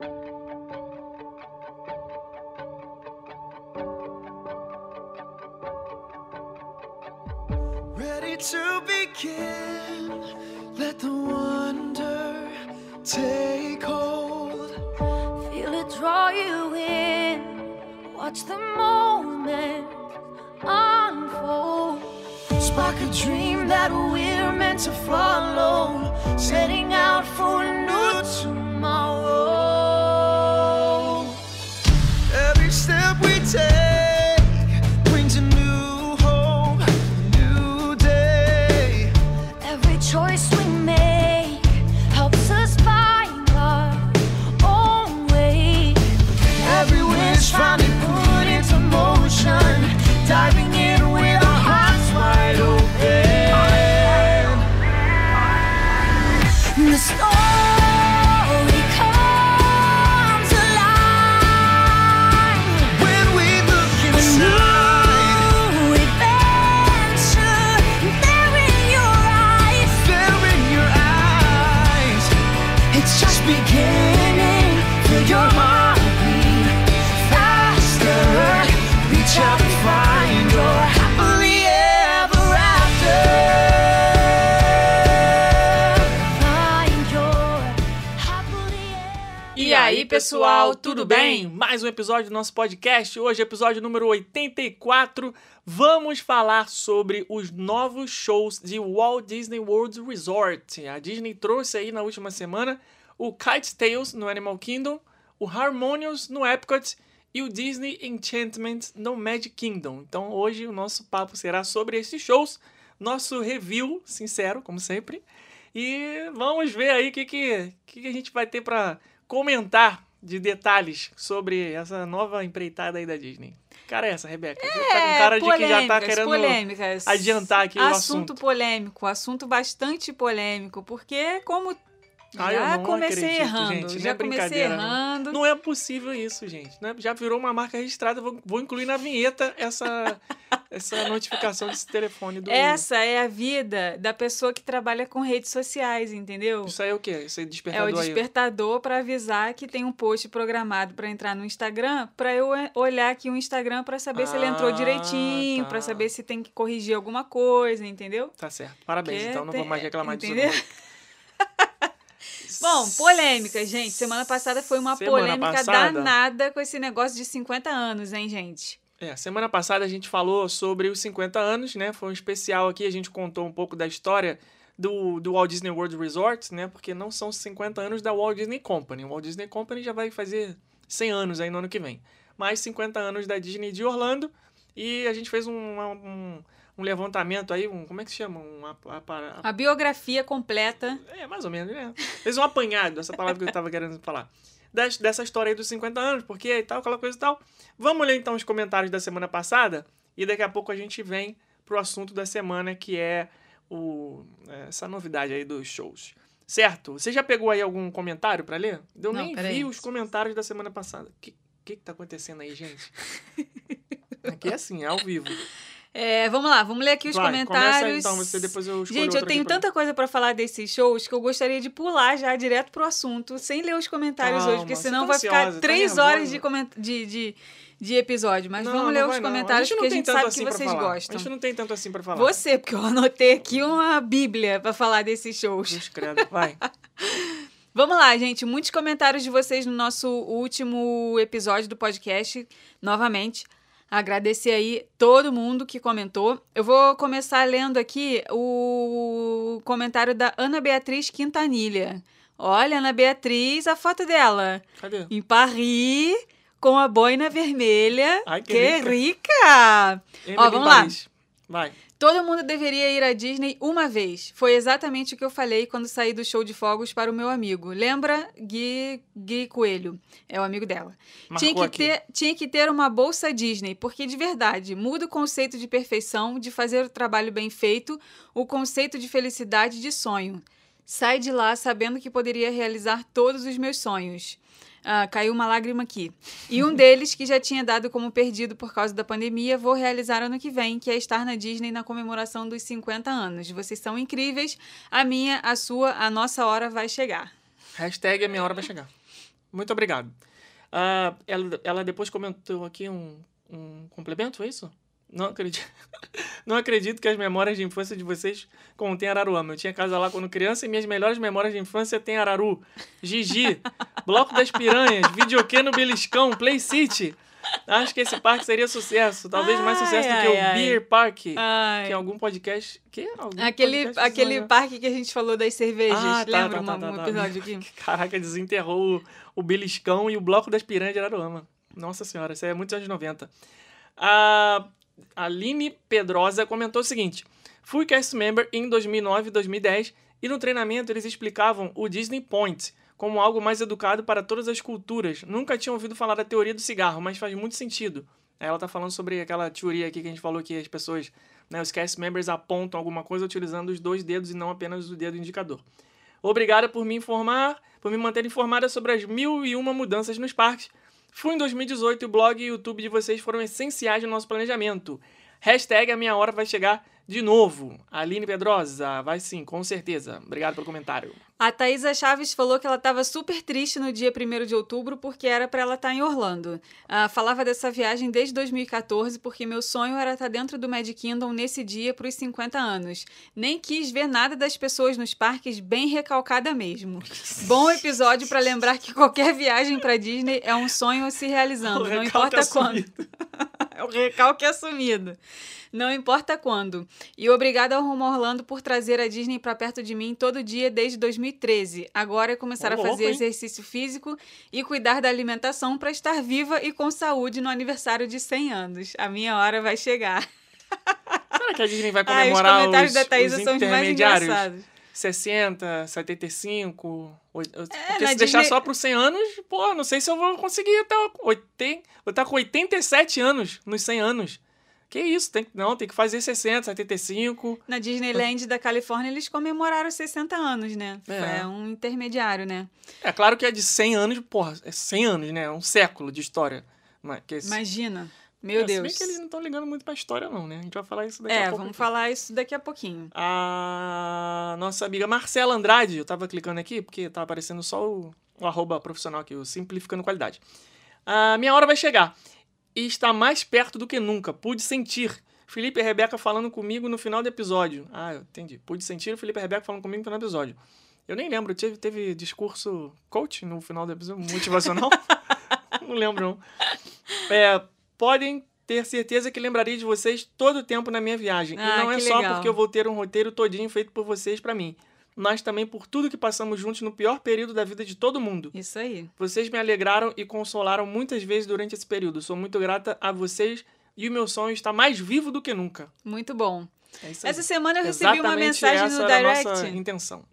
Ready to begin. Let the wonder take hold. Feel it draw you in. Watch the moment unfold. Spark a dream that we're meant to follow. Setting pessoal, tudo bem? Mais um episódio do nosso podcast. Hoje, episódio número 84. Vamos falar sobre os novos shows de Walt Disney World Resort. A Disney trouxe aí na última semana o Kite Tales no Animal Kingdom, o Harmonious no Epcot e o Disney Enchantment no Magic Kingdom. Então, hoje o nosso papo será sobre esses shows, nosso review sincero, como sempre. E vamos ver aí o que, que, que a gente vai ter para comentar de detalhes sobre essa nova empreitada aí da Disney. Cara é essa, Rebeca? Você tá com É, cara de que já tá querendo polêmicas. adiantar aqui o assunto assunto. polêmico, assunto bastante polêmico, porque como Ah, eu já comecei acredito, errando, gente, não é já comecei não. errando. Não é possível isso, gente. né? Já virou uma marca registrada. Vou, vou incluir na vinheta essa, essa notificação desse telefone do. Essa é a vida da pessoa que trabalha com redes sociais, entendeu? Isso aí é o quê? Isso aí É despertador o aí. despertador para avisar que tem um post programado para entrar no Instagram, para eu olhar aqui o Instagram para saber se ele entrou Ah, direitinho, tá. para saber se tem que corrigir alguma coisa, entendeu? Tá certo. Parabéns, Que então não vou mais reclamar disso. entendeu? não. Bom, polêmica, gente. Semana passada foi uma Semana polêmica passada- danada com esse negócio de 50 anos, hein, gente? É, semana passada a gente falou sobre os 50 anos, né? Foi um especial aqui, a gente contou um pouco da história do, do Walt Disney World Resort, né? Porque não são 50 anos da Walt Disney Company. O Walt Disney Company já vai fazer 100 anos aí no ano que vem. Mais 50 anos da Disney de Orlando. E a gente fez um, um, um levantamento aí, um, como é que se chama? Um, apa- apa- A biografia completa. é, mais ou menos, né? Fez um apanhado, essa palavra que eu tava querendo falar. Des- dessa história aí dos 50 anos, porque e tal, aquela coisa e tal. Vamos ler então os comentários da semana passada e daqui a pouco a gente vem pro assunto da semana, que é o, é, essa novidade aí dos shows. Certo? Você já pegou aí algum comentário pra ler? Eu Não, nem vi os comentários da semana passada. O que, que que tá acontecendo aí, gente? Aqui é assim, é ao vivo. É, vamos lá, vamos ler aqui os Vai, comentários. Começa então, você depois eu Gente, eu tenho tanta coisa pra falar desses shows que eu gostaria de pular já direto pro assunto, sem ler os comentários Calma, hoje, porque senão tá vai ansiosa, ficar tá três nervosa. horas de, coment... de, de, de episódio. Mas Não, vamos ler os comentários, porque a gente tanto sabe assim que vocês falar. A gostam. gente não tem tanto assim pra falar. Você, porque eu anotei aqui uma bíblia pra falar desses shows. Deus credo. Vai. Vamos lá, gente. Muitos comentários de vocês no nosso último episódio do podcast. Novamente, agradecer aí todo mundo que comentou. Eu vou começar lendo aqui o comentário da Ana Beatriz Quintanilha. Olha, Ana Beatriz, a foto dela. Cadê? Em Paris, com a boina vermelha. Ai, que que rica. rica! Ó, vamos lá. Paris. Vai. Todo mundo deveria ir à Disney uma vez. Foi exatamente o que eu falei quando saí do show de fogos para o meu amigo. Lembra Gui, Gui Coelho? É o amigo dela. Tinha que, aqui. ter, tinha que ter uma bolsa Disney, porque de verdade muda o conceito de perfeição, de fazer o trabalho bem feito, o conceito de felicidade de sonho. Sai de lá sabendo que poderia realizar todos os meus sonhos. Ah, caiu uma lágrima aqui. E um deles, que já tinha dado como perdido por causa da pandemia, vou realizar ano que vem, que é estar na Disney na comemoração dos 50 anos. Vocês são incríveis. A minha, a sua, a nossa hora vai chegar. Hashtag a minha hora vai chegar. Muito obrigado. Ah, ela, ela depois comentou aqui um, um complemento, foi isso? Não acredito. Não acredito que as memórias de infância de vocês contêm Araruama. Eu tinha casa lá quando criança e minhas melhores memórias de infância têm Araru. Gigi, Bloco das Piranhas, Videokê no Beliscão, Play City. Acho que esse parque seria sucesso. Talvez mais Ai, sucesso do ai, que o ai. Beer Park. Que é algum podcast. Que? Algum Aquele, podcast aquele sonho. parque que a gente falou das cervejas. Ah, tá, Lembra tá, tá, um, tá, um tá. episódio aqui? Caraca, desenterrou o, o Beliscão e o Bloco das Piranhas de Araruama. Nossa senhora, isso é muitos anos 90. A Aline Pedrosa comentou o seguinte: Fui cast member em 2009 e 2010 e no treinamento eles explicavam o Disney Point como algo mais educado para todas as culturas. Nunca tinha ouvido falar da teoria do cigarro, mas faz muito sentido. Ela tá falando sobre aquela teoria aqui que a gente falou que as pessoas, né, os cast members apontam alguma coisa utilizando os dois dedos e não apenas o dedo indicador. Obrigada por me informar, por me manter informada sobre as mil e uma mudanças nos parques. Fui em 2018 e o blog e o YouTube de vocês foram essenciais no nosso planejamento. Hashtag a minha hora vai chegar de novo. Aline Pedrosa, vai sim, com certeza. Obrigado pelo comentário. A Thaisa Chaves falou que ela estava super triste no dia 1 de outubro porque era para ela estar em Orlando. Ah, falava dessa viagem desde 2014 porque meu sonho era estar dentro do Magic Kingdom nesse dia para os 50 anos. Nem quis ver nada das pessoas nos parques, bem recalcada mesmo. Bom episódio para lembrar que qualquer viagem para Disney é um sonho se realizando, não importa quando. É o recalque assumido. Não importa quando. E obrigada ao Rumo Orlando por trazer a Disney para perto de mim todo dia desde 2013. Agora é começar Ô, a fazer louco, exercício físico e cuidar da alimentação para estar viva e com saúde no aniversário de 100 anos. A minha hora vai chegar. Será que a Disney vai Ah, os comemorar comentários os, da Thaisa os são os mais engraçados. 60, 75. oit- Porque É, na se deixar Disney- só para os 100 anos, pô, não sei se eu vou conseguir até 80. Vou estar com 87 anos nos 100 anos. Que isso? Tem, não, tem que fazer 60, 75. Na Disneyland da Califórnia, eles comemoraram 60 anos, né? É. É um intermediário, né? É claro que é de 100 anos, porra, é 100 anos, né? É um século de história. Mas, que esse- Imagina. Meu é, Se bem Deus. que eles não estão ligando muito pra história, não, né? A gente vai falar isso daqui a É, pouco. vamos aqui. falar isso daqui a pouquinho. A nossa amiga Marcela Andrade, eu tava clicando aqui porque tá aparecendo só o, o arroba profissional aqui, o Simplificando Qualidade. A minha hora vai chegar e está mais perto do que nunca. Pude sentir. Felipe e Rebeca falando comigo no final do episódio. Ah, eu entendi. Pude sentir o Felipe e Rebeca falando comigo no final do episódio. Eu nem lembro, teve, teve discurso coach no final do episódio, motivacional? não lembro, não. É, podem ter certeza que lembrarei de vocês todo o tempo na minha viagem. Ah, e não é só legal. porque eu vou ter um roteiro todinho feito por vocês pra mim, mas também por tudo que passamos juntos no pior período da vida de todo mundo. Isso aí. Vocês me alegraram e consolaram muitas vezes durante esse período. Sou muito grata a vocês e o meu sonho está mais vivo do que nunca. Muito bom. É isso aí. Essa semana eu recebi uma Exatamente mensagem essa no era a direct. nossa intenção.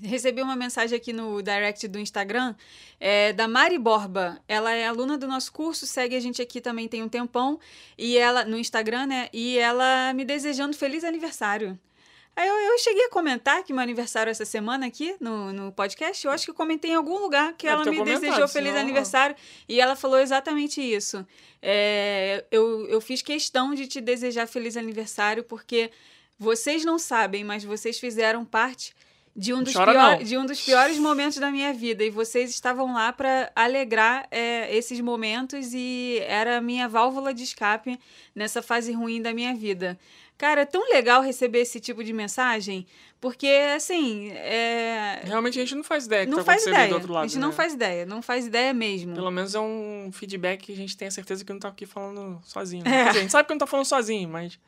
Recebi uma mensagem aqui no direct do Instagram é, da Mari Borba. Ela é aluna do nosso curso, segue a gente aqui também tem um tempão. E ela, no Instagram, né? E ela me desejando feliz aniversário. Aí eu, eu cheguei a comentar que meu aniversário é essa semana aqui no, no podcast. Eu acho que comentei em algum lugar que Deve ela me desejou feliz aniversário. E ela falou exatamente isso. É, eu, eu fiz questão de te desejar feliz aniversário porque vocês não sabem, mas vocês fizeram parte de um Não dos, pior- não. de um dos piores momentos da minha vida. E vocês estavam lá para alegrar é, esses momentos e era a minha válvula de escape nessa fase ruim da minha vida. Cara, é tão legal receber esse tipo de mensagem, porque, assim, é... Realmente a gente não faz ideia que não tá faz ideia. do outro lado. a gente não né? faz ideia, não faz ideia mesmo. Pelo menos é um feedback que a gente tem a certeza que não tá aqui falando sozinho. É. Né? Dizer, A gente sabe que não tá falando sozinho, mas.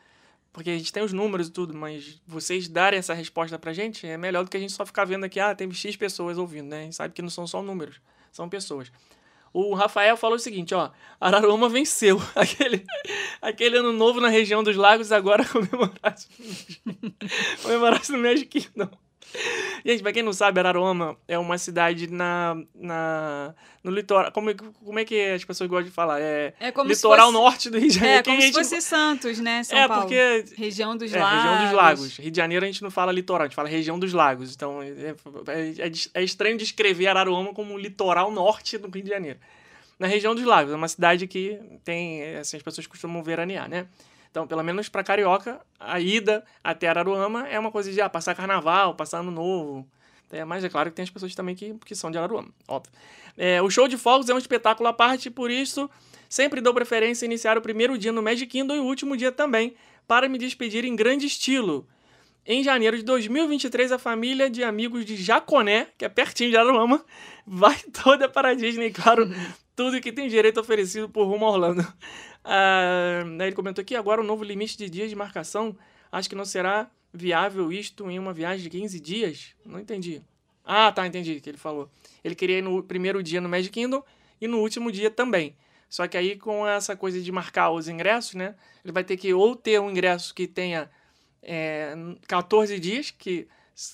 Porque a gente tem os números e tudo, mas vocês darem essa resposta pra gente é melhor do que a gente só ficar vendo aqui, ah, tem X pessoas ouvindo, né? A gente sabe que não são só números, são pessoas. O Rafael falou o seguinte, ó, Araruama venceu. Aquele, aquele ano novo na região dos lagos agora comemorasse, comemorasse no Magic Kingdom. Gente, pra quem não sabe, Araruama é uma cidade na, na, no litoral. Como, é que- como é que as pessoas gostam de falar? É, É litoral fosse- norte do Rio de Janeiro. É, que a como se gente fosse Santos, né, São é, Paulo. porque Região dos é, lagos. região dos lagos. Rio de Janeiro a gente não fala litoral, a gente fala região dos lagos. Então é, é- é estranho descrever Araruama como litoral norte do Rio de Janeiro. Na região dos lagos, é uma cidade que tem, assim, as pessoas costumam veranear, né? Então, pelo menos para carioca, a ida até Araruama é uma coisa de ah, passar carnaval, passar ano novo. É, mas é claro que tem as pessoas também que, que são de Araruama, óbvio. É, o show de fogos é um espetáculo à parte, por isso sempre dou preferência iniciar o primeiro dia no Magic Kingdom e o último dia também, para me despedir em grande estilo. Em janeiro de 2023, a família de amigos de Jaconé, que é pertinho de Araruama, vai toda para a Disney, claro, tudo que tem direito oferecido por rumo a Orlando. Ah, ele comentou aqui, agora o novo limite de dias de marcação, acho que não será viável isto em uma viagem de 15 dias? Não entendi. Ah, tá, entendi o que ele falou. Ele queria ir no primeiro dia no Magic Kingdom e no último dia também. Só que aí, com essa coisa de marcar os ingressos, né? Ele vai ter que ou ter um ingresso que tenha é, 14 dias, que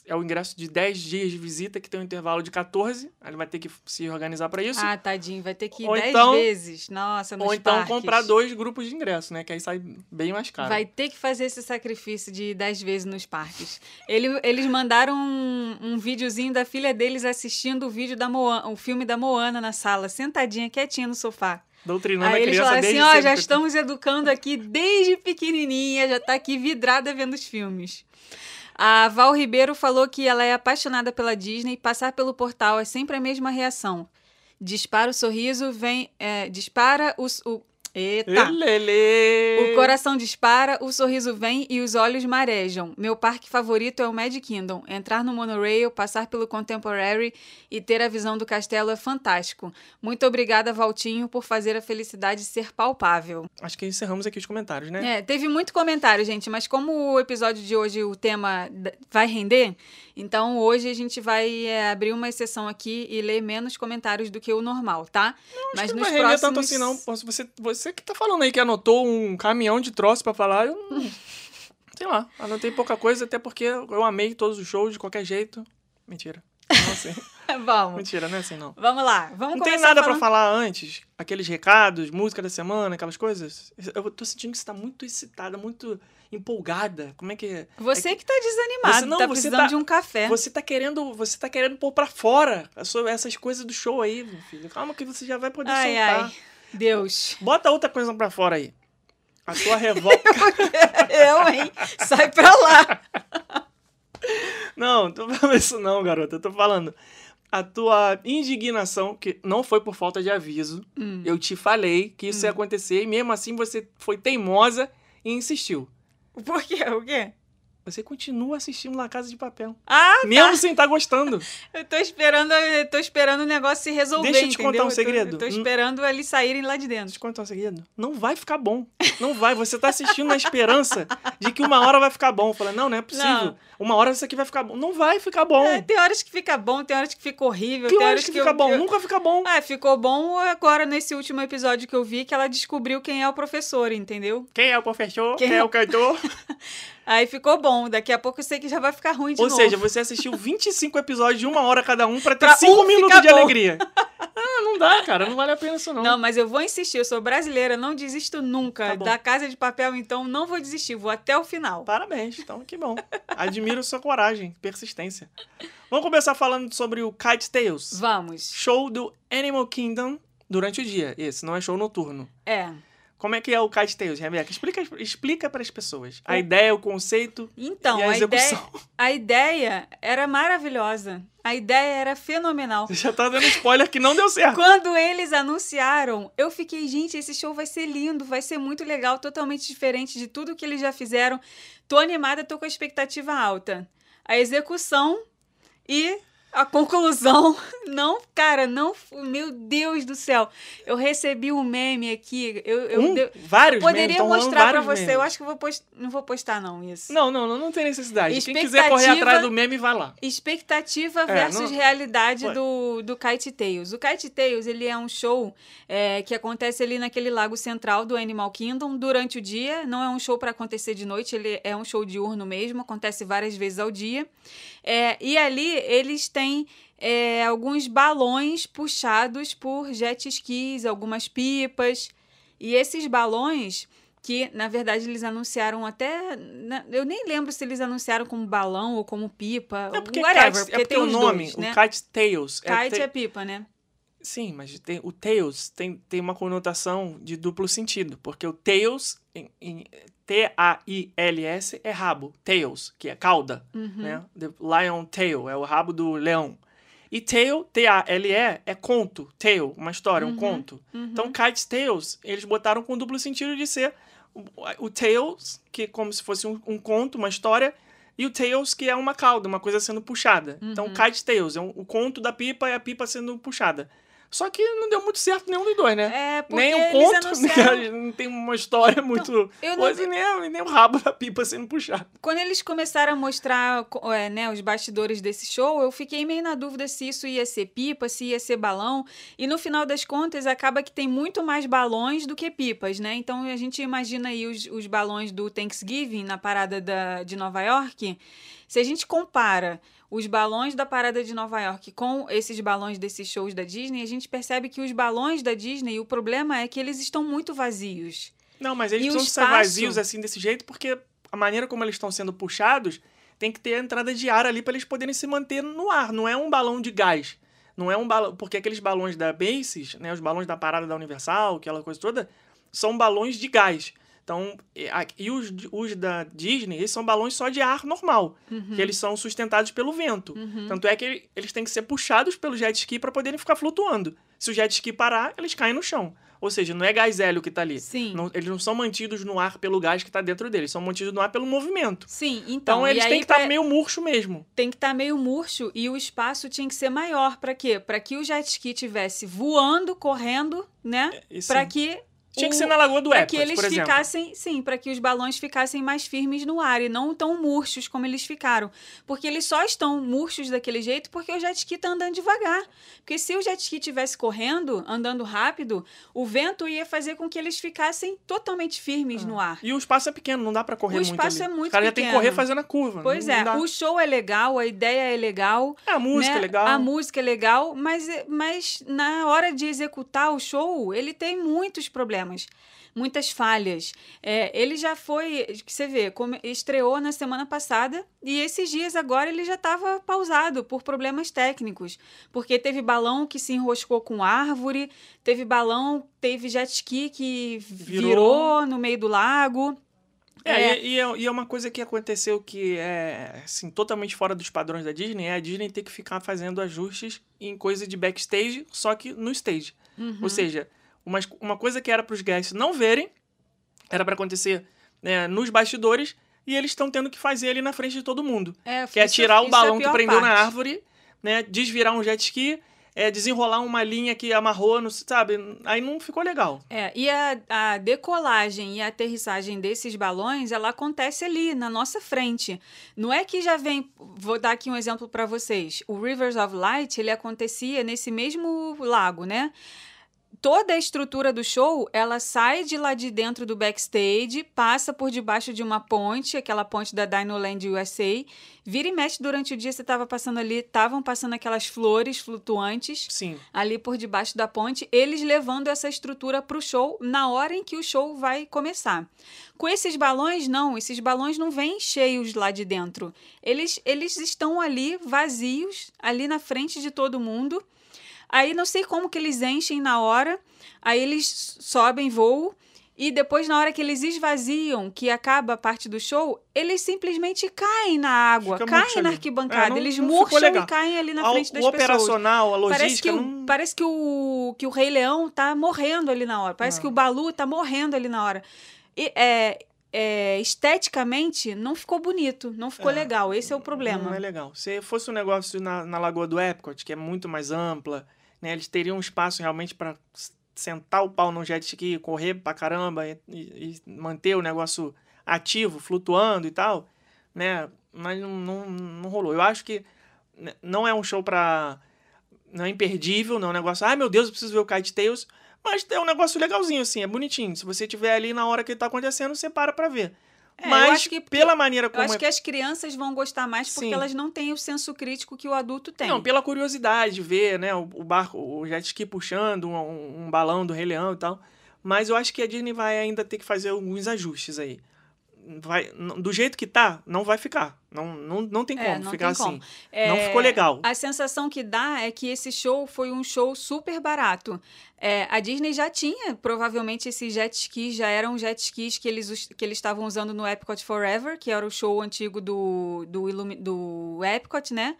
é o ingresso de 10 dias de visita, que tem um intervalo de 14. Aí ele vai ter que se organizar para isso. Ah, tadinho, vai ter que ir Ou 10 então- vezes. Nossa, nos ou então parques. comprar dois grupos de ingresso, né? Que aí sai bem mais caro. Vai ter que fazer esse sacrifício de 10 vezes nos parques. Ele- eles mandaram um, um videozinho da filha deles assistindo o vídeo da Moana, o filme da Moana na sala, sentadinha, quietinha no sofá. Doutrinando Aí a eles criança falaram assim, ó, já estamos educando aqui desde pequenininha, já tá aqui vidrada vendo os filmes. A Val Ribeiro falou que ela é apaixonada pela Disney e passar pelo portal é sempre a mesma reação. Dispara o sorriso, vem... é, dispara o... o eita! Elele. O coração dispara, o sorriso vem e os olhos marejam. Meu parque favorito é o Magic Kingdom. Entrar no monorail, passar pelo Contemporary e ter a visão do castelo é fantástico. Muito obrigada, Valtinho, por fazer a felicidade ser palpável. Acho que encerramos aqui os comentários, né? É, teve muito comentário, gente, mas como o episódio de hoje, o tema vai render, então hoje a gente vai é, abrir uma exceção aqui e ler menos comentários do que o normal, tá? mas Acho que nos não vai render próximos... tanto assim, não. Posso- Você, você que tá falando aí que anotou um caminhão de troço pra falar, eu não... Sei lá, anotei pouca coisa, até porque eu amei todos os shows de qualquer jeito. Mentira. Não assim. Vamos. Mentira, não é assim, não. Vamos lá, vamos Não tem nada pra falando- falar antes? Aqueles recados, música da semana, aquelas coisas? Eu tô sentindo que você tá muito excitada, muito empolgada. Como é que é? Você que tá desanimado, Você não, tá você precisando tá- de um café. Você tá querendo, você tá querendo pôr pra fora essas coisas do show aí, meu filho. Calma que você já vai poder Ai, soltar. ai. Deus. Bota outra coisa pra fora aí. A tua revolta. Eu, hein? Sai pra lá. não, tô falando isso não, garota. Eu tô falando a tua indignação, que não foi por falta de aviso. Hum. Eu te falei que isso ia acontecer e mesmo assim você foi teimosa e insistiu. Por quê? O quê? Você continua assistindo La Casa de Papel. Ah, Mesmo sem estar gostando. eu tô esperando, eu tô esperando o negócio se resolver, Deixa eu te entendeu? contar um Eu tô- segredo. Eu tô, esperando eles saírem lá de Deixa eu dentro. te contar um segredo. Não vai ficar bom. Não vai. Você tá assistindo na esperança de que uma hora vai ficar bom. Fala, não, não é possível. Não. Uma hora isso aqui vai ficar bom. Não vai ficar bom. É, tem horas que fica bom, tem horas que fica horrível, que tem horas que fica eu- bom? eu- Nunca fica bom. Ah, ficou bom agora nesse último episódio que eu vi que ela descobriu quem é o professor, entendeu? Quem é o professor? Quem Quem, é é o cantor? Aí ficou bom. Daqui a pouco eu sei que já vai ficar ruim de Ou novo. seja, você assistiu 25 episódios de uma hora cada um pra ter Pra 5 um minutos de bom. alegria. Ah, não dá, cara. Não vale a pena isso, não. Não, mas eu vou insistir. Eu sou brasileira, não desisto nunca. Tá da Casa de Papel, então, não vou desistir. Vou até o final. Parabéns, então que bom. Admiro sua coragem, persistência. Vamos começar falando sobre o Kite Tales. Vamos. Show do Animal Kingdom durante o dia. Esse não é show noturno. É. Como é que é o Kite Tales, Rebeca? Explica, explica para as pessoas. A ideia, o conceito Então, e a a, ideia, execução. a ideia era maravilhosa. A ideia era fenomenal. Você já tá dando spoiler que não deu certo. Quando eles anunciaram, eu fiquei, gente, esse show vai ser lindo, vai ser muito legal, totalmente diferente de tudo que eles já fizeram. Tô animada, tô com a expectativa alta. A execução e a conclusão, não, cara, não, meu Deus do céu. Eu recebi um meme aqui, eu, eu, Um, eu vários memes, poderia rolando mostrar pra vários você. memes. Eu acho que eu vou post... não vou postar não isso. Não, não, não, não tem necessidade. Quem quiser correr atrás do meme, vai lá. Expectativa É, versus não- realidade Ué. do, do Kite Tales. O Kite Tales, ele é um show é, que acontece ali naquele lago central do Animal Kingdom durante o dia. Não é um show para acontecer de noite, ele é um show diurno mesmo, acontece várias vezes ao dia. É, e ali eles têm é, alguns balões puxados por jet skis, algumas pipas. E esses balões que na verdade eles anunciaram até. Eu nem lembro se eles anunciaram como balão ou como pipa. É porque, whatever, kite, porque é porque tem o nome, dois, né? o Kite Tales. Kite te- é pipa, né? Sim, mas tem, o Tails tem, tem uma conotação de duplo sentido, porque o Tails, em, em T-A-I-L-S, é rabo, Tails, que é cauda, né? The Lion Tail, é o rabo do leão. E Tail, T-A-L-E, é conto, Tale, uma história, um conto. Então, Kite's Tales, eles botaram com duplo sentido de ser o, Tales, que é como se fosse um, um conto, uma história, e o Tails, que é uma cauda, uma coisa sendo puxada. Então, Kite's Tales é um- o conto da pipa e a pipa sendo puxada. Só que não deu muito certo nenhum dos dois, né? É, porque nem o conto, anunciaram- nem, não tem uma história muito eu não- coisa, e nem, nem o rabo da pipa sendo puxado. Quando eles começaram a mostrar é, né, os bastidores desse show, eu fiquei meio na dúvida se isso ia ser pipa, se ia ser balão. E no final das contas, acaba que tem muito mais balões do que pipas, né? Então a gente imagina aí os, os balões do Thanksgiving na parada da, de Nova York. Se a gente compara os balões da parada de Nova York com esses balões desses shows da Disney, a gente percebe que os balões da Disney, o problema é que eles estão muito vazios. Não, mas eles E precisam ser espaço? vazios assim desse jeito porque a maneira como eles estão sendo puxados tem que ter a entrada de ar ali para eles poderem se manter no ar. Não é um balão de gás. Não é um balão. Porque aqueles balões da Macy's, né, os balões da parada da Universal, aquela coisa toda, são balões de gás. Então, e, os, os da Disney, eles são balões só de ar normal, que eles são sustentados pelo vento. Tanto é que ele- eles têm que ser puxados pelo jet ski para poderem ficar flutuando. Se o jet ski parar, eles caem no chão. Ou seja, não é gás hélio que tá ali. Sim. Não- eles não são mantidos no ar pelo gás que tá dentro deles, são mantidos no ar pelo movimento. Sim, então, Então, eles têm que estar pra- meio murcho mesmo. tem que estar meio murcho e o espaço tinha que ser maior. Para quê? Para que o jet ski tivesse voando, correndo, né? e Para que Tinha que o- ser na Lagoa do Epcot, que eles ficassem, sim, para que os balões ficassem mais firmes no ar e não tão murchos como eles ficaram. Porque eles só estão murchos daquele jeito porque o jet ski tá andando devagar. Porque se o jet ski tivesse correndo, andando rápido, o vento ia fazer com que eles ficassem totalmente firmes no ar. E o espaço é pequeno, não dá pra correr O muito espaço ali. é muito O cara já tem que pequeno. correr fazendo a curva. Pois não, é, não o show é legal, a ideia é legal. É, a música né? é legal. A música é legal, mas, mas na hora de executar o show, ele tem muitos problemas. Muitas falhas. É, ele já foi, que você vê, come- estreou na semana passada e esses dias agora ele já estava pausado por problemas técnicos. Porque teve balão que se enroscou com árvore, teve balão, teve jet ski que Virou. virou no meio do lago. É, É. E, e é, e é uma coisa que aconteceu que é assim, totalmente fora dos padrões da Disney, é a Disney ter que ficar fazendo ajustes em coisa de backstage, só que no stage. Uhum. Ou seja, uma, uma coisa que era para os guests não verem, era para acontecer né, nos bastidores, e eles estão tendo que fazer ali na frente de todo mundo. É, Que é tirar o é balão que pior prendeu na parte. árvore, né? Desvirar um jet ski, é, desenrolar uma linha que amarrou, no, sabe? Aí não ficou legal. É, e a, a decolagem e a aterrissagem desses balões, ela acontece ali, na nossa frente. Não é que já vem. Vou dar aqui um exemplo para vocês. O Rivers of Light, ele acontecia nesse mesmo lago, né? Toda a estrutura do show, ela sai de lá de dentro do backstage, passa por debaixo de uma ponte, aquela ponte da Dinoland USA. Vira e mexe durante o dia, você estava passando ali, estavam passando aquelas flores flutuantes Sim. ali por debaixo da ponte, eles levando essa estrutura para o show na hora em que o show vai começar. Com esses balões, não, esses balões não vêm cheios lá de dentro. Eles, eles estão ali vazios, ali na frente de todo mundo. Aí não sei como que eles enchem na hora, aí eles sobem voo. E depois, na hora que eles esvaziam, que acaba a parte do show, eles simplesmente caem na água, Fica caem na arquibancada. É, não- eles não murcham e caem ali na A- frente das o pessoas. operacional, a Parece logística. que, o, não... parece que o, que o Rei Leão tá morrendo ali na hora. Parece Não. que o Balu tá morrendo ali na hora. E, é, é, esteticamente, não ficou bonito, não ficou É, legal. Esse é o problema. Não é legal. Se fosse um negócio na, na Lagoa do Epcot, que é muito mais ampla, né? Eles teriam um espaço realmente para sentar o pau no jet ski, correr pra caramba e, e- manter o negócio ativo, flutuando e tal, né? Mas não, não, não rolou. Eu acho que não é um show pra... Não é imperdível, não é um negócio... Ai, meu Deus, eu preciso ver o Kite Tales. Mas é um negócio legalzinho, assim, é bonitinho. Se você estiver ali na hora que tá acontecendo, você para pra ver. É, eu Mas, que- pela maneira Eu como acho é que as crianças vão gostar mais porque Sim. elas não têm o senso crítico que o adulto tem. Não, pela curiosidade de ver, né, o, o barco, o jet ski puxando um- um balão do Rei Leão e tal. Mas eu acho que a Disney vai ainda ter que fazer alguns ajustes aí. Vai, do jeito que tá, não vai ficar. Não, não, não tem como É, não ficar tem como. assim. É, Não ficou legal. A sensação que dá é que esse show foi um show super barato. É, a Disney já tinha, provavelmente, esses jet skis, já eram jet skis que eles que eles estavam usando no Epcot Forever, que era o show antigo do, do, Illumi- do Epcot, né?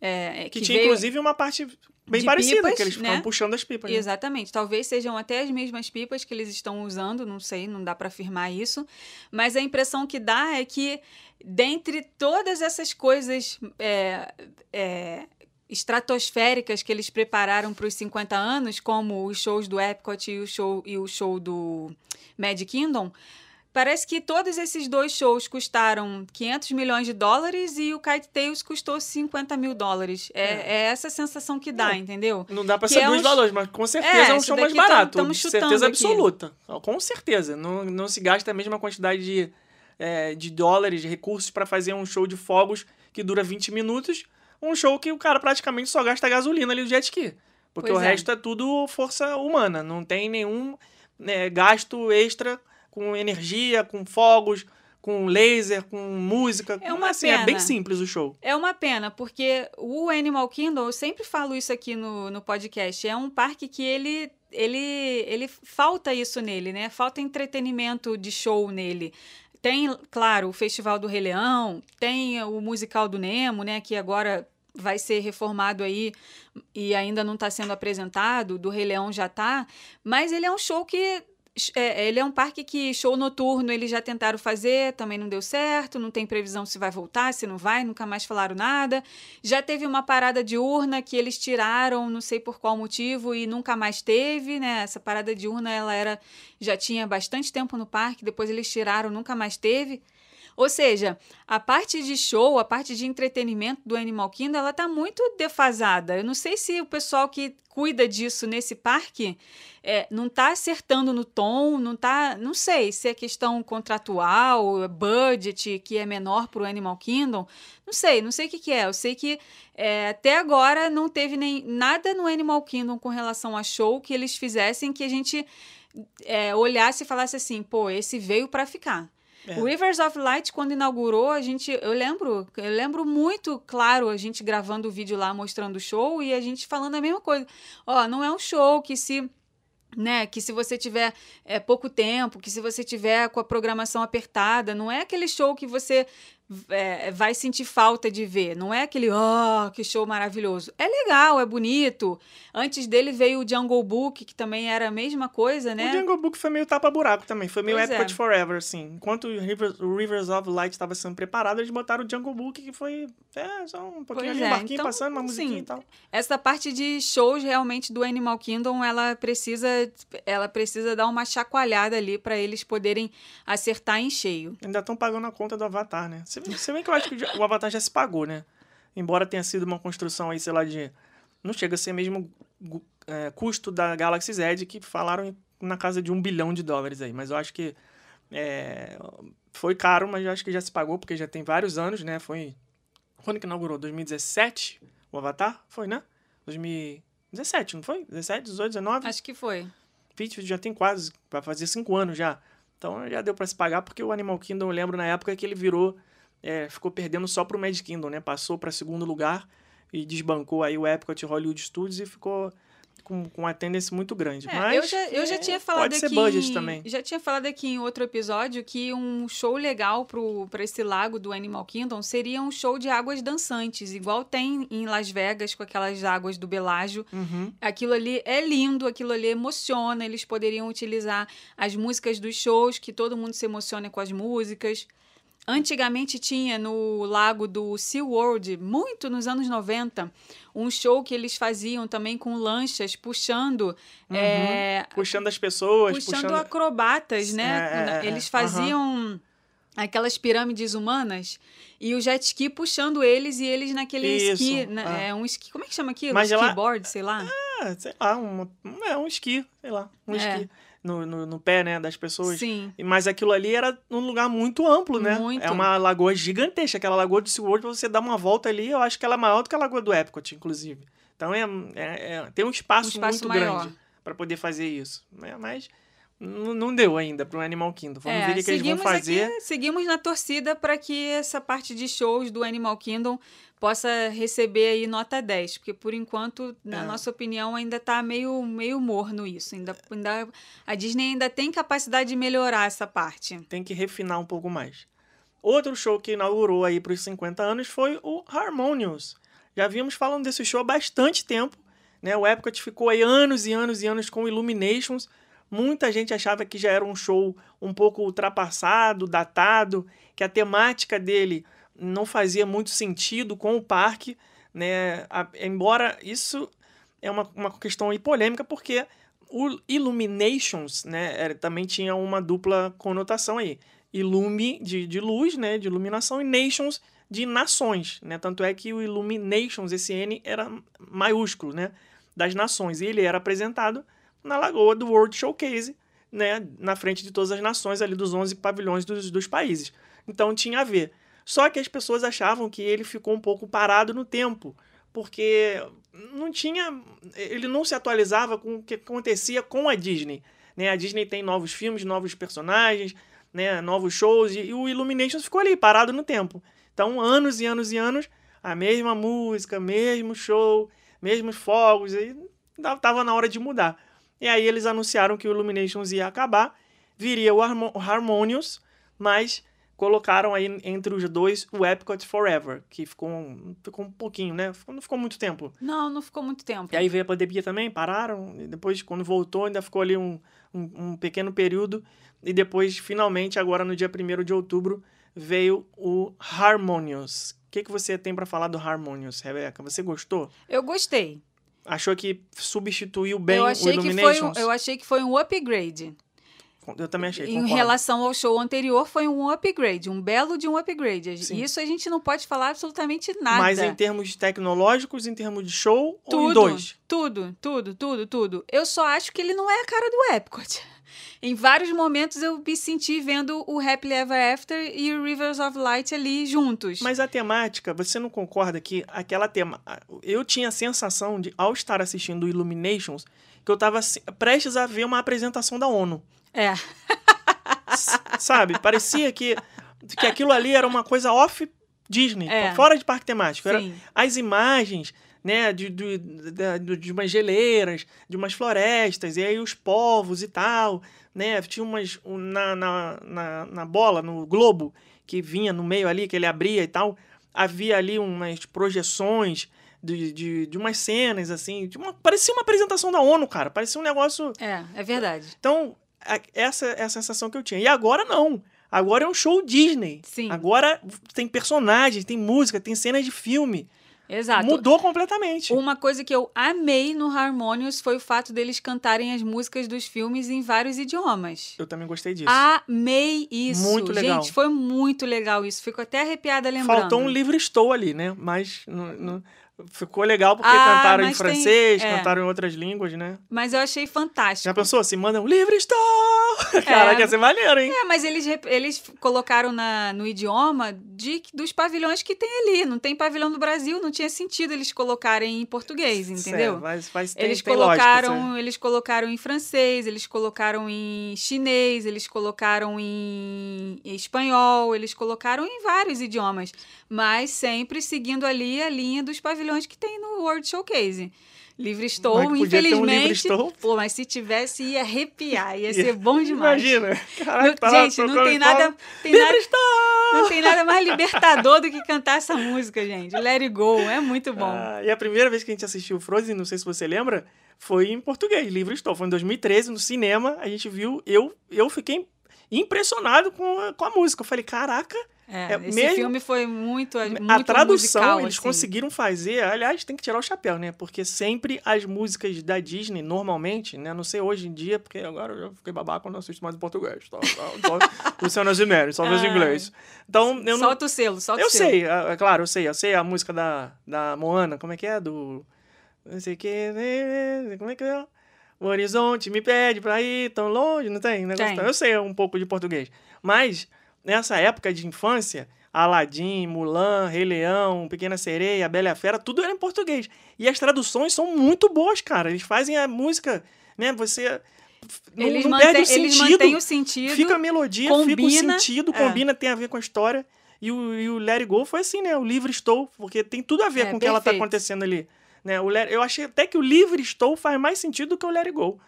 É, Que, tinha, veio- inclusive, uma parte bem de parecida, pipas, que eles né? ficavam puxando as pipas. né? Exatamente. Talvez sejam até as mesmas pipas que eles estão usando, não sei, não dá para afirmar isso. Mas a impressão que dá é que, dentre todas essas coisas é, é, estratosféricas que eles prepararam para os 50 anos, como os shows do Epcot e o show, e o show do Magic Kingdom. Parece que todos esses dois shows custaram 500 milhões de dólares e o Kite Tales custou 50 mil dólares. É, É. é essa sensação que dá, Não, entendeu? Não dá pra Que saber é os um- valores, mas com certeza É, é, um show mais tam- barato. chutando certeza aqui. absoluta. Com certeza. Não, não se gasta a mesma quantidade de, é, de dólares, de recursos pra fazer um show de fogos que dura 20 minutos. Um show que o cara praticamente só gasta gasolina ali do jet ski. Porque Pois o é. resto é tudo força humana. Não tem nenhum né, gasto extra com energia, com fogos, com laser, com música. É uma assim, É bem pena. simples o show. É uma pena, porque o Animal Kingdom, eu sempre falo isso aqui no, no podcast, é um parque que ele, ele, ele falta isso nele, né? Falta entretenimento de show nele. Tem, claro, o Festival do Rei Leão, tem o musical do Nemo, né? Que agora vai ser reformado aí e ainda não está sendo apresentado, do Rei Leão já tá, mas ele é um show que é, ele é um parque que show noturno eles já tentaram fazer, também não deu certo, não tem previsão se vai voltar, se não vai, nunca mais falaram nada. Já teve uma parada diurna que eles tiraram, não sei por qual motivo, e nunca mais teve, né? Essa parada diurna ela era já tinha bastante tempo no parque, depois eles tiraram, nunca mais teve. Ou seja, a parte de show, a parte de entretenimento do Animal Kingdom, ela tá muito defasada. Eu não sei se o pessoal que cuida disso nesse parque é, não tá acertando no tom, não tá. Não sei se é questão contratual, budget, que é menor para o Animal Kingdom. Não sei, não sei o que, que é. Eu sei que é, até agora não teve nem nada no Animal Kingdom com relação a show que eles fizessem que a gente é, olhasse e falasse assim, pô, esse veio para ficar. É. O Rivers of Light, quando inaugurou, a gente. Eu lembro, eu lembro muito claro a gente gravando o vídeo lá mostrando o show e a gente falando a mesma coisa. Ó, não é um show que se. Né, que se você tiver é, pouco tempo, que se você tiver com a programação apertada, não é aquele show que você é, vai sentir falta de ver. Não é aquele, oh, que show maravilhoso. É legal, é bonito. Antes dele veio o Jungle Book, que também era a mesma coisa, né? O Jungle Book foi meio tapa-buraco também. Foi meio Pois é. Epcot Forever, assim. Enquanto o Rivers, o Rivers of Light estava sendo preparado, eles botaram o Jungle Book, que foi é, só um pouquinho Pois ali, é, barquinho então, passando, uma musiquinha sim, e tal. Essa parte de shows realmente do Animal Kingdom, ela precisa, ela precisa dar uma chacoalhada ali para eles poderem acertar em cheio. Ainda estão pagando a conta do Avatar, né? Você vê que eu acho que o Avatar já se pagou, né? Embora tenha sido uma construção aí, sei lá, de... Não chega a ser mesmo é, custo da Galaxy Z, que falaram na casa de um bilhão de dólares aí. Mas eu acho que é, foi caro, mas eu acho que já se pagou, porque já tem vários anos, né? Foi... Quando que inaugurou? 2017? O Avatar? Foi, né? 2017, não foi? 17, 18, 19? Acho que foi. Pitch já tem quase, vai fazer cinco anos já. Então já deu pra se pagar, porque o Animal Kingdom, eu lembro na época que ele virou, é, ficou perdendo só pro Magic Kingdom, né? Passou pra segundo lugar e desbancou aí o Epcot Hollywood Studios e ficou com, com uma tendência muito grande. É, Mas eu já, eu já é, tinha falado pode ser aqui. budget em- também. Já tinha falado aqui em outro episódio que um show legal para esse lago do Animal Kingdom seria um show de águas dançantes, igual tem em Las Vegas com aquelas águas do Belágio. Uhum. Aquilo ali é lindo, aquilo ali emociona. Eles poderiam utilizar as músicas dos shows, que todo mundo se emociona com as músicas. Antigamente tinha no lago do SeaWorld, muito nos anos 90, um show que eles faziam também com lanchas, puxando. é, Puxando as pessoas, puxando, puxando. acrobatas, né? É, é, é, eles é. faziam aquelas pirâmides humanas e o jet ski puxando eles e eles naquele Isso, esqui, é. é um esqui, como é que chama aquilo? Mas ela- Skateboard, sei lá. Ah, sei lá, um, é um esqui, sei lá, um É. esqui no, no, no pé, né, das pessoas. Sim. Mas aquilo ali era num lugar muito amplo, né? Muito. É uma lagoa gigantesca. Aquela lagoa do SeaWorld, você dar uma volta ali, eu acho que ela é maior do que a lagoa do Epcot, inclusive. Então é, é- é- tem um espaço, Um espaço muito maior. grande para poder fazer isso. Né? Mas Não, deu ainda pro Animal Kingdom. Vamos É, ver o que, eles vão fazer. aqui- seguimos na torcida para que essa parte de shows do Animal Kingdom possa receber aí nota 10, porque por enquanto, na É. nossa opinião, ainda tá meio, meio morno isso. Ainda, ainda, a Disney ainda tem capacidade de melhorar essa parte. Tem que refinar um pouco mais. Outro show que inaugurou aí pros 50 anos foi o Harmonious. Já vimos falando desse show há bastante tempo. Né? O Epcot ficou aí anos e anos e anos com Illuminations. Muita gente achava que já era um show um pouco ultrapassado, datado, que a temática dele não fazia muito sentido com o parque, né? A- embora isso é uma, uma questão aí polêmica, porque o Illuminations, né, era- também tinha uma dupla conotação aí. Illume de, de luz, né, de iluminação, e Nations de nações, né? Tanto é que o Illuminations, esse N era maiúsculo, né, das nações, e ele era apresentado na lagoa do World Showcase, né, na frente de todas as nações ali dos 11 pavilhões dos, dos países. Então tinha a ver. Só que as pessoas achavam que ele ficou um pouco parado no tempo, porque não tinha, ele não se atualizava com o que acontecia com a Disney. Né? A Disney tem novos filmes, novos personagens, né? novos shows, e, e o Illuminations ficou ali, parado no tempo. Então, anos e anos e anos, a mesma música, mesmo show, mesmos fogos, da- tava na hora de mudar. E aí eles anunciaram que o Illuminations ia acabar, viria o Harmo- o Harmonious, mas colocaram aí entre os dois o Epcot Forever, que ficou um, ficou um pouquinho, né? Ficou- não ficou muito tempo. Não, não ficou muito tempo. E aí veio a pandemia também, pararam, e depois, quando voltou, ainda ficou ali um, um, um pequeno período, e depois, finalmente, agora no dia 1 de outubro, veio o Harmonious. O que, que você tem pra falar do Harmonious, Rebeca? Você gostou? Eu gostei. Achou que substituiu bem eu o foi um, Illuminations? eu achei que foi um upgrade. Eu também achei, Em concordo. relação ao show anterior, foi um upgrade, um belo de um upgrade. Sim. Isso a gente não pode falar absolutamente nada. Mas em termos tecnológicos, em termos de show, ou em tudo, dois? tudo, tudo, tudo, tudo. Eu só acho que ele não é a cara do Epcot. Em vários momentos eu me senti vendo o Happily Ever After e o Rivers of Light ali juntos. Mas a temática, você não concorda que aquela tema. Eu tinha a sensação de, ao estar assistindo o Illuminations, que eu estava prestes a ver uma apresentação da ONU. É, Sabe? Parecia que, que aquilo ali era uma coisa off Disney, É. fora de parque temático. Era as imagens, né, de, de, de, de umas geleiras, de umas florestas, e aí os povos e tal, né? Tinha umas. um- Na, na, na, na bola, no globo, que vinha no meio ali, que ele abria e tal, havia ali umas projeções. De, de, de umas cenas, assim. De uma, parecia uma apresentação da ONU, cara. Parecia um negócio. É, é verdade. Então, essa é a sensação que eu tinha. E agora não. Agora é um show Disney. Sim. Agora tem personagens, tem música, tem cenas de filme. Exato. Mudou completamente. Uma coisa que eu amei no Harmonious foi o fato deles cantarem as músicas dos filmes em vários idiomas. Eu também gostei disso. Amei isso. Muito legal. Gente, foi muito legal isso. Fico até arrepiada lembrando. Faltou um livre estou ali, né? Mas não- não- ficou legal porque Ah, cantaram em mas tem- francês, é. cantaram em outras línguas, né? Mas eu achei fantástico. Já pensou? Se manda um livre estou! Caraca, ia ser maneiro, hein? É, mas eles, eles colocaram na, no idioma de, dos pavilhões que tem ali. Não tem pavilhão do Brasil, não tinha sentido eles colocarem em português, entendeu? Certo, mas, mas tem, Eles tem colocaram, eles colocaram em francês, eles colocaram em chinês, eles colocaram em espanhol, eles colocaram em vários idiomas, mas sempre seguindo ali a linha dos pavilhões que tem no World Showcase. Livre estou, ter um infelizmente. Livre Estou. Pô, mas se tivesse ia arrepiar, ia ser bom demais. Imagina. Caraca, tá lá gente, não tem em nada, tem Livre nada, estou! não tem nada mais libertador do que cantar essa música, gente. Let It Go, é muito bom. Ah, e a primeira vez que a gente assistiu Frozen, não sei se você lembra, foi em português, livre estou. Foi em 2013, no cinema, a gente viu, eu, eu fiquei impressionado com a, com a música. Eu falei, caraca, É, é esse mesmo- filme foi muito, muito a tradução musical, eles assim. conseguiram fazer. Aliás, tem que tirar o chapéu, né? Porque sempre as músicas da Disney, normalmente, né? Não sei hoje em dia, porque agora eu já fiquei babaca quando eu assisto mais em português. Tá? Tá? Só Luciana Gimenez, só vejo em Ai. inglês. Então, eu não. Solta o selo, solta Eu o selo. sei, é é claro, eu sei. Eu sei a música da, da Moana, como é que é? Do. Não sei o que. Como é que é? O horizonte me pede pra ir tão longe, não tem? Negócio Tem. tão- Eu sei um pouco de português. Mas, nessa época de infância, Aladim, Mulan, Rei Leão, Pequena Sereia, Bela e a Fera, tudo era em português. E as traduções são muito boas, cara. Eles fazem a música, né? Você. não, Eles, não perde o sentido. o sentido. Fica a melodia, fica o combina, sentido, é. combina, tem a ver com a história. E o, e o Let It Go foi assim, né? O Livre Estou, porque tem tudo a ver É, com o que ela tá acontecendo ali. Né? O Let- eu achei até que o Livre Estou faz mais sentido do que o Let It go-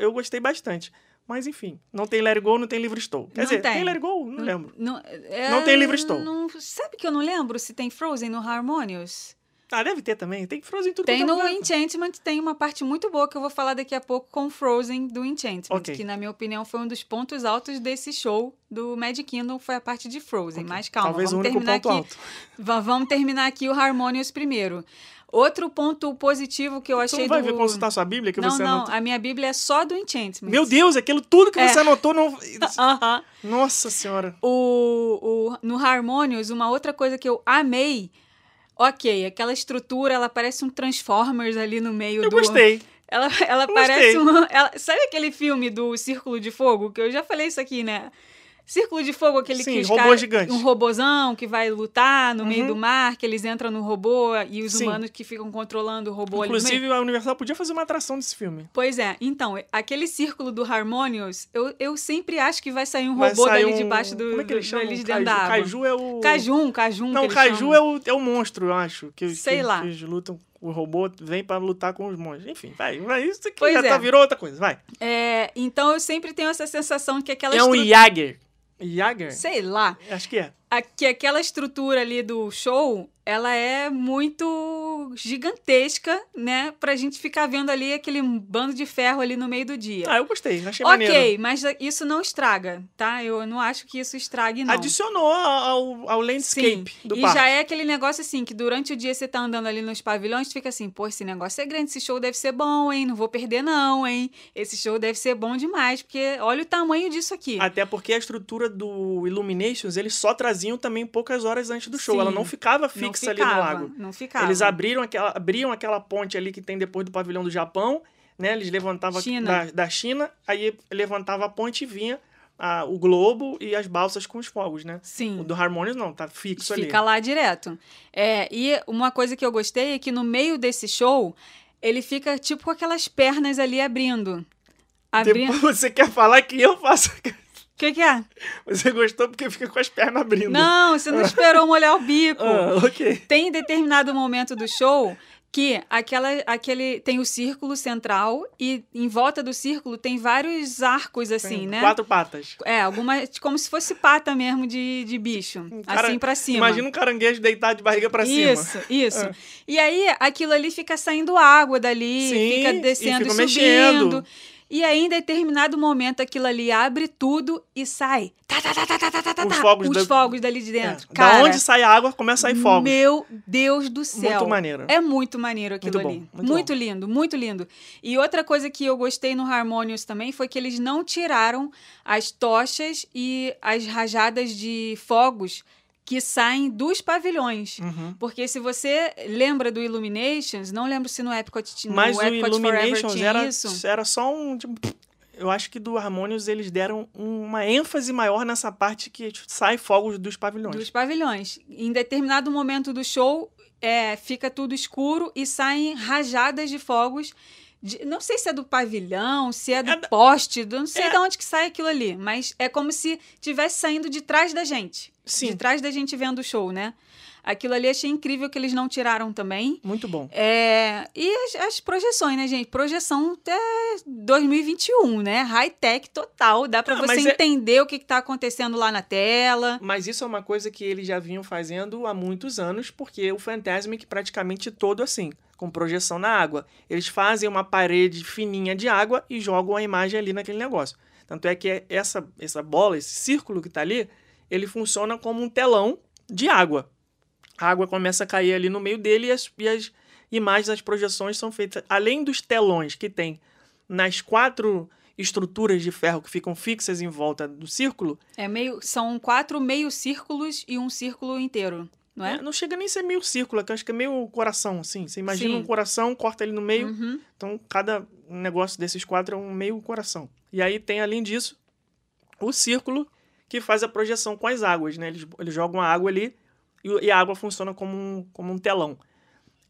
Eu gostei bastante. Mas enfim, não tem Let It Go, não tem Livre Estou. Quer Não dizer, tem. tem Let It Go? Não lembro. Não, é, Não tem Livre Estou. não- sabe que eu não lembro se tem Frozen no Harmonious? Ah, deve ter também. Tem Frozen em tudo Tem é no lugar. Enchantment, tem uma parte muito boa que eu vou falar daqui a pouco com Frozen do Enchantment, Ok. que na minha opinião foi um dos pontos altos desse show do Magic Kingdom, foi a parte de Frozen. Mas calma, Talvez o vamos único terminar ponto aqui. alto. Va- Vamos terminar aqui o Harmonious primeiro. Outro ponto positivo que eu Você achei não vai do... ver consultar sua Bíblia que não, você não, anotou? a minha Bíblia é só do Enchantment. Meu Deus, aquilo tudo que É. você anotou não. Aham. Nossa senhora. O, o, no Harmonious, uma outra coisa que eu amei. Ok, aquela estrutura, ela parece um Transformers ali no meio Eu do. gostei. Ela, ela parece um. ela- sabe aquele filme do Círculo de Fogo? Que eu já falei isso aqui, né? Círculo de Fogo, aquele Sim, que os robô gigante. Um robozão que vai lutar no meio Uhum. do mar, que eles entram no robô e os Sim. humanos que ficam controlando o robô ali no meio. Inclusive, a Universal podia fazer uma atração desse filme. Pois é, então, aquele círculo do Harmonious, eu, eu sempre acho que vai sair um Vai robô sair dali um- debaixo do. Como é que ele do- chama? ali de O dentro da Caju. água. Caju é o. Cajum, Cajum. Não, eles Caju chamam. é o, é o monstro, eu acho. Que, Sei que- lá. Que eles lutam. O robô vem pra lutar com os monstros. Enfim, vai. vai isso aqui Pois já é. tá, virou outra coisa. Vai. É, então eu sempre tenho essa sensação que aquela É um estru- Jager. Jager? Sei lá. Acho que é. a- que aquela estrutura ali do show, ela é muito gigantesca, né? Pra gente ficar vendo ali aquele bando de ferro ali no meio do dia. Ah, eu gostei. Achei ok, maneiro. mas isso não estraga, tá? Eu não acho que isso estrague, não. Adicionou ao, ao landscape Sim, do e parque. já é aquele negócio assim, que durante o dia você tá andando ali nos pavilhões, fica assim, pô, esse negócio é grande, esse show deve ser bom, hein? Não vou perder não, hein? Esse show deve ser bom demais, porque olha o tamanho disso aqui. Até porque a estrutura do Illuminations, eles só traziam também poucas horas antes do show. Sim. Ela não ficava Não fixa ficava, ali no lago. Não ficava. Eles abriram aquela, abriam aquela ponte ali que tem depois do pavilhão do Japão, né? Eles levantavam China. Da, da China, aí levantava a ponte e vinha a- o globo e as balsas com os fogos, né? Sim. O do Harmonious não, tá fixo ali. Fica lá direto. É, e uma coisa que eu gostei é que no meio desse show, ele fica tipo com aquelas pernas ali abrindo. Abrindo. Depois você quer falar que eu faço. O que, que é? Você gostou porque fica com as pernas abrindo. Não, você não esperou molhar o bico. Ah, ok. Tem determinado momento do show que aquela, aquele tem o círculo central e em volta do círculo tem vários arcos assim, Tem né? Quatro patas. É, alguma como se fosse pata mesmo de, de bicho, cara- assim pra cima. Imagina um caranguejo deitado de barriga pra cima. Isso, isso. Ah. E aí, aquilo ali fica saindo água dali, Sim, fica descendo e, fica subindo. mexendo. E aí, em determinado momento, aquilo ali abre tudo e sai. Tá, tá, tá, tá, tá, tá, tá, tá, Os fogos os da- fogos dali de É. dentro. Da Cara, onde sai a água, começa a sair fogos. Meu Deus do céu. Muito maneiro. É muito maneiro aquilo Muito bom, ali. muito Muito, lindo, muito lindo. E outra coisa que eu gostei no Harmonious também foi que eles não tiraram as tochas e as rajadas de fogos que saem dos pavilhões. Uhum. Porque se você lembra do Illuminations, não lembro se no Epcot, no Mas o Epcot Forever Illuminations tinha era, isso. era só um. tipo, eu acho que do Harmonious eles deram uma ênfase maior nessa parte que sai fogos dos pavilhões. Dos pavilhões. Em determinado momento do show, é, fica tudo escuro e saem rajadas de fogos. De- não sei se é do pavilhão, se é do É da- poste, do- não sei É. de onde que sai aquilo ali, mas é como se tivesse saindo de trás da gente. Sim. De trás da gente vendo o show, né? Aquilo ali achei incrível que eles não tiraram também. Muito bom. É, e as, as projeções, né, gente? Projeção até 2021, né? High-tech total. Dá pra Ah, você é- entender o que, que tá acontecendo lá na tela. Mas isso é uma coisa que eles já vinham fazendo há muitos anos, porque o Fantasmic praticamente todo assim, com projeção na água. Eles fazem uma parede fininha de água e jogam a imagem ali naquele negócio. Tanto é que essa, essa bola, esse círculo que tá ali, ele funciona como um telão de água. A água começa a cair ali no meio dele e as, e as imagens, as projeções são feitas. Além dos telões que tem nas quatro estruturas de ferro que ficam fixas em volta do círculo, É meio, são quatro meio círculos e um círculo inteiro, não é? É, não chega nem a ser meio círculo, que eu acho que é meio coração, assim. Você imagina Sim. um coração, corta ele no meio. Uhum. Então, cada negócio desses quatro é um meio coração. E aí tem, além disso, o círculo que faz a projeção com as águas, né? Eles, eles jogam a água ali e, a água funciona como um, como um telão.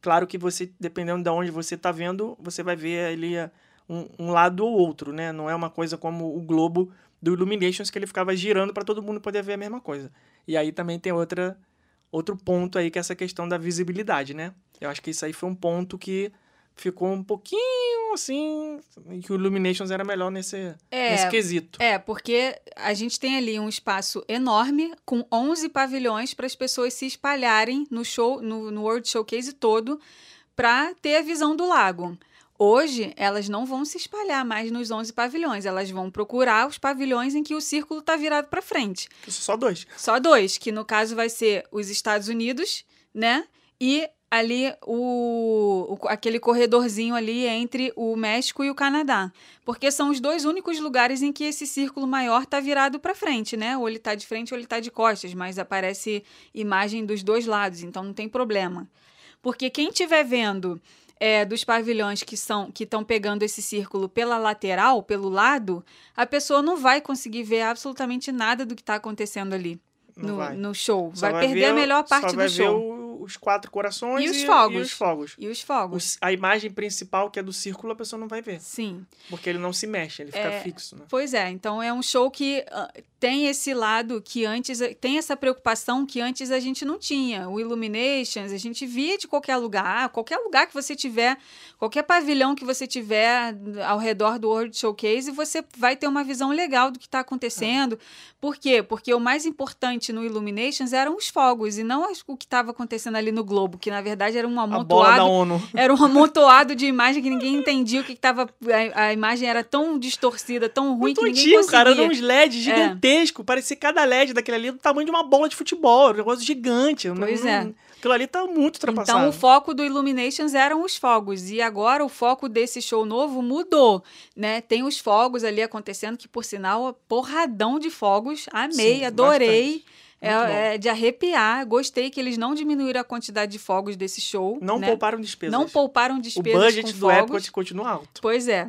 Claro que você, dependendo de onde você está vendo, você vai ver ali a- um, um lado ou outro, né? Não é uma coisa como o globo do Illuminations que ele ficava girando para todo mundo poder ver a mesma coisa. E aí também tem outra outro ponto aí que é essa questão da visibilidade, né? Eu acho que isso aí foi um ponto que ficou um pouquinho assim, que o Illuminations era melhor nesse, É, nesse quesito. É, porque a gente tem ali um espaço enorme com 11 pavilhões para as pessoas se espalharem no show, no, no World Showcase todo, para ter a visão do lago. Hoje, elas não vão se espalhar mais nos 11 pavilhões, elas vão procurar os pavilhões em que o círculo está virado para frente. Só dois. Só dois, que no caso vai ser os Estados Unidos, né? E ali o, o- aquele corredorzinho ali entre o México e o Canadá. Porque são os dois únicos lugares em que esse círculo maior tá virado para frente, né? Ou ele tá de frente ou ele tá de costas, mas aparece imagem dos dois lados, então não tem problema. Porque quem estiver vendo é, dos pavilhões que são que estão pegando esse círculo pela lateral, pelo lado, a pessoa não vai conseguir ver absolutamente nada do que está acontecendo ali no, vai. no show. Só Vai, perder a melhor parte vai do show. Os quatro corações E os E fogos. os fogos. E os fogos. Os- a imagem principal, que é do círculo, a pessoa não vai ver. Sim. Porque ele não se mexe, ele fica É, fixo, né? Pois é, então é um show que ah, tem esse lado que antes tem essa preocupação que antes a gente não tinha. O Illuminations, a gente via de qualquer lugar, qualquer lugar que você tiver, qualquer pavilhão que você tiver ao redor do World Showcase, você vai ter uma visão legal do que está acontecendo. Por quê? Porque o mais importante no Illuminations eram os fogos e não o que estava acontecendo ali no globo, que na verdade era um amontoado ONU. era um amontoado de imagem que ninguém entendia o que, que tava. A, a imagem era tão distorcida, tão ruim Muito que ninguém antigo, cara. Eram uns LED É. gigantescos. Parecia cada LED daquele ali do tamanho de uma bola de futebol. Era um negócio gigante. Pois Não- é. Aquilo ali tá muito ultrapassado. Então o foco do Illuminations eram os fogos e agora o foco desse show novo mudou, né? Tem os fogos ali acontecendo que por sinal porradão de fogos, amei, Sim, adorei. bastante. É, é de arrepiar. Gostei que eles não diminuíram a quantidade de fogos desse show. Não né? pouparam despesas. Não pouparam O despesas budget com do fogos. Epcot continua alto. Pois é.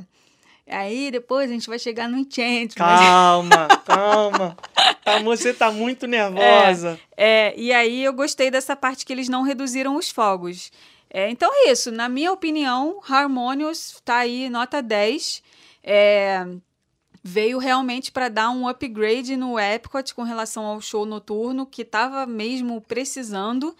Aí depois a gente vai chegar no Enchantment. Calma, calma. Tá, você tá muito nervosa. É, e aí eu gostei dessa parte que eles não reduziram os fogos. É, então é isso. Na minha opinião, Harmonious tá aí nota 10. É, veio realmente para dar um upgrade no Epcot com relação ao show noturno, que tava mesmo precisando.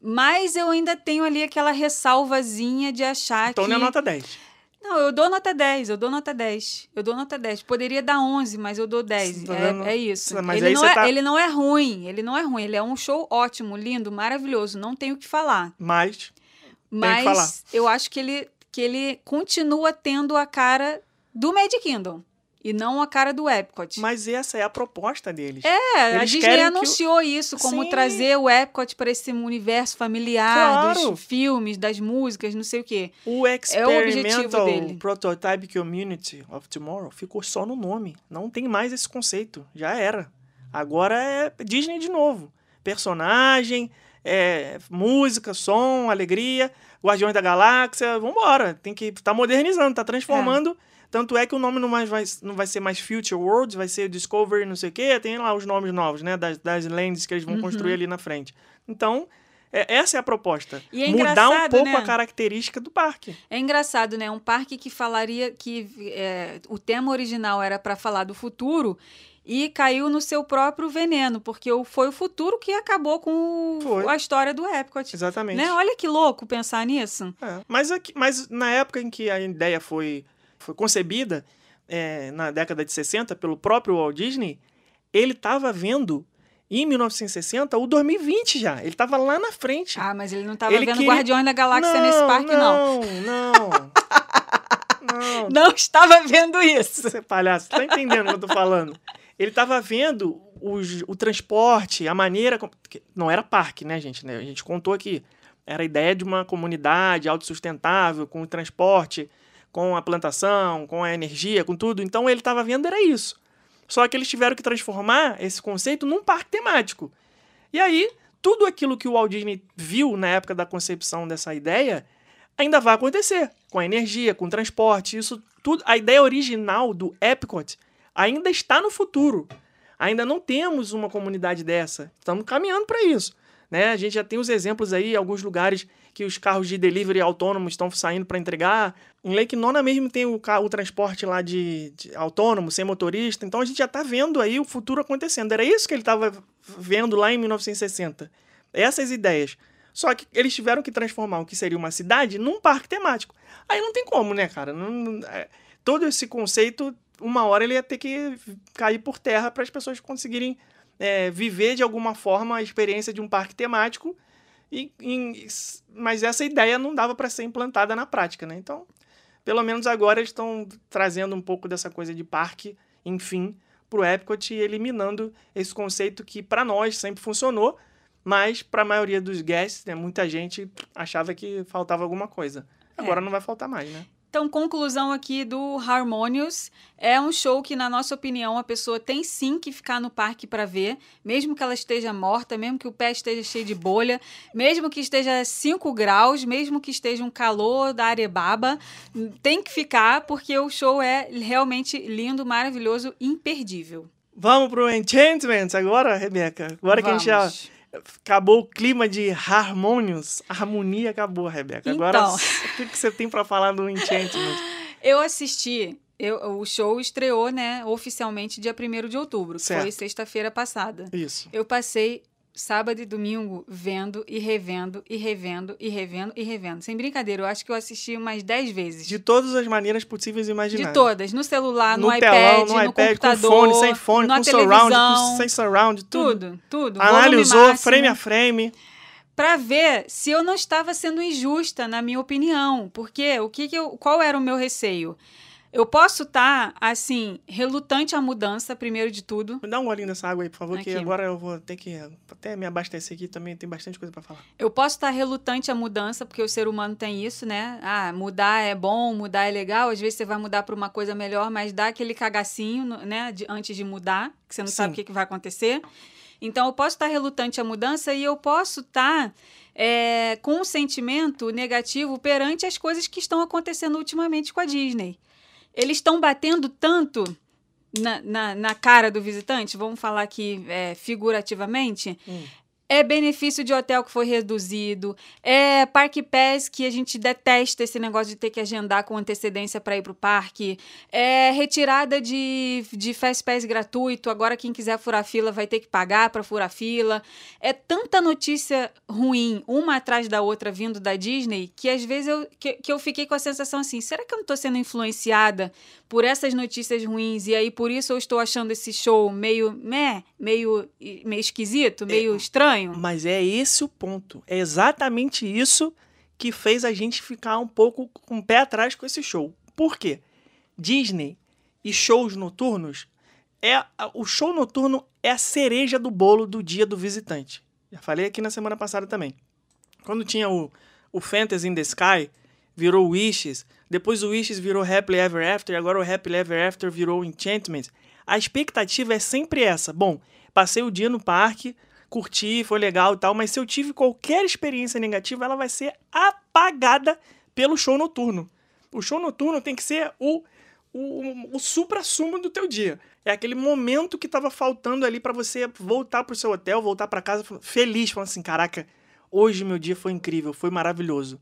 Mas eu ainda tenho ali aquela ressalvazinha de achar Então que... é nota 10. Não, eu dou nota 10, eu dou nota 10. Eu dou nota 10. Poderia dar 11, mas eu dou 10. Você tá É, é isso. Mas ele, não é, tá- ele não é ruim, ele não é ruim. Ele é um show ótimo, lindo, maravilhoso. Não tenho o que falar. Mas Mas falar. eu acho que ele, que ele continua tendo a cara do Mad Kingdom. E não a cara do Epcot. Mas essa é a proposta deles. É, a Eles Disney que o- anunciou isso, como Sim. trazer o Epcot para esse universo familiar Claro. dos filmes, das músicas, não sei o quê. O É objetivo Experimental dele. Prototype Community of Tomorrow ficou só no nome. Não tem mais esse conceito. Já era. Agora é Disney de novo. Personagem, é, música, som, alegria, Guardiões da Galáxia. Vambora. Tem que tá modernizando, tá transformando. Tanto é que o nome não, mais vai, não vai ser mais Future Worlds, vai ser Discovery, não sei o quê. Tem lá os nomes novos, né? Das, das lands que eles vão Uhum. construir ali na frente. Então, é- essa é a proposta. E é Mudar um pouco né? a característica do parque. É engraçado, né? Um parque que falaria que é, o tema original era para falar do futuro e caiu no seu próprio veneno, porque foi o futuro que acabou com o- a história do Epcot. Exatamente. Né? Olha que louco pensar nisso. É, Mas, aqui- mas na época em que a ideia foi, foi concebida, é, na década de 60, pelo próprio Walt Disney, ele estava vendo, em 1960, o 2020 já. Ele estava lá na frente. Ah, mas ele não estava vendo queria- Guardiões da Galáxia nesse parque, não. Não, não. não. Não estava vendo isso. Você é palhaço, tá entendendo o que eu tô falando? Ele tava vendo os- o transporte, a maneira. Não era parque, né, gente? né? A gente contou aqui. Era a ideia de uma comunidade autossustentável, com o transporte, com a plantação, com a energia, com tudo. Então ele estava vendo era isso. Só que eles tiveram que transformar esse conceito num parque temático. E aí, tudo aquilo que o Walt Disney viu na época da concepção dessa ideia ainda vai acontecer. Com a energia, com o transporte, isso tudo. A ideia original do Epcot ainda está no futuro. Ainda não temos uma comunidade dessa. Estamos caminhando para isso. Né? A gente já tem os exemplos aí, alguns lugares que os carros de delivery autônomos estão saindo para entregar. Em Lake Nona mesmo tem o, o transporte lá de, de autônomo, sem motorista. Então a gente já está vendo aí o futuro acontecendo. Era isso que ele estava vendo lá em 1960. Essas ideias. Só que eles tiveram que transformar o que seria uma cidade num parque temático. Aí não tem como, né, cara? Não- é, todo esse conceito, uma hora ele ia ter que cair por terra para as pessoas conseguirem é, viver de alguma forma a experiência de um parque temático. E, em- mas essa ideia não dava para ser implantada na prática, né? Então, pelo menos agora eles estão trazendo um pouco dessa coisa de parque, enfim, pro Epcot e eliminando esse conceito que para nós sempre funcionou, mas para a maioria dos guests, né, muita gente achava que faltava alguma coisa. Agora não vai faltar mais, né? Então, conclusão aqui do Harmonious. É um show que, na nossa opinião, a pessoa tem sim que ficar no parque para ver, mesmo que ela esteja morta, mesmo que o pé esteja cheio de bolha, mesmo que esteja 5 graus, mesmo que esteja um calor da arebaba, tem que ficar porque o show é realmente lindo, maravilhoso, imperdível. Vamos pro Enchantment agora, Rebeca? Agora que a gente já Vamos. Acabou o clima de Harmonious, a harmonia acabou, Rebeca. Agora, Então. o que, que você tem para falar do Enchantment? Eu assisti. eu- o show estreou, né, oficialmente dia 1 de outubro, Certo. foi sexta-feira passada. Isso. Eu passei sábado e domingo vendo e revendo e revendo e revendo e revendo. Sem brincadeira, eu acho que eu assisti umas 10 vezes. De todas as maneiras possíveis e imagináveis. De todas, no celular, no, no iPad, telão, no, no iPad, computador, com fone, sem fone, na com surround, com, sem surround, tudo. tudo, tudo. Analisou frame a frame. Pra ver se eu não estava sendo injusta, na minha opinião. Porque o que, que eu, qual era o meu receio? Eu posso estar, assim, relutante à mudança, primeiro de tudo. Me dá um golinho dessa água aí, por favor, que Aqui. agora eu vou ter que até me abastecer aqui também, tem bastante coisa para falar. Eu posso estar relutante à mudança, porque o ser humano tem isso, né? Ah, mudar é bom, mudar é legal. Às vezes você vai mudar para uma coisa melhor, mas dá aquele cagacinho, né? de- antes de mudar, que você não sabe Sim. o que, que vai acontecer. Então, eu posso estar relutante à mudança e eu posso estar é, com um sentimento negativo perante as coisas que estão acontecendo ultimamente com a Disney. Eles estão batendo tanto na, na, na cara do visitante, vamos falar aqui é, figurativamente, Hum. É benefício de hotel que foi reduzido, é Parque Pass que a gente detesta esse negócio de ter que agendar com antecedência para ir pro parque, é retirada de, de Fast Pass gratuito, agora quem quiser furar fila vai ter que pagar para furar fila. É tanta notícia ruim, uma atrás da outra vindo da Disney, que às vezes eu, que, que eu fiquei com a sensação assim, será que eu não tô sendo influenciada por essas notícias ruins e aí por isso eu estou achando esse show meio, meh, meio, meio esquisito, meio estranho? Mas é esse o ponto. É exatamente isso que fez a gente ficar um pouco com o pé atrás com esse show. Por quê? Disney e shows noturnos é o show noturno é a cereja do bolo do dia do visitante. Já falei aqui na semana passada também. Quando tinha o, o Fantasy in the Sky, virou Wishes, depois o Wishes virou Happily Ever After, e agora o Happily Ever After virou Enchantment. A expectativa é sempre essa. Bom, passei o dia no parque, curti, foi legal e tal, mas se eu tive qualquer experiência negativa, ela vai ser apagada pelo show noturno. O show noturno tem que ser o, o, o supra-sumo do teu dia. É aquele momento que tava faltando ali para você voltar pro seu hotel, voltar para casa feliz, falando assim, caraca, hoje meu dia foi incrível, foi maravilhoso.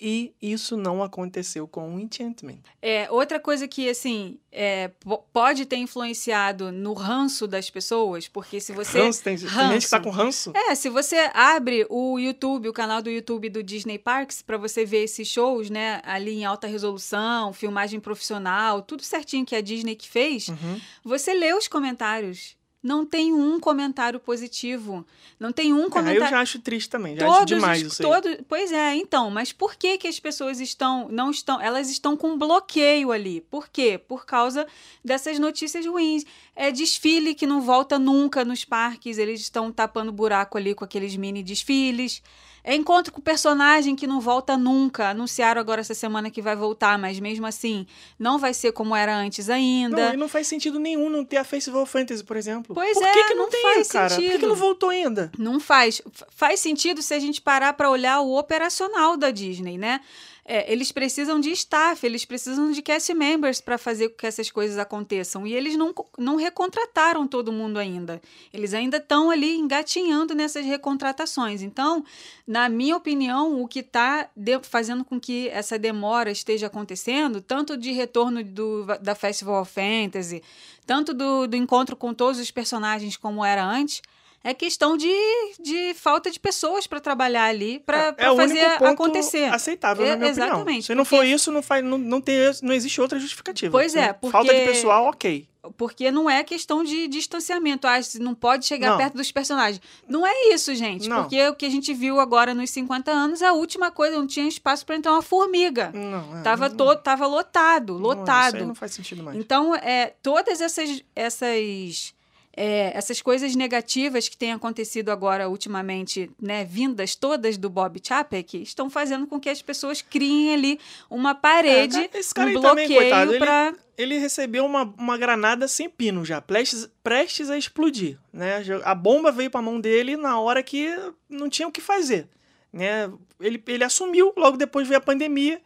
E isso não aconteceu com o Enchantment. É, outra coisa que, assim, é, po- pode ter influenciado no ranço das pessoas, porque se você... ranço, tem, tem gente que tá com ranço. É, se você abre o YouTube, o canal do YouTube do Disney Parks, pra você ver esses shows, né, ali em alta resolução, filmagem profissional, tudo certinho que a Disney que fez, Uhum. você lê os comentários. Não tem um comentário positivo. Não tem um Aí eu comentário. já acho triste também, já acho Todos demais os, isso aí. todo, Pois é, então, mas por que que as pessoas estão não estão, elas estão com bloqueio ali? Por quê? Por causa dessas notícias ruins. É desfile que não volta nunca nos parques, eles estão tapando buraco ali com aqueles mini desfiles. É encontro com personagem que não volta nunca. Anunciaram agora essa semana que vai voltar, mas mesmo assim, não vai ser como era antes ainda. Não, e não faz sentido nenhum não ter a Festival Fantasy, por exemplo. Pois por é, que, que não, não tem, faz cara? Por que, que sentido. não voltou ainda? Não faz. Faz sentido se a gente parar para olhar o operacional da Disney, né? É, eles precisam de staff, eles precisam de cast members para fazer com que essas coisas aconteçam. E eles não, não recontrataram todo mundo ainda. Eles ainda estão ali engatinhando nessas recontratações. Então, na minha opinião, o que está fazendo com que essa demora esteja acontecendo, tanto de retorno do, da Festival of Fantasy, tanto do, do encontro com todos os personagens como era antes, é questão de, de falta de pessoas para trabalhar ali, para é o fazer acontecer. aceitável, É, na minha exatamente, opinião. Se não porque- for isso, não, faz, não, não, tem, não existe outra justificativa. Pois é, Né? Falta de porque- pessoal, ok. Porque não é questão de distanciamento. Ah, não pode chegar Não. perto dos personagens. Não é isso, gente. Não. Porque o que a gente viu agora nos 50 anos, a última coisa, não tinha espaço para entrar uma formiga. Não, é, Tava, não- todo, tava lotado, não- lotado. Isso aí não faz sentido mais. Então, é, todas essas, essas, é, essas coisas negativas que têm acontecido agora ultimamente, né, vindas todas do Bob Chapek, estão fazendo com que as pessoas criem ali uma parede, É, esse cara um bloqueio ele- para Ele recebeu uma, uma granada sem pino já, prestes, prestes a explodir. Né? A bomba veio para a mão dele na hora que não tinha o que fazer. Né? Ele, ele assumiu, logo depois veio a pandemia.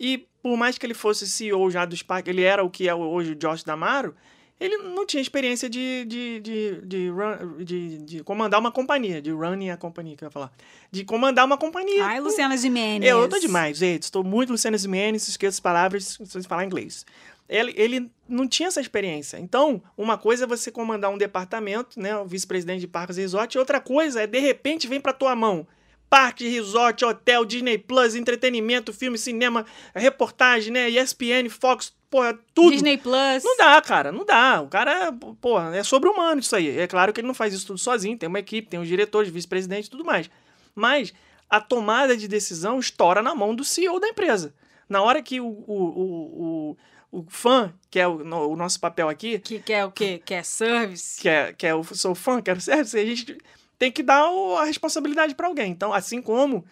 E por mais que ele fosse CEO já do Spark, ele era o que é hoje o Josh Damaro, ele não tinha experiência de, de, de, de, run- de, de comandar uma companhia, de running a companhia, que eu ia falar. De comandar uma companhia. Ai, Luciana Gimenez. Eu, eu tô demais, gente. Estou muito Luciano Gimenez, esqueço as palavras, se falar inglês. Ele, ele não tinha essa experiência. Então, uma coisa é você comandar um departamento, né, o vice-presidente de parques e resort, e outra coisa é, de repente, vem pra tua mão. Parque, resort, hotel, Disney Plus, entretenimento, filme, cinema, reportagem, né, ESPN, Fox, porra, tudo. Disney Plus. Não dá, cara, não dá. O cara, pô, é sobre-humano isso aí. É claro que ele não faz isso tudo sozinho, tem uma equipe, tem os diretores, vice-presidente e tudo mais. Mas a tomada de decisão estoura na mão do CEO da empresa. Na hora que o, o, o, o, o fã, que é o, no- o nosso papel aqui, Que quer o quê? Quer service? que é, que é o sou fã, quero service, a gente tem que dar a responsabilidade para alguém. Então, assim como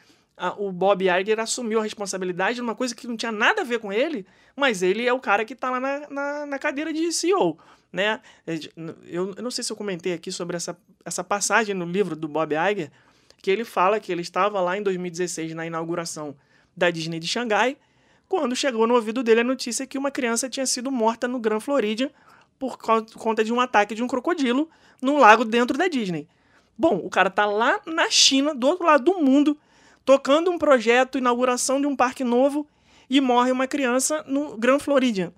a- o Bob Iger assumiu a responsabilidade de uma coisa que não tinha nada a ver com ele, mas ele é o cara que tá lá na, na, na cadeira de CEO, né? Eu, eu não sei se eu comentei aqui sobre essa, essa passagem no livro do Bob Iger, que ele fala que ele estava lá em 2016 na inauguração da Disney de Xangai, quando chegou no ouvido dele a notícia que uma criança tinha sido morta no Grand Floridian por conta de um ataque de um crocodilo num lago dentro da Disney. Bom, o cara tá lá na China, do outro lado do mundo, tocando um projeto, inauguração de um parque novo, e morre uma criança no Grand Floridian.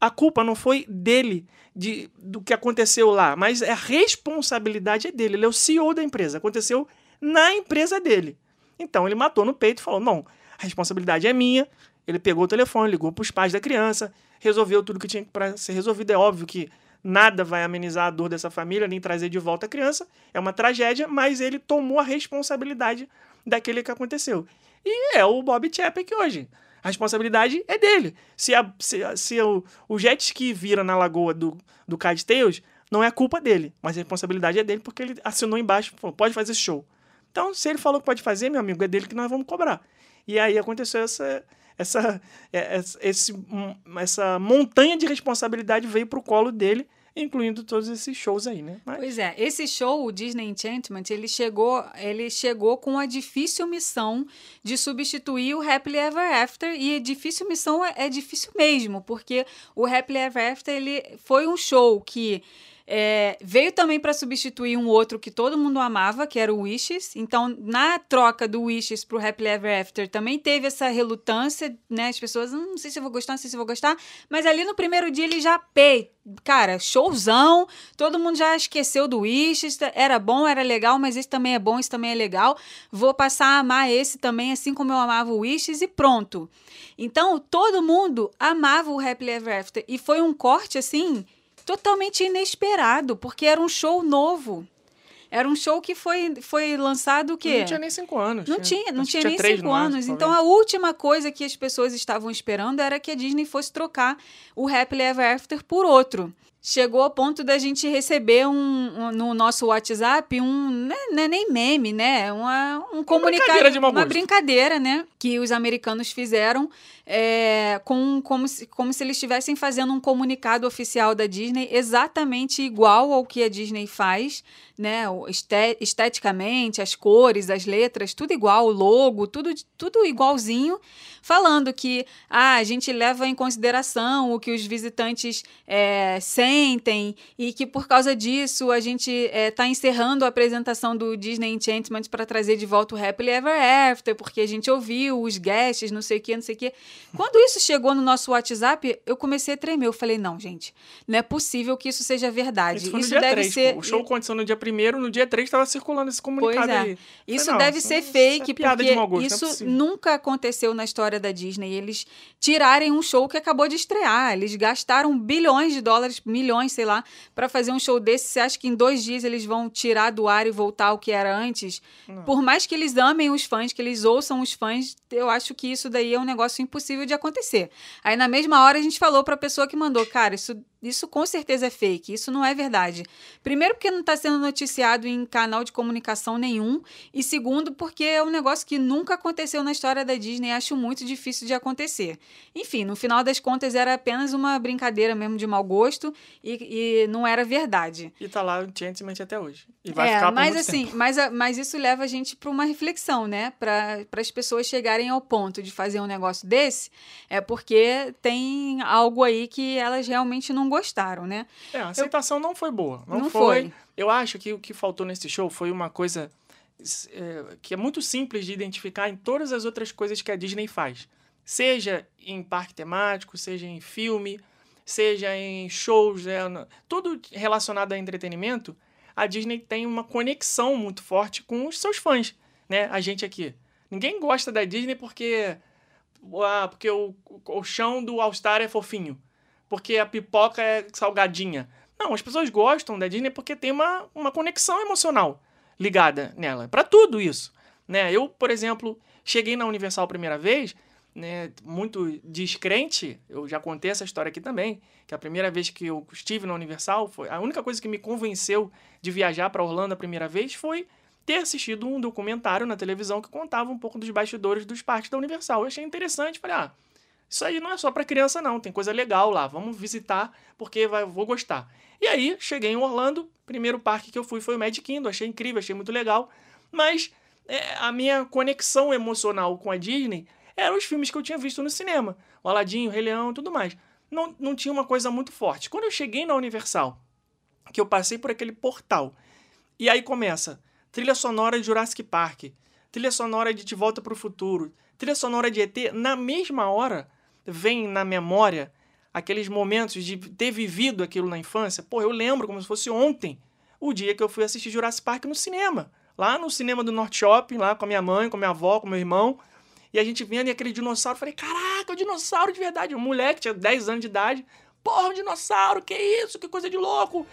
A culpa não foi dele, de, do que aconteceu lá, mas a responsabilidade é dele. Ele é o CEO da empresa. Aconteceu na empresa dele. Então ele matou no peito e falou: não, a responsabilidade é minha. Ele pegou o telefone, ligou para os pais da criança, resolveu tudo que tinha para ser resolvido. É óbvio que nada vai amenizar a dor dessa família, nem trazer de volta a criança. É uma tragédia, mas ele tomou a responsabilidade daquele que aconteceu. E é o Bob Chapek hoje. A responsabilidade é dele. Se, a- se, a- se o, o jet ski vira na lagoa do, do Cad Tales, não é culpa dele, mas a responsabilidade é dele porque ele assinou embaixo, falou, pode fazer esse show. Então, se ele falou que pode fazer, meu amigo, é dele que nós vamos cobrar. E aí aconteceu essa essa é- essa- hum, essa montanha de responsabilidade veio pro colo dele, incluindo todos esses shows aí, né? Mas, Pois é, esse show, o Disney Enchantment, ele chegou, ele chegou com a difícil missão de substituir o Happily Ever After, e difícil missão é, é difícil mesmo, porque o Happily Ever After ele foi um show que é, veio também para substituir um outro que todo mundo amava, que era o Wishes. Então, na troca do Wishes pro Happily Ever After, também teve essa relutância, né? As pessoas, "Hum, não sei se eu vou gostar, não sei se eu vou gostar. Mas ali no primeiro dia ele já, pei, cara, showzão. Todo mundo já esqueceu do Wishes. Era bom, era legal, mas esse também é bom, esse também é legal. Vou passar a amar esse também, assim como eu amava o Wishes, e pronto. Então, todo mundo amava o Happily Ever After. E foi um corte, assim, totalmente inesperado, porque era um show novo. Era um show que foi, foi lançado o quê? Não tinha nem cinco anos. Não tinha, não tinha nem cinco anos. Então, a última coisa que as pessoas estavam esperando era que a Disney fosse trocar o Happily Ever After por outro. chegou ao ponto da gente receber um, um- no nosso WhatsApp um né, não é nem meme, né? Uma, um comunicado, brincadeira de mau uma brincadeira, né? Que os americanos fizeram é, com como se, como se eles estivessem fazendo um comunicado oficial da Disney exatamente igual ao que a Disney faz, né? Esteticamente, as cores, as letras, tudo igual, o logo, tudo, tudo igualzinho, falando que ah, a gente leva em consideração o que os visitantes é, sentem e que por causa disso a gente está encerrando a apresentação do Disney Enchantment para trazer de volta o Happily Ever After, porque a gente ouviu os guests, não sei o que, não sei o que. Quando isso chegou no nosso WhatsApp, eu comecei a tremer. Eu falei, não, gente, não é possível que isso seja verdade. Isso foi no isso dia deve 3, ser. pô. O show aconteceu no dia 1 no dia 3 estava circulando esse comunicado Pois é. aí. Isso Falei, não, deve isso ser é fake, piada de porque mau gosto, não é isso possível. nunca aconteceu na história da Disney. Eles tirarem um show que acabou de estrear. Eles gastaram bilhões de dólares, milhões, sei lá, para fazer um show desse. Você acha que em dois dias eles vão tirar do ar e voltar ao que era antes? Por mais que eles amem os fãs, que eles ouçam os fãs, eu acho que isso daí é um negócio impossível de acontecer. Aí na mesma hora a gente falou para a pessoa que mandou, cara, isso isso com certeza é fake, isso não é verdade. Primeiro, porque não está sendo noticiado em canal de comunicação nenhum. E segundo, porque é um negócio que nunca aconteceu na história da Disney. Acho muito difícil de acontecer. Enfim, no final das contas, era apenas uma brincadeira mesmo de mau gosto e, e não era verdade. E tá lá Enchantment até hoje. E vai É, ficar por mas muito assim, tempo. mas, mas isso leva a gente para uma reflexão, né? Para as pessoas chegarem ao ponto de fazer um negócio desse, é porque tem algo aí que elas realmente não gostaram, né? É, a aceitação não foi boa. Não, Não foi. foi. Eu acho que o que faltou nesse show foi uma coisa é, que é muito simples de identificar em todas as outras coisas que a Disney faz. Seja em parque temático, seja em filme, seja em shows, né, no- tudo relacionado a entretenimento, a Disney tem uma conexão muito forte com os seus fãs, né? A gente aqui. Ninguém gosta da Disney porque ah, porque o, o chão do All Star é fofinho, porque a pipoca é salgadinha. Não, as pessoas gostam da Disney porque tem uma, uma conexão emocional ligada nela. Pra tudo isso. Né? Eu, por exemplo, cheguei na Universal a primeira vez, né, muito descrente, eu já contei essa história aqui também, que a primeira vez que eu estive na Universal, foi a única coisa que me convenceu de viajar para Orlando a primeira vez foi ter assistido um documentário na televisão que contava um pouco dos bastidores dos parques da Universal. Eu achei interessante, falei, ah, isso aí não é só para criança não, tem coisa legal lá, vamos visitar porque vai, vou gostar. E aí, cheguei em Orlando, primeiro parque que eu fui foi o Magic Kingdom, achei incrível, achei muito legal, mas é, a minha conexão emocional com a Disney eram os filmes que eu tinha visto no cinema, o Aladdin, o Rei Leão e tudo mais. Não, não tinha uma coisa muito forte. Quando eu cheguei na Universal, que eu passei por aquele portal, e aí começa trilha sonora de Jurassic Park, trilha sonora de De Volta para o Futuro, trilha sonora de ET, na mesma hora vem na memória aqueles momentos de ter vivido aquilo na infância. Pô, eu lembro como se fosse ontem, o dia que eu fui assistir Jurassic Park no cinema. Lá no cinema do North Shopping, lá com a minha mãe, com a minha avó, com meu irmão. E a gente vendo e aquele dinossauro, eu falei, caraca, o dinossauro de verdade. Um moleque, tinha 10 anos de idade. Porra, um dinossauro, que isso, que coisa de louco.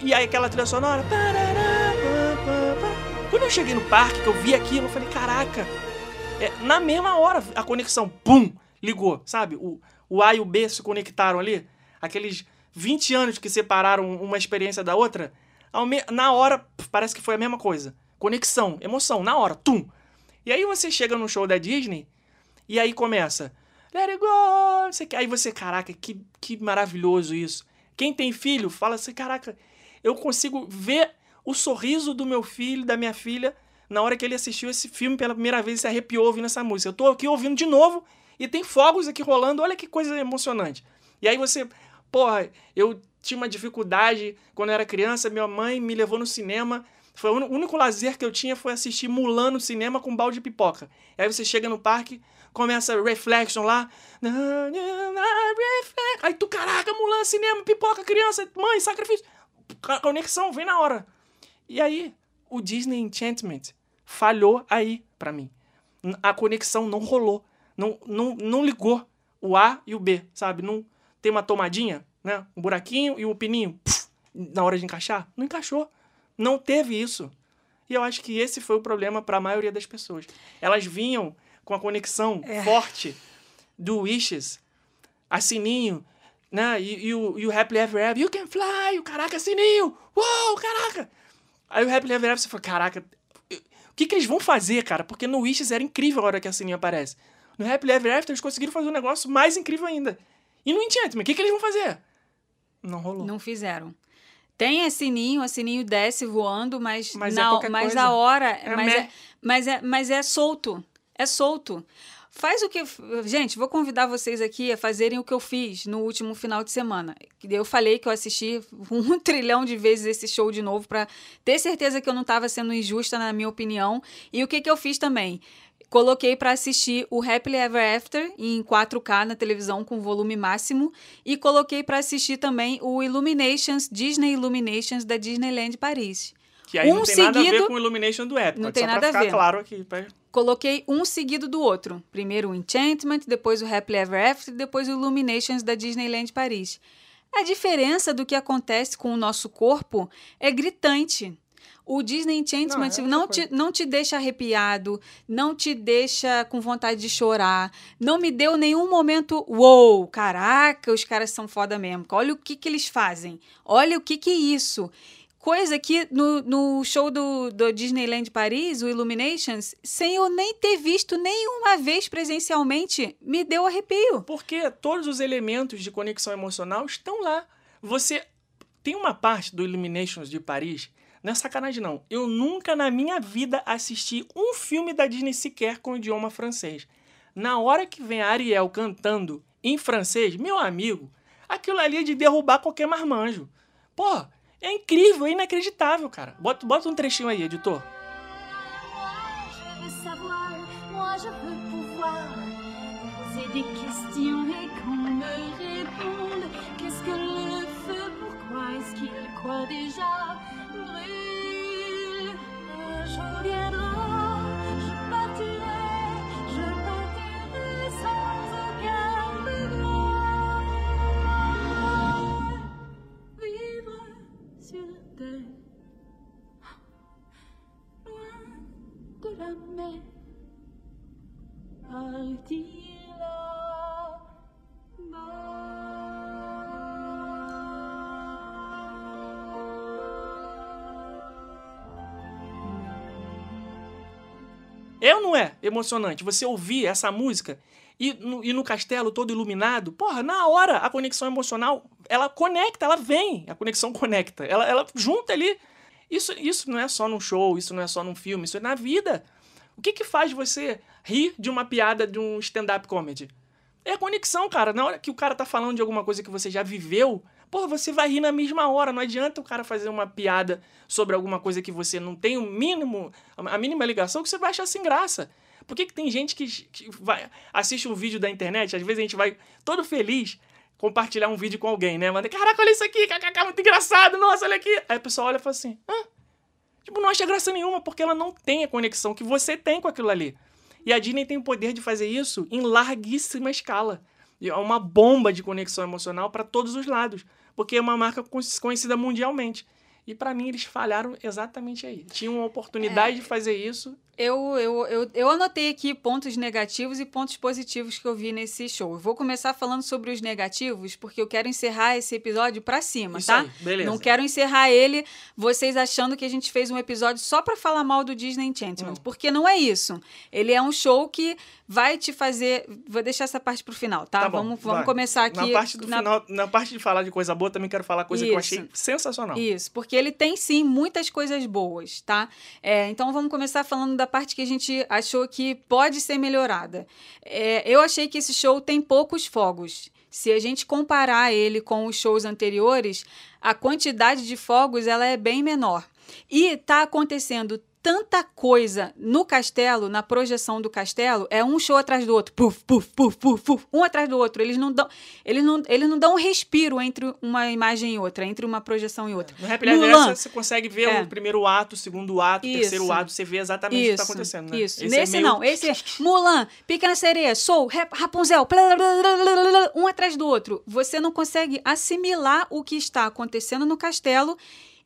E aí aquela trilha sonora. Quando eu cheguei no parque, que eu vi aquilo, eu falei, caraca. É, na mesma hora, a conexão, pum, ligou, sabe? O, o A e o B se conectaram ali. Aqueles 20 anos que separaram uma experiência da outra. Na hora, parece que foi a mesma coisa. Conexão, emoção, na hora, tum. E aí você chega no show da Disney e aí começa. Let it go! Aí você, caraca, que, que maravilhoso isso. Quem tem filho, fala assim, caraca, eu consigo ver o sorriso do meu filho, da minha filha, na hora que ele assistiu esse filme pela primeira vez e se arrepiou ouvindo essa música. Eu tô aqui ouvindo de novo e tem fogos aqui rolando, olha que coisa emocionante. E aí você, porra, eu tinha uma dificuldade quando eu era criança, minha mãe me levou no cinema. Foi o único lazer que eu tinha foi assistir Mulan no cinema com um balde de pipoca. E aí você chega no parque, começa Reflection lá. Aí tu, caraca, Mulan, cinema, pipoca, criança, mãe, sacrifício. Conexão vem na hora. E aí, o Disney Enchantment falhou aí pra mim. A conexão não rolou. Não, não, não ligou o A e o B, sabe? Não tem uma tomadinha, né? Um buraquinho e um pininho. puf, na hora de encaixar. Não encaixou. Não teve isso. E eu acho que esse foi o problema para a maioria das pessoas. Elas vinham com a conexão forte do Wishes, a Sininho, né? E, e o, e o Happily Ever After, you can fly, o caraca, sininho, uou, caraca. Aí o Happily Ever After, você fala, caraca, o que que eles vão fazer, cara? Porque no Wishes era incrível a hora que a sininho aparece. No Happily Ever After, eles conseguiram fazer um negócio mais incrível ainda. E no Enchantment, o que que eles vão fazer? Não rolou. Não fizeram. Tem a sininho, a sininho desce voando, mas, Mas é na, qualquer mas a hora. É mas, é, mas, é, mas é solto. É solto. Faz o que. Gente, vou convidar vocês aqui a fazerem o que eu fiz no último final de semana. Eu falei que eu assisti um trilhão de vezes esse show de novo para ter certeza que eu não estava sendo injusta, na minha opinião. E o que, que eu fiz também? Coloquei para assistir o Happily Ever After em 4K na televisão com volume máximo e coloquei para assistir também o Illuminations, Disney Illuminations da Disneyland Paris. Que aí um não tem nada a ver seguido- com o Illumination do Epcot. Não tem só nada pra a ficar ver. claro aqui. pra- Coloquei um seguido do outro. Primeiro o Enchantment, depois o Happily Ever After, depois o Illuminations da Disneyland Paris. A diferença do que acontece com o nosso corpo é gritante. O Disney Enchantment Não, é não, te, não te deixa arrepiado, não te deixa com vontade de chorar, não me deu nenhum momento, uou, caraca, os caras são foda mesmo. Olha o que, que eles fazem, olha o que, que é isso. Coisa que no, no show do, do Disneyland Paris, o Illuminations, sem eu nem ter visto nenhuma vez presencialmente, me deu arrepio. Porque todos os elementos de conexão emocional estão lá. Você tem uma parte do Illuminations de Paris, não é sacanagem não. Eu nunca na minha vida assisti um filme da Disney sequer com idioma francês. Na hora que vem a Ariel cantando em francês, meu amigo, aquilo ali é de derrubar qualquer marmanjo. Pô, é incrível, é inacreditável, cara. Bota, bota um trechinho aí, editor. Moi É ou não é emocionante você ouvir essa música e no, e no castelo todo iluminado? Porra, na hora a conexão emocional, ela conecta, ela vem, a conexão conecta, ela, ela junta ali. Isso, isso não é só num show, isso não é só num filme, isso é na vida. O que que faz você rir de uma piada de um stand-up comedy? É a conexão, cara. Na hora que o cara tá falando de alguma coisa que você já viveu, porra, você vai rir na mesma hora. Não adianta o cara fazer uma piada sobre alguma coisa que você não tem o mínimo, a mínima ligação, que você vai achar sem graça. Por que, que tem gente que, que vai, assiste um vídeo da internet, às vezes a gente vai todo feliz compartilhar um vídeo com alguém, né? Manda, caraca, olha isso aqui, kkk, muito engraçado, nossa, olha aqui. Aí a pessoa olha e fala assim, hã? Tipo, não acha graça nenhuma, porque ela não tem a conexão que você tem com aquilo ali. E a Disney tem o poder de fazer isso em larguíssima escala. É uma bomba de conexão emocional para todos os lados, porque é uma marca con- conhecida mundialmente. E para mim eles falharam exatamente aí. Tinham uma oportunidade de fazer isso. Eu, eu, eu, eu anotei aqui pontos negativos e pontos positivos que eu vi nesse show. Eu vou começar falando sobre os negativos, porque eu quero encerrar esse episódio pra cima, Isso tá? aí, beleza. Não quero encerrar ele vocês achando que a gente fez um episódio só pra falar mal do Disney Enchantment, Não. porque não é isso. Ele é um show que vai te fazer. Vou deixar essa parte pro final, tá? Tá bom, vamos vamos vai. começar aqui. Na parte, do na- final, na parte de falar de coisa boa, também quero falar coisa que eu Isso. achei sensacional. Isso, porque ele tem sim muitas coisas boas, tá? É, então vamos começar falando da parte que a gente achou que pode ser melhorada. É, eu achei que esse show tem poucos fogos. Se a gente comparar ele com os shows anteriores, a quantidade de fogos ela é bem menor. E tá acontecendo tanta coisa no castelo, na projeção do castelo, é um show atrás do outro, puf, puf, puf, puf, puf, um atrás do outro. Eles não dão, eles não, eles não dão um respiro entre uma imagem e outra, entre uma projeção e outra. No Happy Mulan. Você consegue ver É. o primeiro ato, o segundo ato, o Isso. terceiro ato, você vê exatamente o que está acontecendo, né? Isso. Esse é Nesse meio- não. Esse é Mulan, Pequena Sereia, Soul, Rap- Rapunzel, blá, blá, blá, um atrás do outro. Você não consegue assimilar o que está acontecendo no castelo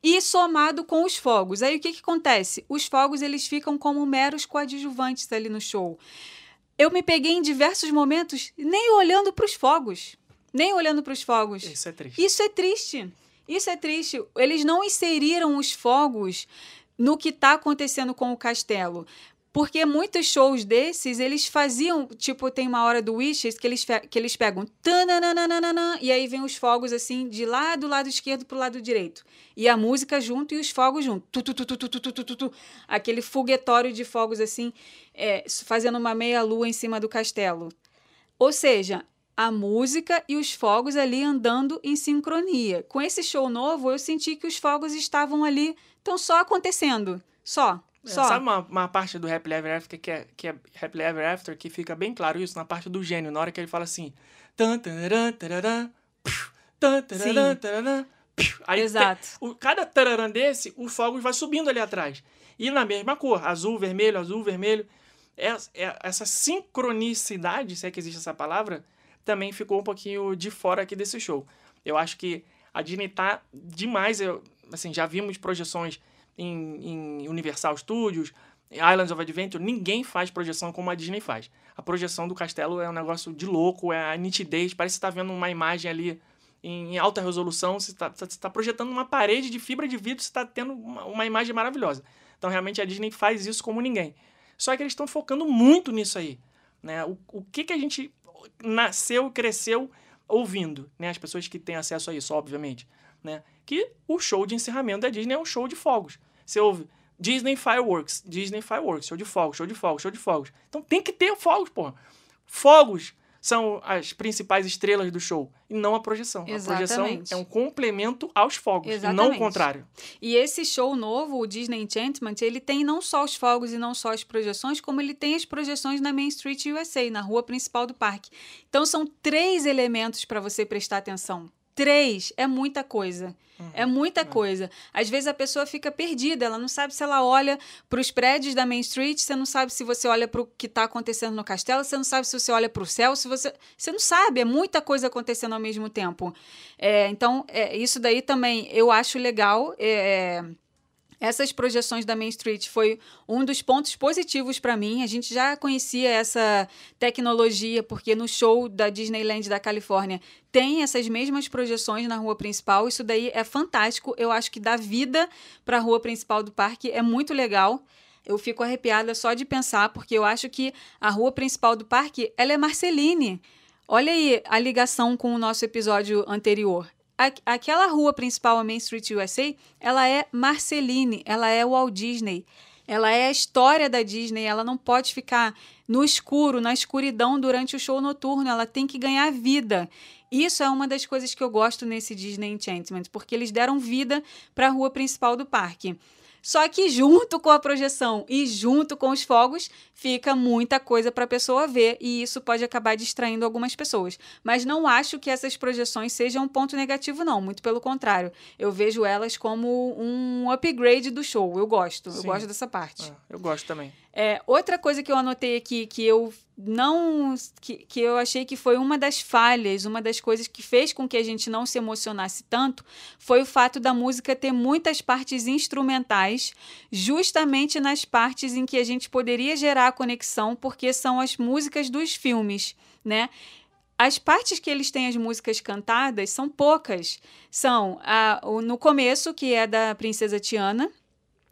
e somado com os fogos. Aí o que, que acontece? Os fogos eles ficam como meros coadjuvantes ali no show. Eu me peguei em diversos momentos nem olhando para os fogos. nem olhando para os fogos. Isso é triste. Isso é triste. Isso é triste. Eles não inseriram os fogos no que está acontecendo com o castelo. Porque muitos shows desses, eles faziam, tipo, tem uma hora do Wishes que eles, que eles pegam e aí vem os fogos assim, de lá do lado esquerdo pro lado direito. E a música junto e os fogos junto. Tu, tu, tu, tu, tu, tu, tu, tu, Aquele foguetório de fogos assim, é, fazendo uma meia-lua em cima do castelo. Ou seja, a música e os fogos ali andando em sincronia. Com esse show novo, eu senti que os fogos estavam ali, estão só acontecendo. Só é, Só. Sabe uma, uma parte do Happily Ever After que é, que é Happily Ever After que fica bem claro isso na parte do gênio, na hora que ele fala assim. Tan, tan. Aí Exato. tem- o, cada tararã desse, o fogo vai subindo ali atrás. E na mesma cor, azul, vermelho, azul, vermelho. Essa, é- essa sincronicidade, se é que existe essa palavra, também ficou um pouquinho de fora aqui desse show. Eu acho que a Disney tá demais. Eu, assim, já vimos projeções em, em Universal Studios, Islands of Adventure. Ninguém faz projeção como a Disney faz. A projeção do castelo é um negócio de louco, é a nitidez. Parece que você tá vendo uma imagem ali em, em alta resolução. Você está tá projetando uma parede de fibra de vidro, você está tendo uma, uma imagem maravilhosa. Então, realmente, a Disney faz isso como ninguém. Só que eles estão focando muito nisso aí. Né? O, o que, que a gente nasceu cresceu ouvindo, né? As pessoas que têm acesso a isso, obviamente, né? Que o show de encerramento da Disney é um show de fogos. Você ouve Disney Fireworks, Disney Fireworks, show de fogos, show de fogos, show de fogos. Então tem que ter fogos, porra. Fogos são as principais estrelas do show e não a projeção. A projeção Exatamente. é um complemento aos fogos e não o Exatamente. contrário. E esse show novo, o Disney Enchantment, ele tem não só os fogos e não só as projeções, como ele tem as projeções na Main Street USA, na rua principal do parque. Então são três elementos para você prestar atenção. Três é muita coisa. É muita coisa. Às vezes a pessoa fica perdida, ela não sabe se ela olha para os prédios da Main Street, você não sabe se você olha para o que está acontecendo no castelo, você não sabe se você olha para o céu, se você. Você não sabe, é muita coisa acontecendo ao mesmo tempo. É, então, é, isso daí também eu acho legal. é, essas projeções da Main Street foi um dos pontos positivos para mim. A gente já conhecia essa tecnologia, porque no show da Disneyland da Califórnia tem essas mesmas projeções na rua principal. Isso daí é fantástico. Eu acho que dá vida para a rua principal do parque. É muito legal. Eu fico arrepiada só de pensar, porque eu acho que a rua principal do parque ela é Marceline. Olha aí a ligação com o nosso episódio anterior. Aquela rua principal, a Main Street USA, ela é Marceline, ela é Walt Disney. Ela é a história da Disney, ela não pode ficar no escuro, na escuridão durante o show noturno, ela tem que ganhar vida. Isso é uma das coisas que eu gosto nesse Disney Enchantment, porque eles deram vida para a rua principal do parque. Só que junto com a projeção e junto com os fogos, fica muita coisa para a pessoa ver e isso pode acabar distraindo algumas pessoas. Mas não acho que essas projeções sejam um ponto negativo, não. Muito pelo contrário. Eu vejo elas como um upgrade do show. Eu gosto. Eu Sim. gosto dessa parte. Ah, eu gosto também. É, outra coisa que eu anotei aqui que eu não que, que eu achei que foi uma das falhas, uma das coisas que fez com que a gente não se emocionasse tanto, foi o fato da música ter muitas partes instrumentais, justamente nas partes em que a gente poderia gerar a conexão, porque são as músicas dos filmes, né? As partes que eles têm as músicas cantadas são poucas. São a, o- no começo, que é da Princesa Tiana,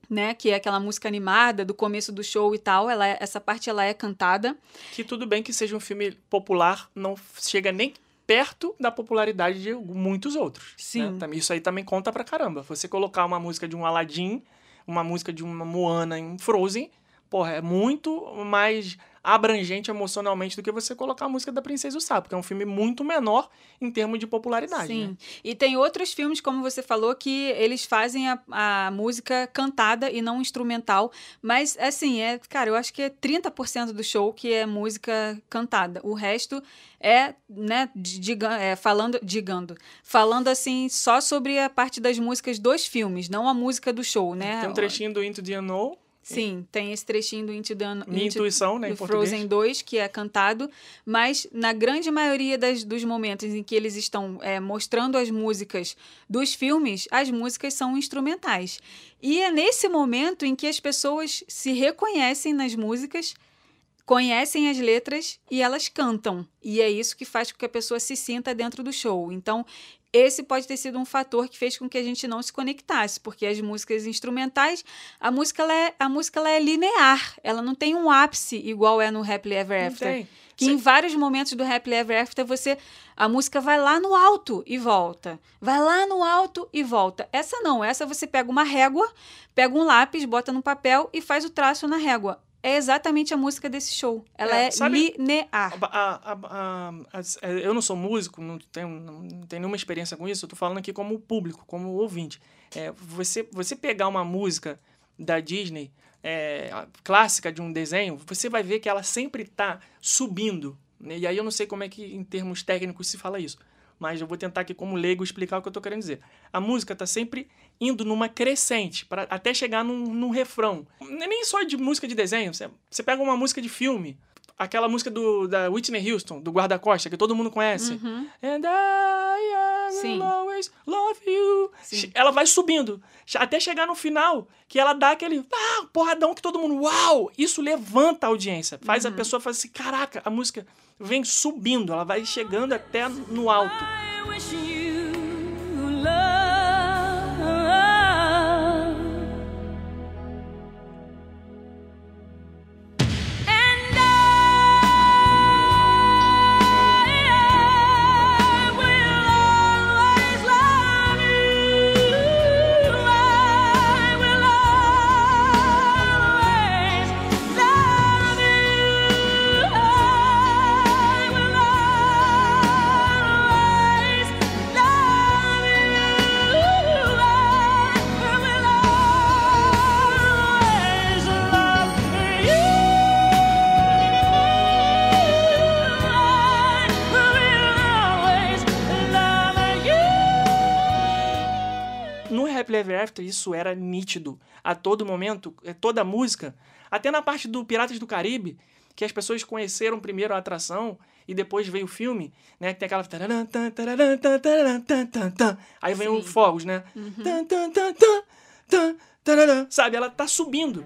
né, que é aquela música animada do começo do show e tal, ela é- essa parte ela é cantada. Que tudo bem que seja um filme popular, não chega nem perto da popularidade de muitos outros. Sim. né? Isso aí também conta pra caramba. Você colocar uma música de um Aladdin, uma música de uma Moana em Frozen, porra, é muito mais abrangente emocionalmente do que você colocar a música da Princesa e o Sapo, porque é um filme muito menor em termos de popularidade. Sim. né? E tem outros filmes, como você falou, que eles fazem a, a música cantada e não instrumental. Mas, assim, é, cara, eu acho que é 30% do show que é música cantada. O resto é, né, diga, é, falando, digando, falando assim, só sobre a parte das músicas dos filmes, não a música do show, né? Tem um trechinho do Into the Unknown, Sim, tem esse trechinho do Un- Minha Intuição, né, em do português. Frozen 2, que é cantado, mas na grande maioria das, dos momentos em que eles estão é, mostrando as músicas dos filmes, as músicas são instrumentais. E é nesse momento em que as pessoas se reconhecem nas músicas conhecem as letras e elas cantam. E é isso que faz com que a pessoa se sinta dentro do show. Então, esse pode ter sido um fator que fez com que a gente não se conectasse, porque as músicas instrumentais, a música ela é, a música ela é linear, ela não tem um ápice igual é no Happily Ever After. Que Cê- em vários momentos do Happily Ever After você a música vai lá no alto e volta. Vai lá no alto e volta. Essa não, essa você pega uma régua, pega um lápis, bota no papel e faz o traço na régua. É exatamente a música desse show. Ela É, é, sabe- linear. A- a- a- é, eu não sou músico, não tenho, não tenho nenhuma experiência com isso, eu tô falando aqui como público, como ouvinte. É, você, você pegar uma música da Disney, é, clássica de um desenho, você vai ver que ela sempre tá subindo. né? E aí eu não sei como é que em termos técnicos se fala isso. Mas eu vou tentar aqui como leigo explicar o que eu tô querendo dizer. A música tá sempre indo numa crescente, pra, até chegar num, num refrão. Não é nem só de música de desenho, você pega uma música de filme, aquela música do, da Whitney Houston, do Guarda-Costa, que todo mundo conhece. And I, Sim. always love you. Sim. Ela vai subindo, até chegar no final, que ela dá aquele ah, porradão que todo mundo, uau! Isso levanta a audiência, faz a pessoa fazer assim, caraca, a música vem subindo, ela vai chegando até no alto. I wish you Ever After, isso era nítido. A todo momento, é, toda a música, até na parte do Piratas do Caribe, que as pessoas conheceram primeiro a atração e depois veio o filme, né? Que tem aquela. Aí vem os fogos, né? Tararam. Sabe? Ela tá subindo.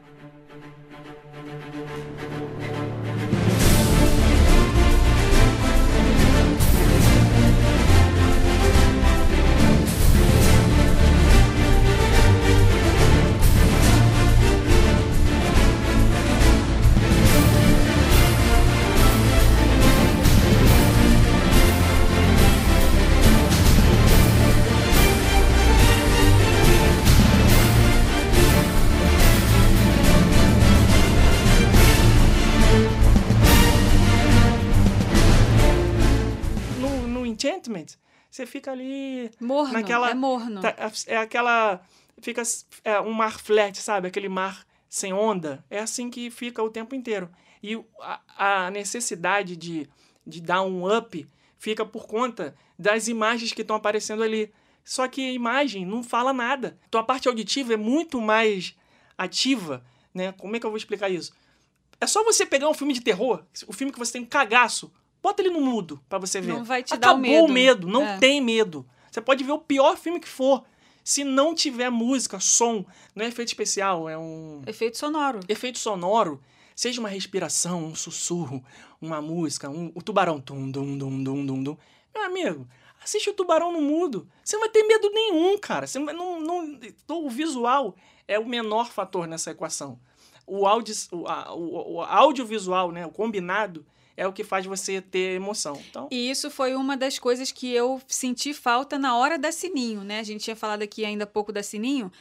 Você fica ali. Morno, naquela, é morno. tá- é aquela. Fica é, um mar flat, sabe? Aquele mar sem onda. É assim que fica o tempo inteiro. E a, a necessidade de, de dar um up fica por conta das imagens que estão aparecendo ali. Só que a imagem não fala nada. Então a parte auditiva é muito mais ativa, né? Como é que eu vou explicar isso? É só você pegar um filme de terror, o filme que você tem um cagaço, bota ele no mudo pra você ver. Não vai te dar o Acabou medo. Não É. tem medo. Você pode ver o pior filme que for. Se não tiver música, som, não é efeito especial, é um Efeito sonoro. efeito sonoro, seja uma respiração, um sussurro, uma música, um, o tubarão. Tum, dum, dum, dum, dum, dum. Meu amigo, assiste o tubarão no mudo. Você não vai ter medo nenhum, cara. Você não, não, não- o visual é o menor fator nessa equação. O, audi, o, a- o, o audiovisual, né, o combinado, é o que faz você ter emoção. Então, E isso foi uma das coisas que eu senti falta na hora da Sininho, né? A gente tinha falado aqui ainda há pouco da Sininho.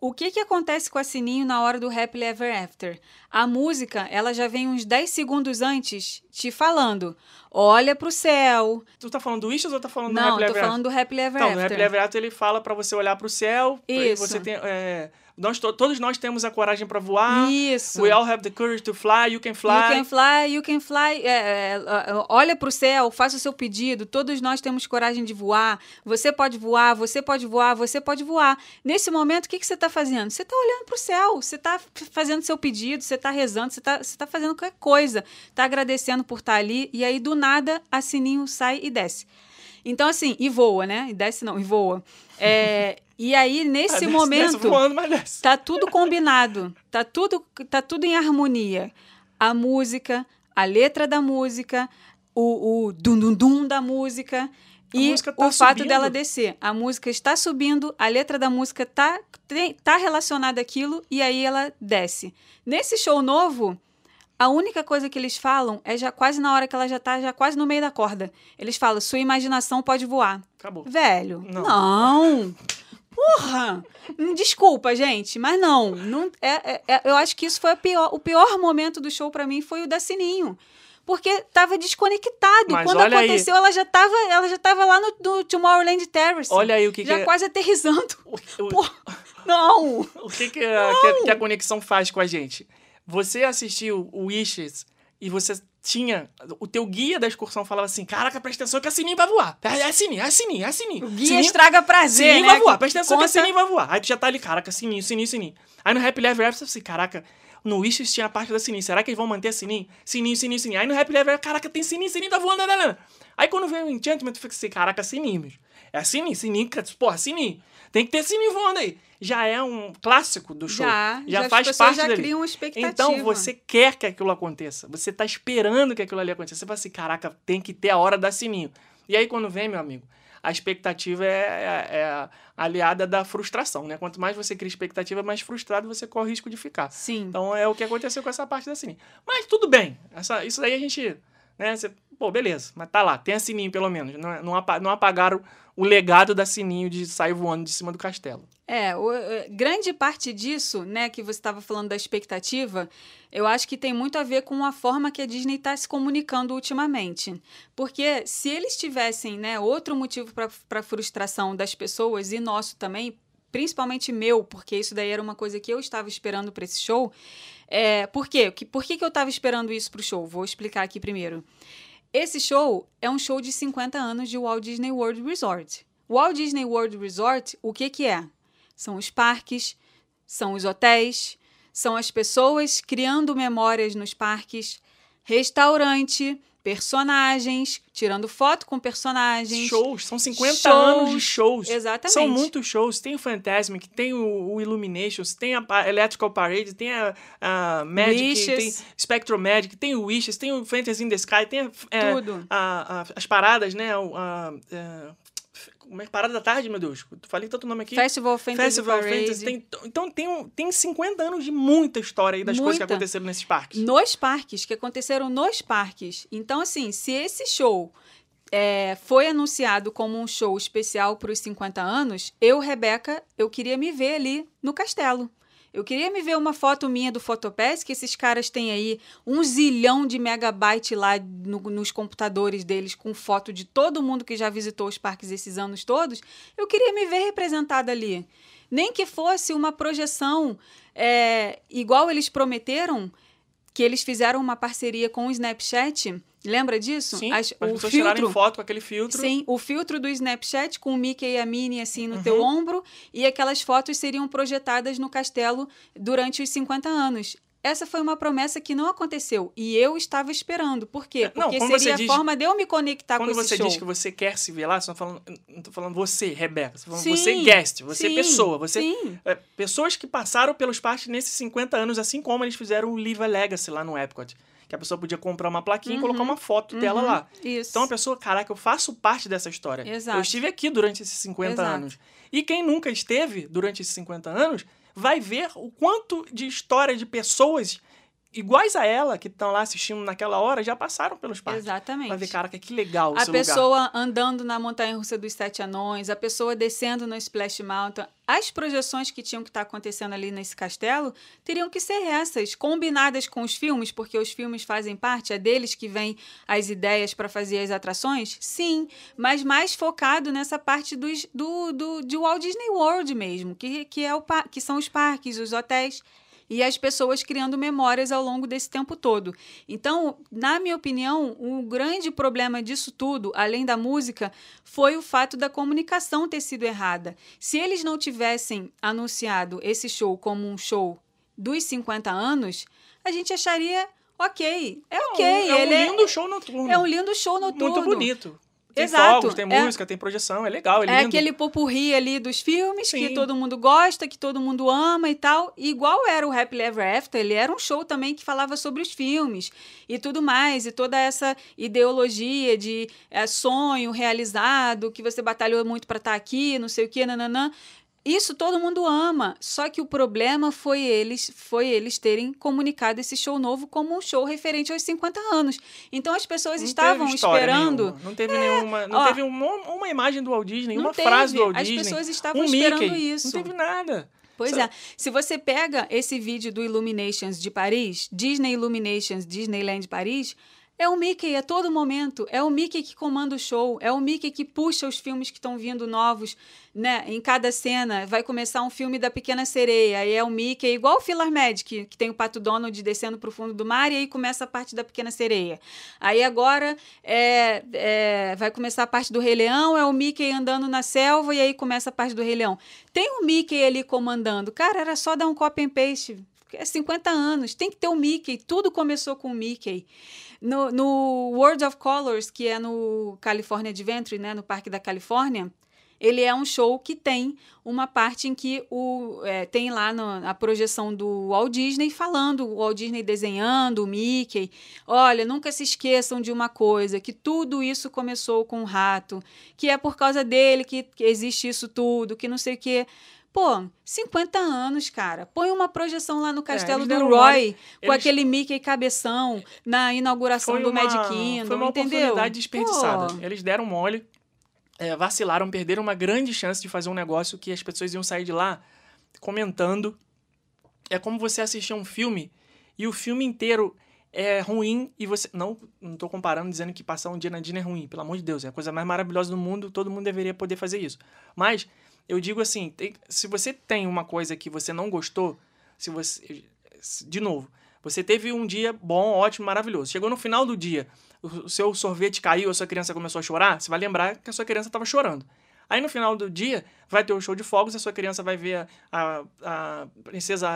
O que que acontece com a Sininho na hora do Happily Ever After? A música, ela já vem uns 10 segundos antes te falando. Olha pro céu. tu tá falando do Wishes ou tá falando do Não, Happily tô Ever falando do Happily Ever Então, no After. Happily Ever After ele fala pra você olhar pro céu. Isso. Você tem, é, nós, to- todos nós temos a coragem pra voar. Isso. We all have the courage to fly. You can fly. You can fly, you can fly. É, é, é, olha para o céu, faça o seu pedido. Todos nós temos coragem de voar. Você pode voar, você pode voar, você pode voar. Nesse momento, o que, que você está fazendo? Você está olhando para o céu, você está fazendo seu pedido, você está rezando, você está tá fazendo qualquer coisa. Está agradecendo por estar ali. E aí, do nada, a sininho sai e desce. Então, assim, e voa, né? E desce não, e voa. É, e aí, Ah, nesse desce- momento. Desce voando, mas desce. Tá tudo combinado, tá tudo, tá tudo em harmonia. a música, a letra da música, o, o dum-dum-dum da música. E tá o fato subindo. dela descer. A música está subindo, a letra da música tá, tem- tá relacionada àquilo e aí ela desce. Nesse show novo, a única coisa que eles falam é já quase na hora que ela já tá já quase no meio da corda. Eles falam: "Sua imaginação pode voar". Acabou. Velho, Não. não. Porra! Hum, Desculpa, gente, mas não. não é, é- é- eu acho que isso foi pior, o pior momento do show pra mim foi o da Sininho. Porque tava desconectado. Mas Quando aí. aconteceu, ela já tava, ela já tava lá no, no Tomorrowland Terrace. Olha aí o que, já que é- quase aterrissando. o, o- não! o que, que, a- que a conexão faz com a gente? Você assistiu o Wishes e você tinha. O teu guia da excursão falava assim: Caraca, presta atenção que a Sininho vai voar. É, é Sininho, é Sininho, é Sininho. O guia Sininho- estraga prazer, Sininho né? vai voar, presta atenção que a conta- Sininho vai voar. Aí tu já tá ali, caraca, Sininho, Sininho, Sininho. Aí no Happy Ever After, você assim, caraca, no Wishes tinha a parte da Sininho. Será que eles vão manter a Sininho? Sininho, Sininho, Sininho. Aí no Happy After, caraca, tem Sininho, Sininho tá voando. Né, né, né. Aí quando vem o Enchantment, tu fica assim, caraca, Sininho, bicho. É Sininho, Sininho, cara, porra, Sininho. Tem que ter Sininho voando aí. Já é um clássico do show. Já, já as faz parte já dele. criam uma expectativa. Então você quer que aquilo aconteça. Você tá esperando que aquilo ali aconteça. Você fala assim, caraca, tem que ter a hora da sininho. E aí quando vem, meu amigo, a expectativa é, é- é aliada da frustração, né? Quanto mais você cria expectativa, mais frustrado você corre o risco de ficar. Sim. Então é o que aconteceu com essa parte da sininho. Mas tudo bem. Essa, isso aí a gente. Né, você- pô, beleza. Mas tá lá. Tem a sininho, pelo menos. Não, é- não, não apagaram o legado da sininho de sair voando de cima do castelo. É, o- eh, grande parte disso, né, que você estava falando da expectativa, eu acho que tem muito a ver com a forma que a Disney está se comunicando ultimamente. Porque se eles tivessem, né, outro motivo para frustração das pessoas e nosso também, principalmente meu, porque isso daí era uma coisa que eu estava esperando para esse show. É, por quê? Por que, que eu estava esperando isso para o show? Vou explicar aqui primeiro. Esse show é um show de 50 anos de Walt Disney World Resort. Walt Disney World Resort, o que que é? São os parques, são os hotéis, são as pessoas criando memórias nos parques, restaurante, personagens, tirando foto com personagens. Shows, são 50 Shows, anos de shows. exatamente. São muitos shows. Tem o Fantasmic, tem o, o Illuminations, tem a Electrical Parade, tem a, a Magic, Wishes. tem Spectral Magic, tem o Wishes, tem o Fantasy in the Sky, tem é, Tudo. a- a- as paradas, né? a- é, como é parada da tarde, meu Deus? Tu falei tanto nome aqui. Festival Fantasy Festival Parade. Fantasy. Tem, então tem, um- tem 50 anos de muita história aí das coisas que Muita. aconteceram nesses parques. Nos parques, que aconteceram nos parques. Então, assim, se esse show é, foi anunciado como um show especial para os 50 anos, eu, Rebeca, eu queria me ver ali no castelo. Eu queria me ver uma foto minha do Fotopass, que esses caras têm aí um zilhão de megabyte lá no- nos computadores deles, com foto de todo mundo que já visitou os parques esses anos todos. Eu queria me ver representada ali. Nem que fosse uma projeção é, igual eles prometeram, que eles fizeram uma parceria com o Snapchat. Lembra disso? Sim, As- as o pessoas tirarem filtro. foto com aquele filtro. Sim, o filtro do Snapchat com o Mickey e a Minnie assim no Uhum. teu ombro e aquelas fotos seriam projetadas no castelo durante os 50 anos. Essa foi uma promessa que não aconteceu e eu estava esperando. Por quê? É, não, Porque quando você seria diz- a forma de eu me conectar Quando com esse você show. diz que você quer se ver lá, você não, tá falando, não tô falando você, Rebeca. Você tá falando Sim, você, guest, você, sim, pessoa. Você, Sim. é, pessoas que passaram pelos parques nesses 50 anos, assim como eles fizeram o Live a Legacy lá no Epcot. Que a pessoa podia comprar uma plaquinha e colocar uma foto dela Uhum, lá. Isso. Então a pessoa, caraca, eu faço parte dessa história. Exato. Eu estive aqui durante esses 50 Exato. anos. E quem nunca esteve durante esses 50 anos vai ver o quanto de história de pessoas iguais a ela, que estão lá assistindo naquela hora, já passaram pelos parques. Exatamente. Vai ver, caraca, que legal A esse lugar. pessoa andando na montanha russa dos sete anões, a pessoa descendo no Splash Mountain. As projeções que tinham que estar acontecendo ali nesse castelo teriam que ser essas, combinadas com os filmes, porque os filmes fazem parte, é deles que vêm as ideias para fazer as atrações? Sim, mas mais focado nessa parte dos, do, do, de Walt Disney World mesmo, que, que, é o, que são os parques, os hotéis e as pessoas criando memórias ao longo desse tempo todo. Então, na minha opinião, o grande problema disso tudo, além da música, foi o fato da comunicação ter sido errada. Se eles não tivessem anunciado esse show como um show dos 50 anos, a gente acharia ok. É ok. é um ele lindo show noturno. é um lindo show noturno. Muito bonito. Tem Exato, fogos, tem é- música, tem projeção, é legal, é lindo. É aquele popurri ali dos filmes que Sim. todo mundo gosta, que todo mundo ama e tal. E igual era o Happily Ever After, ele era um show também que falava sobre os filmes e tudo mais. E toda essa ideologia de é, sonho realizado, que você batalhou muito para estar aqui, não sei o quê, nananã. Isso todo mundo ama, só que o problema foi eles, foi eles terem comunicado esse show novo como um show referente aos 50 anos. Então as pessoas Não estavam esperando nenhuma, Não teve nenhuma. Não ó, teve uma, uma imagem do Walt Disney, uma frase teve. do Walt As Disney. pessoas estavam um esperando Mickey. isso. Não teve nada. Pois Sabe? é. Se você pega esse vídeo do Illuminations de Paris, Disney Illuminations, Disneyland Paris, é o Mickey a todo momento. É o Mickey que comanda o show. É o Mickey que puxa os filmes que estão vindo novos, né? Em cada cena. Vai começar um filme da Pequena Sereia. Aí é o Mickey, igual o Filler Magic, que tem o Pato Donald descendo pro fundo do mar e aí começa a parte da Pequena Sereia. Aí agora é, é, vai começar a parte do Rei Leão, é o Mickey andando na selva e aí começa a parte do Rei Leão. Tem o Mickey ali comandando. Cara, era só dar um copy and paste. É 50 anos, tem que ter o Mickey. Tudo começou com o Mickey. No, no World of Colors, que é no California Adventure, né, no Parque da Califórnia, ele é um show que tem uma parte em que o, é, tem lá no- a projeção do Walt Disney falando, o Walt Disney desenhando, o Mickey. Olha, nunca se esqueçam de uma coisa, que tudo isso começou com o rato, que é por causa dele que existe isso tudo, que não sei o quê. Pô, 50 anos, cara. Põe uma projeção lá no Castelo eles do Roy, mole. com Eles- aquele Mickey cabeção, na inauguração Foi do uma, Magic Kingdom, foi uma entendeu? oportunidade desperdiçada. Pô, Eles deram mole, é, vacilaram, perderam uma grande chance de fazer um negócio que as pessoas iam sair de lá comentando. É como você assistir um filme e o filme inteiro é ruim e você. Não, não tô comparando dizendo que passar um dia na Disney é ruim, pelo amor de Deus. É a coisa mais maravilhosa do mundo, todo mundo deveria poder fazer isso. Mas eu digo assim: tem- se você tem uma coisa que você não gostou, se você. De novo, você teve um dia bom, ótimo, maravilhoso. Chegou no final do dia, o seu sorvete caiu, a sua criança começou a chorar, você vai lembrar que a sua criança estava chorando. Aí no final do dia vai ter o show de fogos, a sua criança vai ver a, a, a princesa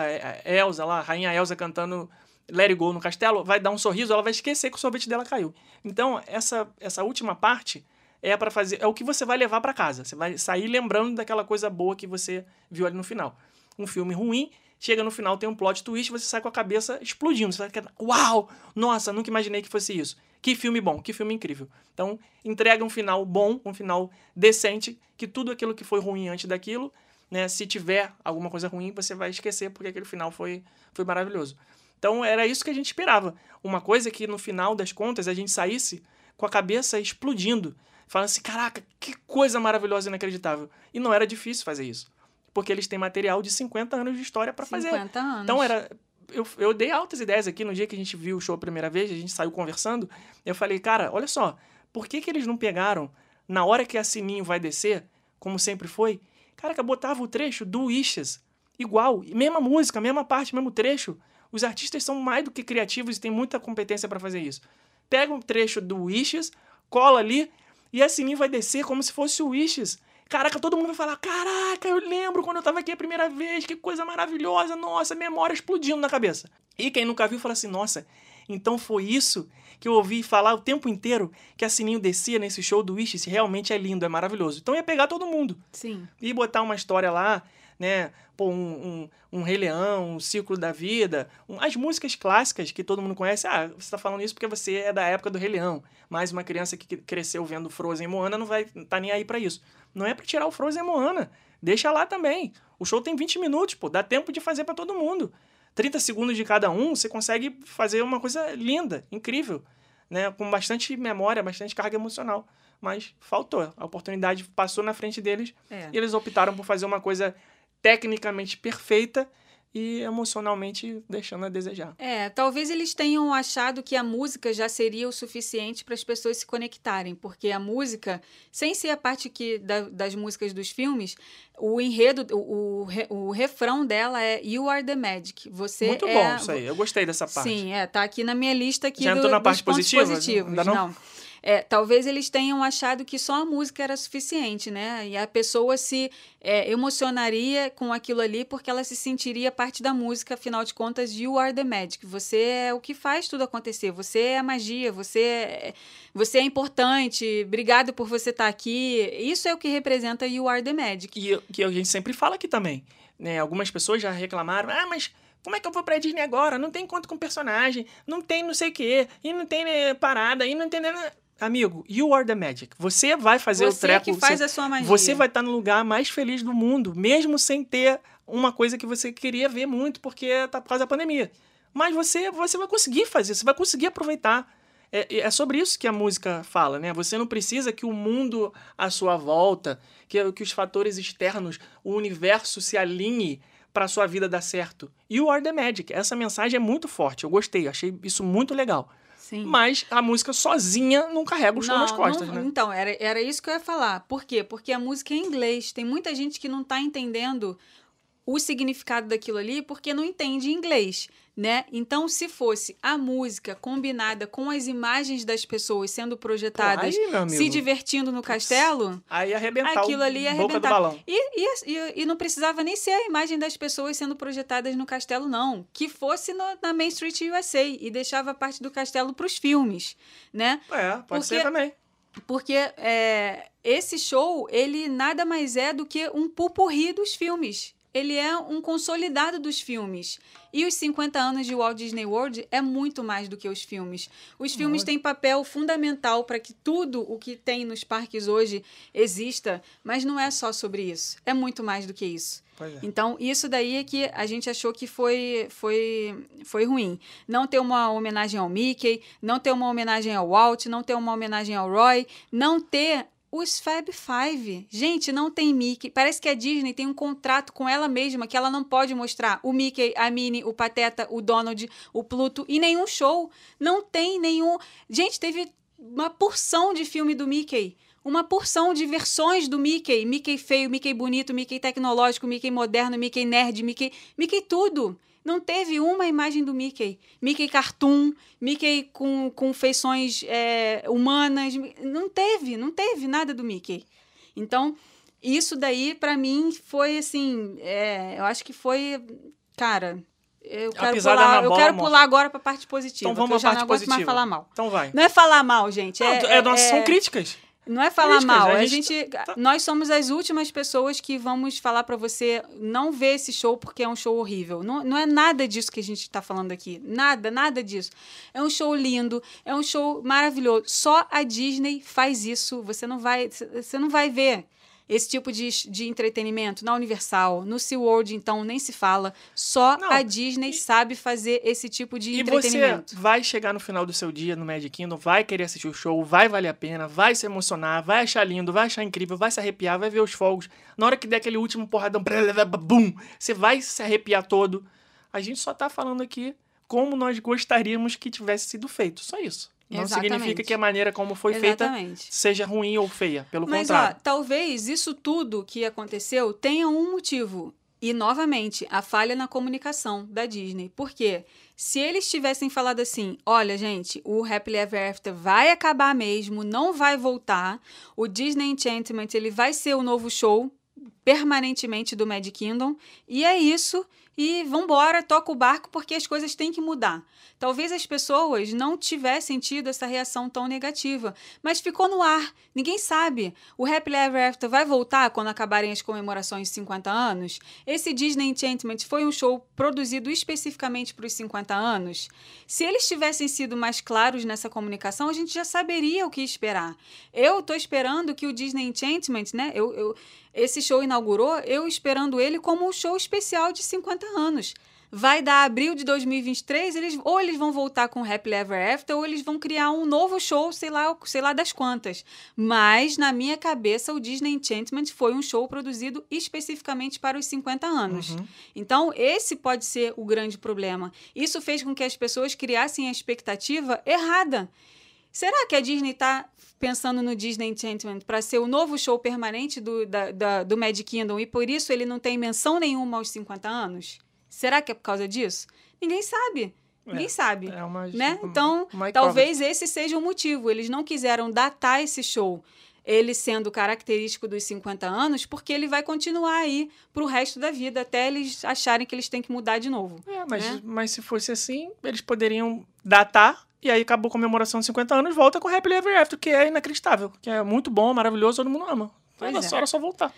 Elsa lá, a rainha Elsa cantando Let It Go no castelo, vai dar um sorriso, ela vai esquecer que o sorvete dela caiu. Então, essa, essa última parte é para fazer, é o que você vai levar para casa. Você vai sair lembrando daquela coisa boa que você viu ali no final. Um filme ruim, chega no final, tem um plot twist, você sai com a cabeça explodindo. Você vai ficar, uau, nossa, nunca imaginei que fosse isso. Que filme bom, que filme incrível. Então, entrega um final bom, um final decente, que tudo aquilo que foi ruim antes daquilo, né, se tiver alguma coisa ruim, você vai esquecer porque aquele final foi, foi maravilhoso. Então, era isso que a gente esperava. Uma coisa que no final das contas a gente saísse com a cabeça explodindo, falando assim: caraca, que coisa maravilhosa e inacreditável. E não era difícil fazer isso. Porque eles têm material de 50 anos de história para fazer. 50 anos. Então era. Eu, eu dei altas ideias aqui no dia que a gente viu o show a primeira vez, a gente saiu conversando. Eu falei, cara, olha só, por que, que eles não pegaram, na hora que a Sininho vai descer, como sempre foi, cara, que botava o trecho do Wishes, igual, mesma música, mesma parte, mesmo trecho. Os artistas são mais do que criativos e têm muita competência para fazer isso. Pega um trecho do Wishes, cola ali, e a Sininho vai descer como se fosse o Wishes. Caraca, todo mundo vai falar: Caraca, eu lembro quando eu tava aqui a primeira vez, que coisa maravilhosa, nossa, memória explodindo na cabeça. E quem nunca viu fala assim: Nossa, então foi isso que eu ouvi falar o tempo inteiro que a Sininho descia nesse show do Wish, realmente é lindo, é maravilhoso. Então ia pegar todo mundo Sim. e botar uma história lá, né? Pô, um, um, um Rei Leão, um Ciclo da Vida, um- as músicas clássicas que todo mundo conhece. Ah, você tá falando isso porque você é da época do Rei Leão. Mas uma criança que cresceu vendo Frozen e Moana não vai tá nem aí pra isso. Não é pra tirar o Frozen e Moana. Deixa lá também. O show tem 20 minutos, pô. Dá tempo de fazer pra todo mundo. 30 segundos de cada um, você consegue fazer uma coisa linda, incrível. Né? Com bastante memória, bastante carga emocional. Mas faltou. A oportunidade passou na frente deles É. e eles optaram por fazer uma coisa tecnicamente perfeita e emocionalmente deixando a desejar. É, talvez eles tenham achado que a música já seria o suficiente para as pessoas se conectarem, porque a música, sem ser a parte que, da- das músicas dos filmes, o enredo, o, o, o refrão dela é You Are the Magic. Você Muito é, bom isso aí. Eu gostei dessa parte. Sim, é, tá aqui na minha lista aqui Já do, entrou na dos parte pontos positiva? positivos. Ainda não? É, talvez eles tenham achado que só a música era suficiente, né? E a pessoa se é, emocionaria com aquilo ali porque ela se sentiria parte da música, afinal de contas, You Are the Magic. Você é o que faz tudo acontecer. Você é a magia, você é, você é importante. Obrigado por você estar aqui. Isso é o que representa You Are the Magic. Que, que a gente sempre fala aqui também. Né? Algumas pessoas já reclamaram, ah, mas como é que eu vou pra Disney agora? Não tem encontro com personagem, não tem não sei o quê, e não tem né, parada, e não tem. Né, Amigo, you are the magic. Você vai fazer Você o treco. que faz você, a sua magia. Você vai estar no lugar mais feliz do mundo, mesmo sem ter uma coisa que você queria ver muito, porque tá por causa da pandemia. Mas você, você vai conseguir fazer, você vai conseguir aproveitar. É, é sobre isso que a música fala, né? Você não precisa que o mundo à sua volta, que, que os fatores externos, o universo se alinhe para a sua vida dar certo. You are the magic. Essa mensagem é muito forte. Eu gostei, achei isso muito legal. Sim. Mas a música sozinha não carrega o show Não, nas costas, não- né? Então, era, era isso que eu ia falar. Por quê? Porque a música é em inglês. Tem muita gente que não tá entendendo o significado daquilo ali porque não entende inglês, né? Então, se fosse a música combinada com as imagens das pessoas sendo projetadas, Pô, aí, se divertindo no castelo, Aí arrebentar aquilo ali ia arrebentar. balão. E, e, e, e não precisava nem ser a imagem das pessoas sendo projetadas no castelo, não. Que fosse no- na Main Street USA e deixava parte do castelo para os filmes, né? É, pode Porque- ser também. Porque é, esse show, ele nada mais é do que um pupurri dos filmes. Ele é um consolidado dos filmes. E os 50 anos de Walt Disney World é muito mais do que os filmes. Os filmes têm papel fundamental para que tudo o que tem nos parques hoje exista, mas não é só sobre isso. É muito mais do que isso. É. Então, isso daí é que a gente achou que foi, foi, foi ruim. Não ter uma homenagem ao Mickey, não ter uma homenagem ao Walt, não ter uma homenagem ao Roy, não ter os Fab Five. Gente, não tem Mickey. Parece que a Disney tem um contrato com ela mesma que ela não pode mostrar o Mickey, a Minnie, o Pateta, o Donald, o Pluto em nenhum show. Não tem nenhum. Gente, teve uma porção de filme do Mickey. Uma porção de versões do Mickey. Mickey feio, Mickey bonito, Mickey tecnológico, Mickey moderno, Mickey nerd, Mickey. Mickey tudo. Não teve uma imagem do Mickey. Mickey cartoon, Mickey com, com feições é, humanas. Não teve, não teve nada do Mickey. Então, isso daí, pra mim, foi assim. é, eu acho que foi. Cara, eu A quero pisada pular, eu quero pular agora pra parte positiva. Então vamos à já parte positiva. falar mal. Então vai. Não é falar mal, gente. Não, É, é, nossa, é- são críticas. Não é falar Críticas, mal, a a gente- gente, tá- nós somos as últimas pessoas que vamos falar pra você não ver esse show porque é um show horrível. Não, não é nada disso que a gente tá falando aqui. Nada, nada disso. É um show lindo, é um show maravilhoso. Só a Disney faz isso. Você não vai, você não vai ver esse tipo de, de entretenimento na Universal, no SeaWorld, então nem se fala. Só Não, a Disney sabe fazer esse tipo de E você entretenimento. vai chegar no final do seu dia no Magic Kingdom, vai querer assistir o show, vai valer a pena, vai se emocionar, vai achar lindo, vai achar incrível, vai se arrepiar, vai ver os fogos. Na hora que der aquele último porradão, bum, você vai se arrepiar todo. A gente só tá falando aqui como nós gostaríamos que tivesse sido feito. Só isso. Não Exatamente. significa que a maneira como foi feita Exatamente. seja ruim ou feia. Pelo Mas, contrário. talvez isso tudo que aconteceu tenha um motivo. E, novamente, a falha na comunicação da Disney. Por quê? Se eles tivessem falado assim: olha, gente, o Happily Ever After vai acabar mesmo, não vai voltar, o Disney Enchantment ele vai ser o novo show permanentemente do Magic Kingdom, e é isso, e vambora, toca o barco, porque as coisas têm que mudar. Talvez as pessoas não tivessem tido essa reação tão negativa, mas ficou no ar. Ninguém sabe. O Happily Ever After vai voltar quando acabarem as comemorações de 50 anos? Esse Disney Enchantment foi um show produzido especificamente para os 50 anos? Se eles tivessem sido mais claros nessa comunicação, a gente já saberia o que esperar. Eu tô esperando que o Disney Enchantment, né? Eu, eu, esse show inaugurou, eu esperando ele como um show especial de 50 anos vai dar abril de 2023, eles ou eles vão voltar com Happily Ever After ou eles vão criar um novo show, sei lá, sei lá das quantas. Mas na minha cabeça o Disney Enchantment foi um show produzido especificamente para os 50 anos. Então, esse pode ser o grande problema. Isso fez com que as pessoas criassem a expectativa errada. Será que a Disney está pensando no Disney Enchantment para ser o novo show permanente do, da, da, do Magic Kingdom e por isso ele não tem menção nenhuma aos 50 anos? Será que é por causa disso? Ninguém sabe. Ninguém sabe. É uma, né? Então, uma talvez esse seja o motivo. Eles não quiseram datar esse show, ele sendo característico dos 50 anos, porque ele vai continuar aí pro resto da vida, até eles acharem que eles têm que mudar de novo. É, mas, né? mas se fosse assim, eles poderiam datar e aí acabou a comemoração de 50 anos, volta com Happily Ever After, que é inacreditável, que é muito bom, maravilhoso, todo mundo ama. Pois Era é. só, era só voltar.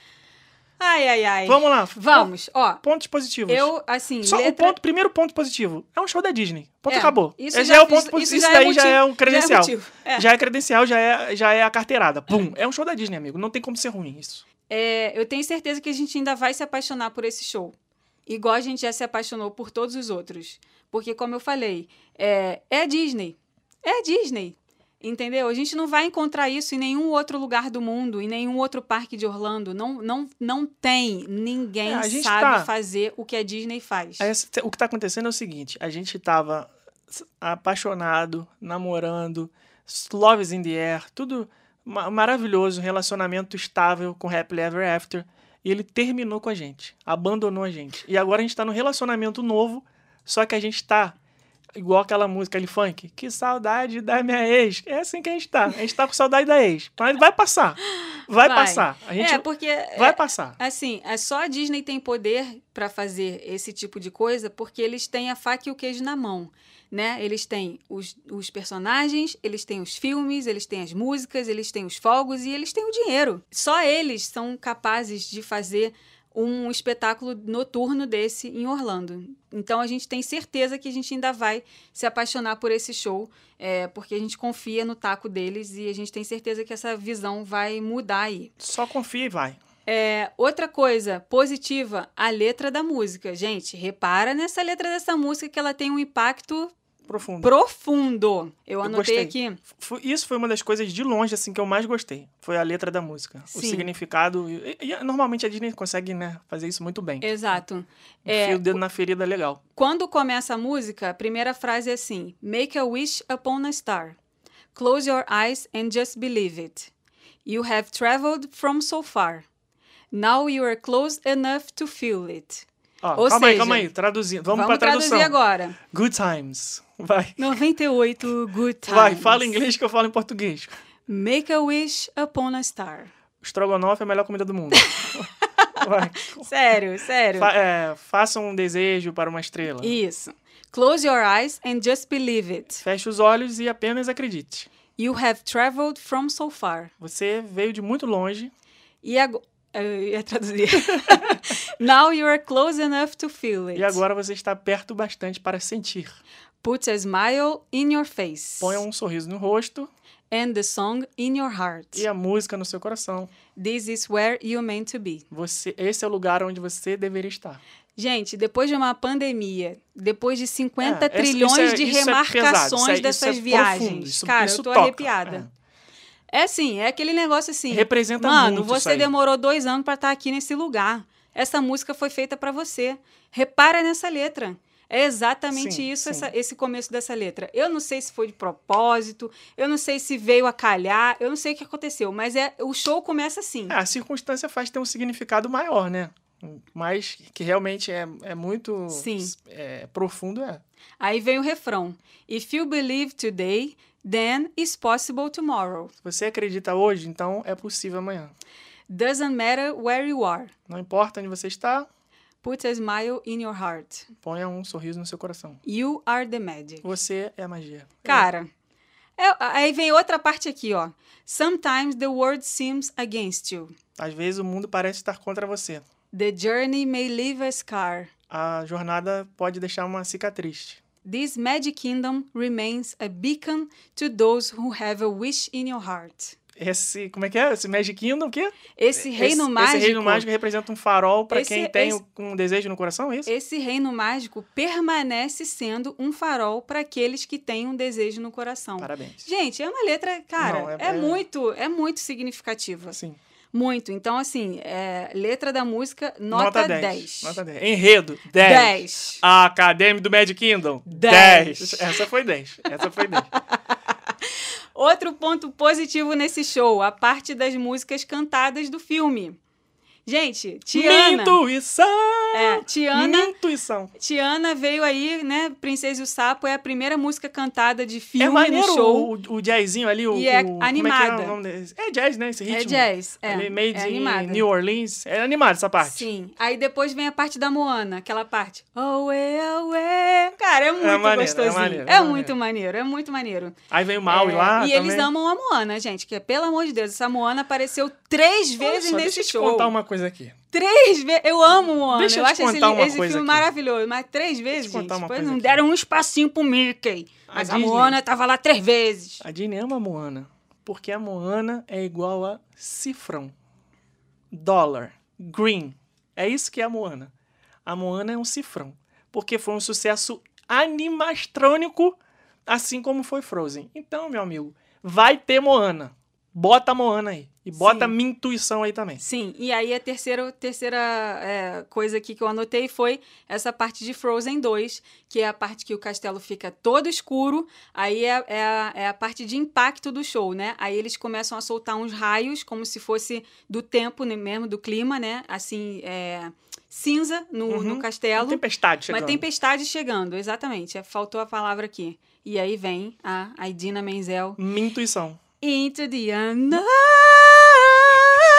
Ai, ai, ai. Vamos lá. Vamos, ó. Pontos positivos. Eu, assim, Só o letra... ponto, primeiro ponto positivo. É um show da Disney. Ponto É, acabou. isso já já é o ponto positivo. isso Isso, já é daí já motivo- é um já é credencial. motivo, é. Já é credencial, já é, já é a carteirada. Pum. É um show da Disney, amigo. Não tem como ser ruim isso. É, eu tenho certeza que a gente ainda vai se apaixonar por esse show. Igual a gente já se apaixonou por todos os outros. Porque, como eu falei, é, é Disney. É Disney. Entendeu? A gente não vai encontrar isso em nenhum outro lugar do mundo, em nenhum outro parque de Orlando. Não, não, não tem. Ninguém É, sabe tá- fazer o que a Disney faz. Esse- o que tá acontecendo é o seguinte: a gente tava s- apaixonado, namorando, love is in the air, tudo ma- maravilhoso, relacionamento estável com Happily Ever After. E ele terminou com a gente, abandonou a gente. E agora a gente tá num relacionamento novo, só que a gente tá igual aquela música ali funk. Que saudade da minha ex. É assim que a gente tá. A gente tá com saudade da ex. Mas vai passar. Vai, Vai. passar. A gente É, porque. vai é, passar. Assim, é só a Disney tem poder para fazer esse tipo de coisa porque eles têm a faca e o queijo na mão, né? Eles têm os, os personagens, eles têm os filmes, eles têm as músicas, eles têm os fogos e eles têm o dinheiro. Só eles são capazes de fazer um espetáculo noturno desse em Orlando. Então a gente tem certeza que a gente ainda vai se apaixonar por esse show, é, porque a gente confia no taco deles e a gente tem certeza que essa visão vai mudar aí. Só confia e vai. É, outra coisa positiva, a letra da música. Gente, repara nessa letra dessa música que ela tem um impacto Profundo. profundo. Eu Eu anotei gostei. aqui. Isso foi uma das coisas de longe assim que eu mais gostei. Foi a letra da música. O Sim. significado. E, e normalmente a Disney consegue, né, fazer isso muito bem. Exato. Enfia É, o dedo na ferida legal. quando começa a música, a primeira frase é assim: Make a wish upon a star. Close your eyes and just believe it. You have traveled from so far. Now you are close enough to feel it. Ó, Ou calma aí, seja, calma aí. Traduzindo. Vamos, Vamos pra tradução. traduzir agora. Good times. Vai. 98 good times. Vai, fala inglês que eu falo em português. Make a wish upon a star. Estrogonofe é a melhor comida do mundo. Vai. Sério, sério. Fa é, faça um desejo para uma estrela. Isso. Close your eyes and just believe it. Feche os olhos e apenas acredite. You have traveled from so far. Você veio de muito longe. E agora. Eu ia traduzir. Now you are close enough to feel it. E agora você está perto bastante para sentir. Put a smile in your face. Ponha um sorriso no rosto And the song in your heart. e a música no seu coração. This is where you're meant to be. Você, esse é o lugar onde você deveria estar. Gente, depois de uma pandemia, depois de 50 É, trilhões isso é- de isso é remarcações pesado, isso é- isso dessas é viagens. profundo, isso- Cara, isso eu tô toca, arrepiada. É assim, é aquele negócio assim. Representa Mano, muito você demorou dois anos pra estar aqui nesse lugar. Essa música foi feita pra você. Repara nessa letra. É exatamente Sim, isso, sim. essa- esse começo dessa letra. Eu não sei se foi de propósito, eu não sei se veio a calhar, eu não sei o que aconteceu, mas é o show começa assim. É, a circunstância faz ter um significado maior, né? Mas que realmente é, é muito Sim. é, profundo, é. Aí vem o refrão. If you believe today, then it's possible tomorrow. Se você acredita hoje, então é possível amanhã. Doesn't matter where you are. Não importa onde você está, Put a smile in your heart. ponha um sorriso no seu coração. You are the magic. Você é a magia. Cara, é- aí vem outra parte aqui, ó. Sometimes the world seems against you. Às vezes o mundo parece estar contra você. The journey may leave a scar. A jornada pode deixar uma cicatriz. This magic kingdom remains a beacon to those who have a wish in your heart. Esse, como é que é? Esse Magic Kingdom, o quê? Esse reino esse, mágico. Esse reino mágico representa um farol para quem tem esse- um desejo no coração, é isso? Esse reino mágico permanece sendo um farol para aqueles que têm um desejo no coração. Parabéns. Gente, é uma letra, cara, Não, é- é, é- muito, é muito significativa. Assim, Muito. Então, assim, é, letra da música, nota, 10. Nota 10. Enredo, 10. 10. A Academy do Magic Kingdom, 10. 10. Essa foi 10. Essa foi 10. Outro ponto positivo nesse show, a parte das músicas cantadas do filme. Gente, Tiana. Mintuição! É, Tiana, Mintuição. Tiana veio aí, né? Princesa e o Sapo é a primeira música cantada de É filme maneiro no show. o, o jazzinho ali, o. E é o- animada. É, é, o nome desse? é jazz, né? Esse ritmo. É jazz, é. Ali, made é in animada. New Orleans. É animado essa parte. Sim. Aí depois vem a parte da Moana, aquela parte. Away, away. Cara, é muito maneiro, é gostosinho. maneiro, É, é muito maneiro, é muito maneiro. Aí vem o Maui É, lá. E também. eles amam a Moana, gente, que pelo amor de Deus, essa Moana apareceu três vezes só, nesse deixa eu te show. contar uma coisa aqui. Três vezes. Eu amo Moana. Deixa eu eu te acho esse, uma esse coisa filme aqui. maravilhoso. Mas três vezes, contar gente. uma Depois não aqui. deram um espacinho pro Mickey. A Mas a, Disney- Moana tava lá três vezes. A Disney ama a Moana. Porque a Moana é igual a cifrão. Dólar. Green. É isso que é a Moana. A Moana é um cifrão. Porque foi um sucesso animastrônico, assim como foi Frozen. Então, meu amigo, vai ter Moana. Bota a Moana aí. E bota Sim. minha intuição aí também. Sim, e aí a terceira, terceira é, coisa aqui que eu anotei foi essa parte de Frozen 2, que é a parte que o castelo fica todo escuro, aí é, é, a, é a parte de impacto do show, né? Aí eles começam a soltar uns raios, como se fosse do tempo né, mesmo, do clima, né? Assim, é, cinza no, Uhum. no Uma castelo. tempestade chegando. Uma tempestade chegando, exatamente. É, Faltou a palavra aqui. E aí vem a Idina Menzel. Minha intuição. Into the unknown.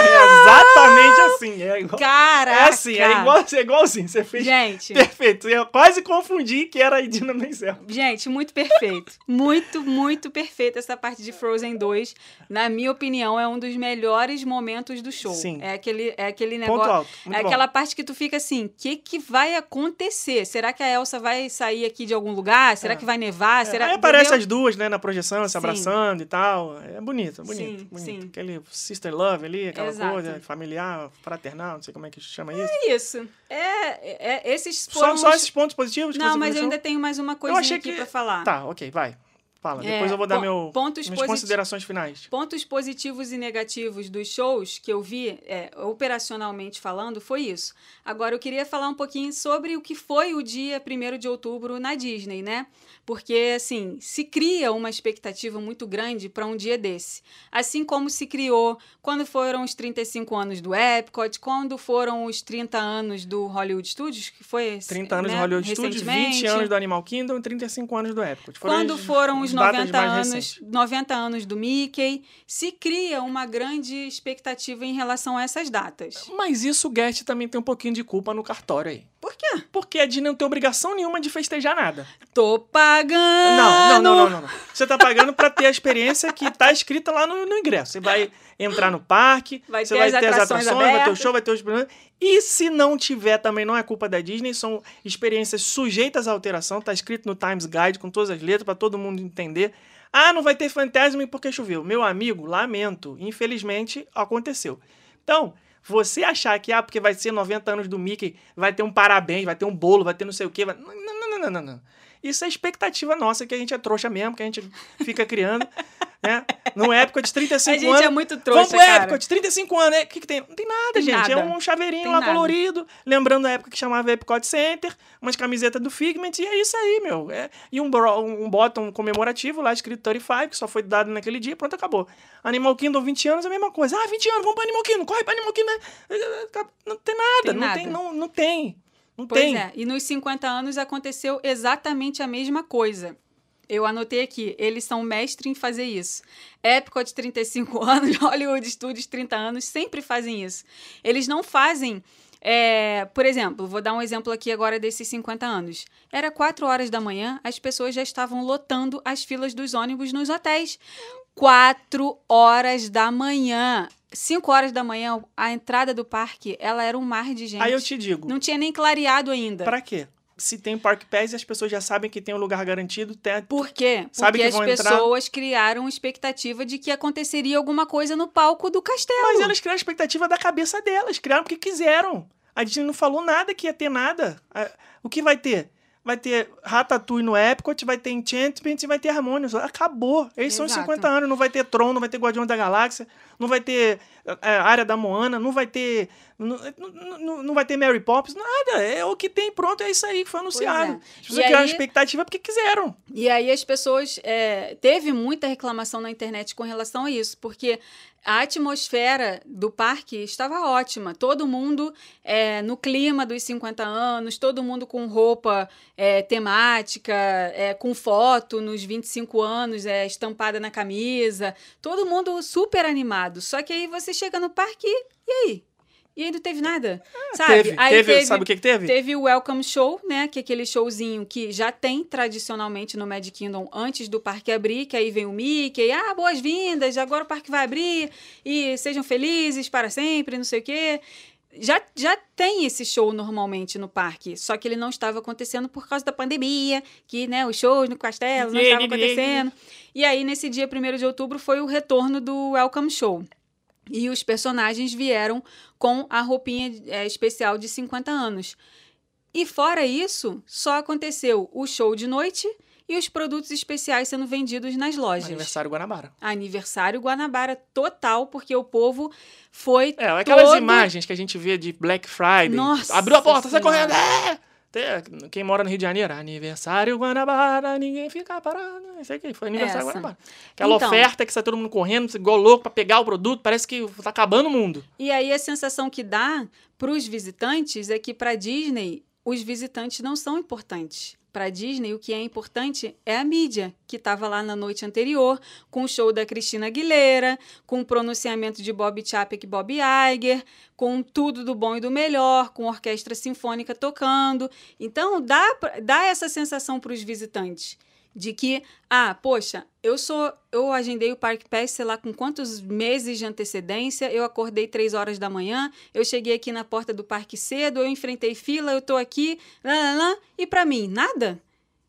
É exatamente assim. É, igual, Caraca! é assim, é, igual, é igualzinho. Você fez Gente, perfeito. Eu quase confundi que era a Idina Menzel. gente, muito perfeito. muito, muito perfeito essa parte de Frozen 2. Na minha opinião, é um dos melhores momentos do show. Sim. É aquele, é aquele Ponto negócio. É bom. aquela parte que tu fica assim, o que, que vai acontecer? Será que a Elsa vai sair aqui de algum lugar? Será É. que vai nevar? Será Aí aparece as duas, né, na projeção, se Sim. abraçando e tal. É bonito, bonito, Sim, bonito. sim. Aquele sister love ali, aquela Exato. coisa familiar, fraternal, não sei como é que chama isso. Isso. É, é- esses Só, foram só os- esses pontos positivos que Não, mas eu ainda tenho mais uma Eu coisinha achei aqui que... pra falar. Tá, ok, vai. Fala, É, depois eu vou dar meu, pontos minhas considerações finais. Pontos positivos e negativos dos shows que eu vi, é, operacionalmente falando, foi isso. Agora, eu queria falar um pouquinho sobre o que foi o dia 1 de outubro na Disney, né? Porque, assim, se cria uma expectativa muito grande para um dia desse. Assim como se criou quando foram os 35 anos do Epcot, quando foram os 30 anos do Hollywood Studios, que foi... 30 anos né, do Hollywood Studios, 20 recentemente. anos do Animal Kingdom e 35 anos do Epcot. Quando as- foram os datas 90 mais anos, recentes. 90 anos do Mickey, se cria uma grande expectativa em relação a essas datas. Mas isso o Guest também tem um pouquinho de culpa no cartório aí. Por quê? Porque a Disney não tem obrigação nenhuma de festejar nada. Tô pagando! Não, não, não, não, não, não. Você tá pagando pra ter a experiência que tá escrita lá no, no ingresso. Você vai entrar no parque, Vai você ter vai as ter as atrações atrações, vai ter o abertas. show, vai ter os E se não tiver também, não é culpa da Disney, são experiências sujeitas à alteração, tá escrito no Times Guide com todas as letras pra todo mundo entender. Ah, não vai ter Fantasma porque choveu. Meu amigo, lamento, infelizmente aconteceu. Então, você achar que ah, porque vai ser 90 anos do Mickey, vai ter um parabéns, vai ter um bolo, vai ter não sei o quê, vai... não, não, não, não, não, não. Isso é expectativa nossa, que a gente é trouxa mesmo, que a gente fica criando, né? No Epcot de 35 A gente anos. é muito trouxa, Vamos pro cara. Epcot, 35 anos, né? O que, que tem? Não tem nada, Tem gente. É nada. um chaveirinho Tem lá nada. colorido, lembrando a época que chamava Epcot Center, umas camisetas do Figment, e é isso aí, meu. É, e um, bro- um bottom comemorativo lá, escrito 35, que só foi dado naquele dia, pronto, acabou. Animal Kingdom, 20 anos, a mesma coisa. Ah, 20 anos, vamos pra Animal Kingdom, corre pra Animal Kingdom. Não tem nada, Tem não nada. tem, não, não tem. Não Pois tem. é, e nos 50 anos aconteceu exatamente a mesma coisa. Eu anotei aqui, eles são mestres em fazer isso. Epcot 35 anos, Hollywood Studios 30 anos, sempre fazem isso. Eles não fazem, é, por exemplo, vou dar um exemplo aqui agora desses 50 anos. Era 4 horas da manhã, as pessoas já estavam lotando as filas dos ônibus nos hotéis. 4 horas da manhã. 5 horas da manhã, a entrada do parque, ela era um mar de gente. Aí eu te digo, Não tinha nem clareado ainda. pra quê? Se tem Park Pass e as pessoas já sabem que tem um lugar garantido, tem, Por quê? Sabe Porque que as vão entrar- pessoas criaram expectativa de que aconteceria alguma coisa no palco do castelo. Mas elas criaram a expectativa da cabeça delas, criaram porque quiseram. A Disney não falou nada que ia ter nada. O que vai ter? Vai ter Ratatouille no Epcot, vai ter Enchantment e vai ter Harmonious. Acabou. Eles são Exato. 50 anos. Não vai ter Tron, não vai ter Guardião da Galáxia, não vai ter é, a área da Moana, não vai ter. Não, não, não vai ter Mary Poppins, nada. É o que tem, pronto, é isso aí que foi anunciado. é. As pessoas criaram aí- expectativa porque quiseram. E aí as pessoas. é, teve muita reclamação na internet com relação a isso, porque a atmosfera do parque estava ótima. Todo mundo é, no clima dos 50 anos, todo mundo com roupa é, temática, é, com foto nos 25 anos, é, estampada na camisa. Todo mundo super animado. Só que aí você chega no parque e aí? E aí não teve nada, sabe? teve, aí teve, sabe o que, que teve? Teve o Welcome Show, né? Que é aquele showzinho que já tem tradicionalmente no Magic Kingdom antes do parque abrir, que aí vem o Mickey, ah, boas-vindas, agora o parque vai abrir e sejam felizes para sempre, não sei o quê. Já, já tem esse show normalmente no parque, só que ele não estava acontecendo por causa da pandemia, que né, os shows no castelo não estavam acontecendo. E aí, nesse dia 1 de outubro, foi o retorno do Welcome Show. E os personagens vieram com a roupinha é, especial de 50 anos. E fora isso, só aconteceu o show de noite e os produtos especiais sendo vendidos nas lojas. Aniversário Guanabara. Aniversário Guanabara total, porque o povo foi É, aquelas todo... imagens que a gente vê de Black Friday. Nossa Abriu a porta, sai correndo. É! Até Quem mora no Rio de Janeiro, aniversário Guanabara, ninguém fica parado. Não sei o que, foi aniversário Essa. Guanabara. Aquela Então. oferta que sai todo mundo correndo, igual louco pra pegar o produto, parece que tá acabando o mundo. E aí a sensação que dá para os visitantes é que para Disney os visitantes não são importantes. Para Disney o que é importante é a mídia que estava lá na noite anterior com o show da Cristina Aguilera, com o pronunciamento de Bob Chapek e Bob Iger, com tudo do bom e do melhor, com orquestra sinfônica tocando. Então dá dá essa sensação para os visitantes de que, ah, poxa, eu sou, eu agendei o Parque Pass, sei lá, com quantos meses de antecedência, eu acordei três horas da manhã, eu cheguei aqui na porta do parque cedo, eu enfrentei fila, eu tô aqui, lá, lá, lá, e para mim, nada,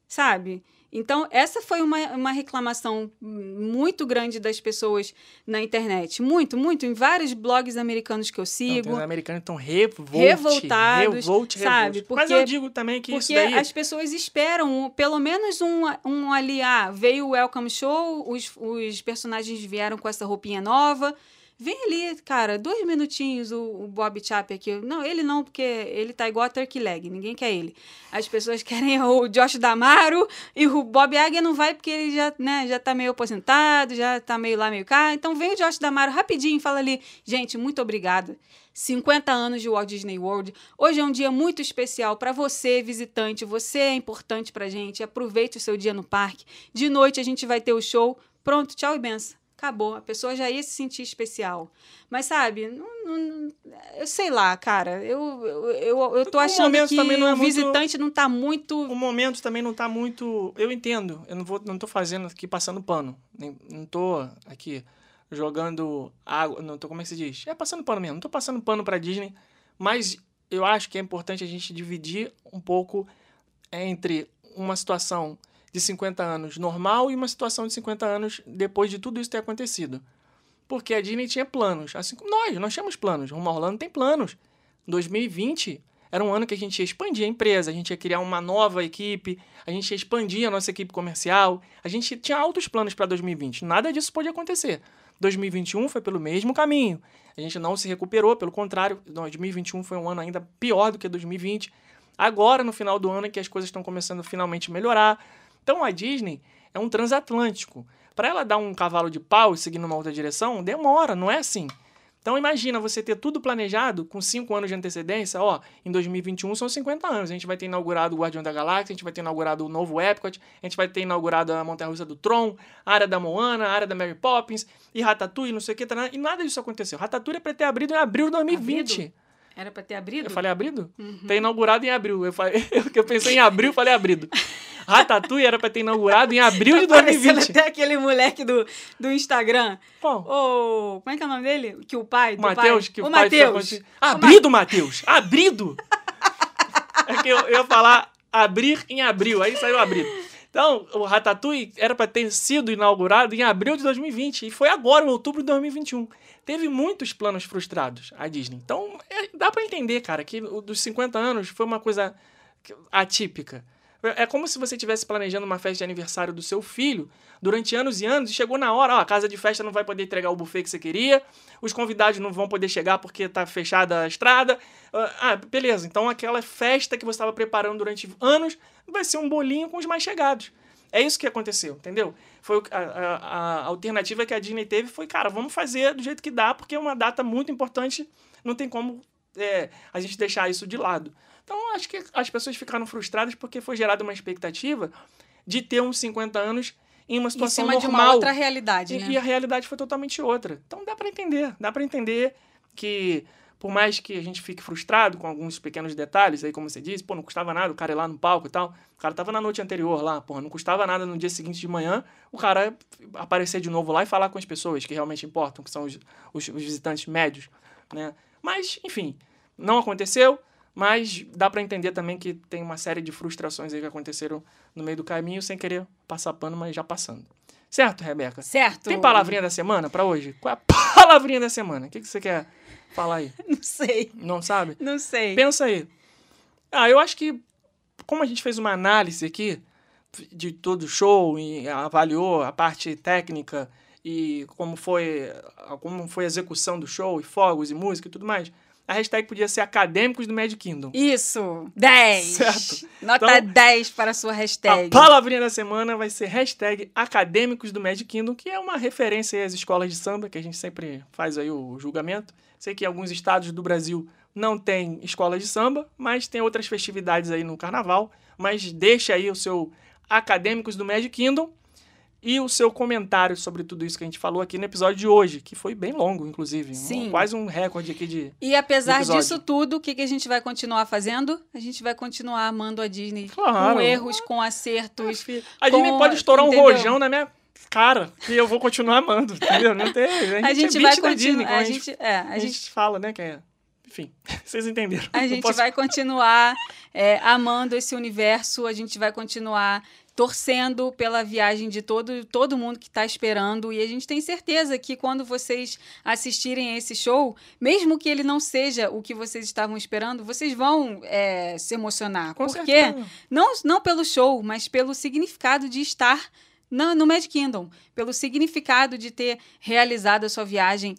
sabe? Então, essa foi uma, uma reclamação muito grande das pessoas na internet. Muito, muito. Em vários blogs americanos que eu Não, sigo. tem os americanos estão revolte, Revoltados, revolte, sabe? revolte. Mas Porque- eu digo também que isso Porque daí... as pessoas esperam pelo menos um, um ali, ah, veio o Welcome Show, os, os personagens vieram com essa roupinha nova. Vem ali, cara, dois minutinhos o, o Bob Chapek aqui. Não, ele não, porque ele tá igual a Turkey Leg, ninguém quer ele. As pessoas querem o Josh Damaro e o Bob Iger não vai porque ele já, né, já tá meio aposentado, já tá meio lá, meio cá. Então vem o Josh Damaro rapidinho e fala ali, gente, muito obrigada. 50 anos de Walt Disney World. Hoje é um dia muito especial para você, visitante. Você é importante pra gente. Aproveite o seu dia no parque. De noite a gente vai ter o show. Pronto, tchau e benção. Acabou. A pessoa já ia se sentir especial. Mas sabe, não- não- eu sei lá, cara. Eu, eu, eu, eu tô achando que também não é o muito- visitante não tá muito. O momento também não tá muito. Eu entendo. Eu não vou, não tô fazendo aqui passando pano. Nem, não tô aqui jogando água. Não tô, como é que se diz? É passando pano mesmo. Não tô passando pano pra Disney. Mas eu acho que é importante a gente dividir um pouco entre uma situação de 50 anos normal e uma situação de 50 anos depois de tudo isso ter acontecido. Porque a Disney tinha planos. Assim como nós, nós tínhamos planos. Rumo a Orlando tem planos. 2020 era um ano que a gente ia expandir a empresa, a gente ia criar uma nova equipe, a gente ia expandir a nossa equipe comercial. A gente tinha altos planos para 2020. Nada disso pôde acontecer. 2021 foi pelo mesmo caminho. A gente não se recuperou, pelo contrário, 2021 foi um ano ainda pior do que 2020. Agora, no final do ano, é que as coisas estão começando a finalmente melhorar. Então, a Disney é um transatlântico. Para ela dar um cavalo de pau e seguir numa outra direção, demora, não é assim. Então imagina você ter tudo planejado com 5 anos de antecedência, ó, em 2021 são 50 anos, a gente vai ter inaugurado o Guardião da Galáxia, a gente vai ter inaugurado o novo Epcot, a gente vai ter inaugurado a Montanha-Russa do Tron, a área da Moana, a área da Mary Poppins, e Ratatouille, não sei o que, e nada disso aconteceu. Ratatouille é pra ter abrido em abril de 2020. Abrido? Era pra ter abrido? Eu falei abrido? Tá inaugurado em abril. Eu, falei, eu pensei em abril, eu falei abrido. Ratatouille era pra ter inaugurado em abril de Parecendo 2020. até aquele moleque do, do Instagram. Qual? O. Como é que é o nome dele? Que o pai. Do Matheus, pai. que o o pai Matheus. foi- Abrido, Matheus! Abrido! é que eu, eu ia falar abrir em abril, aí saiu abrido. Então, o Ratatouille era para ter sido inaugurado em abril de 2020 e foi agora, em outubro de 2021. Teve muitos planos frustrados a Disney. Então, é- dá para entender, cara, que o dos 50 anos foi uma coisa atípica. É como se você estivesse planejando uma festa de aniversário do seu filho durante anos e anos e chegou na hora, ó, a casa de festa não vai poder entregar o buffet que você queria, os convidados não vão poder chegar porque tá fechada a estrada. Ah, beleza, então aquela festa que você estava preparando durante anos vai ser um bolinho com os mais chegados. É isso que aconteceu, entendeu? Foi a, a- a alternativa que a Disney teve foi, cara, vamos fazer do jeito que dá, porque é uma data muito importante, não tem como é, a gente deixar isso de lado. Então, acho que as pessoas ficaram frustradas porque foi gerada uma expectativa de ter uns 50 anos em uma Em situação cima de uma normal. outra realidade, E, né? e a realidade foi totalmente outra. Então dá pra entender, dá pra entender que por mais que a gente fique frustrado com alguns pequenos detalhes, aí como você disse, pô, não custava nada o cara ir lá no palco e tal. O cara tava na noite anterior lá, pô, não custava nada no dia seguinte de manhã o cara aparecer de novo lá e falar com as pessoas que realmente importam, que são os, os, os visitantes médios, né? Mas, enfim, não aconteceu, mas dá pra entender também que tem uma série de frustrações aí que aconteceram no meio do caminho, sem querer passar pano, mas já passando. Certo, Rebeca? Certo. Tem palavrinha da semana pra hoje? Qual é a palavrinha da semana? O que, que você quer falar aí? Não sei. Não sabe? Não sei. Pensa aí. Ah, eu acho que, como a gente fez uma análise aqui de todo o show e avaliou a parte técnica e como foi, como foi a execução do show, e fogos e música e tudo mais, a hashtag podia ser Acadêmicos do Magic Kingdom. Isso. 10. Certo. Nota Então, 10 para a sua A hashtag. palavrinha da semana vai ser hashtag Acadêmicos do Magic Kingdom, que é uma referência aí às escolas de samba, que a gente sempre faz aí o julgamento. Sei que alguns estados do Brasil não tem escola de samba, mas tem outras festividades aí no carnaval. Mas deixa aí o seu Acadêmicos do Magic Kingdom e o seu comentário sobre tudo isso que a gente falou aqui no episódio de hoje, que foi bem longo, inclusive. Um- Sim. quase um recorde aqui de... E apesar episódio. disso tudo, o que, que a gente vai continuar fazendo? A gente vai continuar amando a Disney. Claro. Com erros, com acertos. A Disney com- pode estourar um entendeu? rojão na minha cara e eu vou continuar amando, entendeu? Não tem. A gente, A gente é vai Disney, continuar. como A gente, é, a a gente gente, fala, né? Que é... Enfim, vocês entenderam. a gente posso- vai continuar é, amando esse universo. A gente vai continuar torcendo pela viagem de todo, todo mundo que está esperando. E a gente tem certeza que quando vocês assistirem a esse show, mesmo que ele não seja o que vocês estavam esperando, vocês vão é, se emocionar. Com porque certeza. Não, não pelo show, mas pelo significado de estar na- no Magic Kingdom. Pelo significado de ter realizado a sua viagem,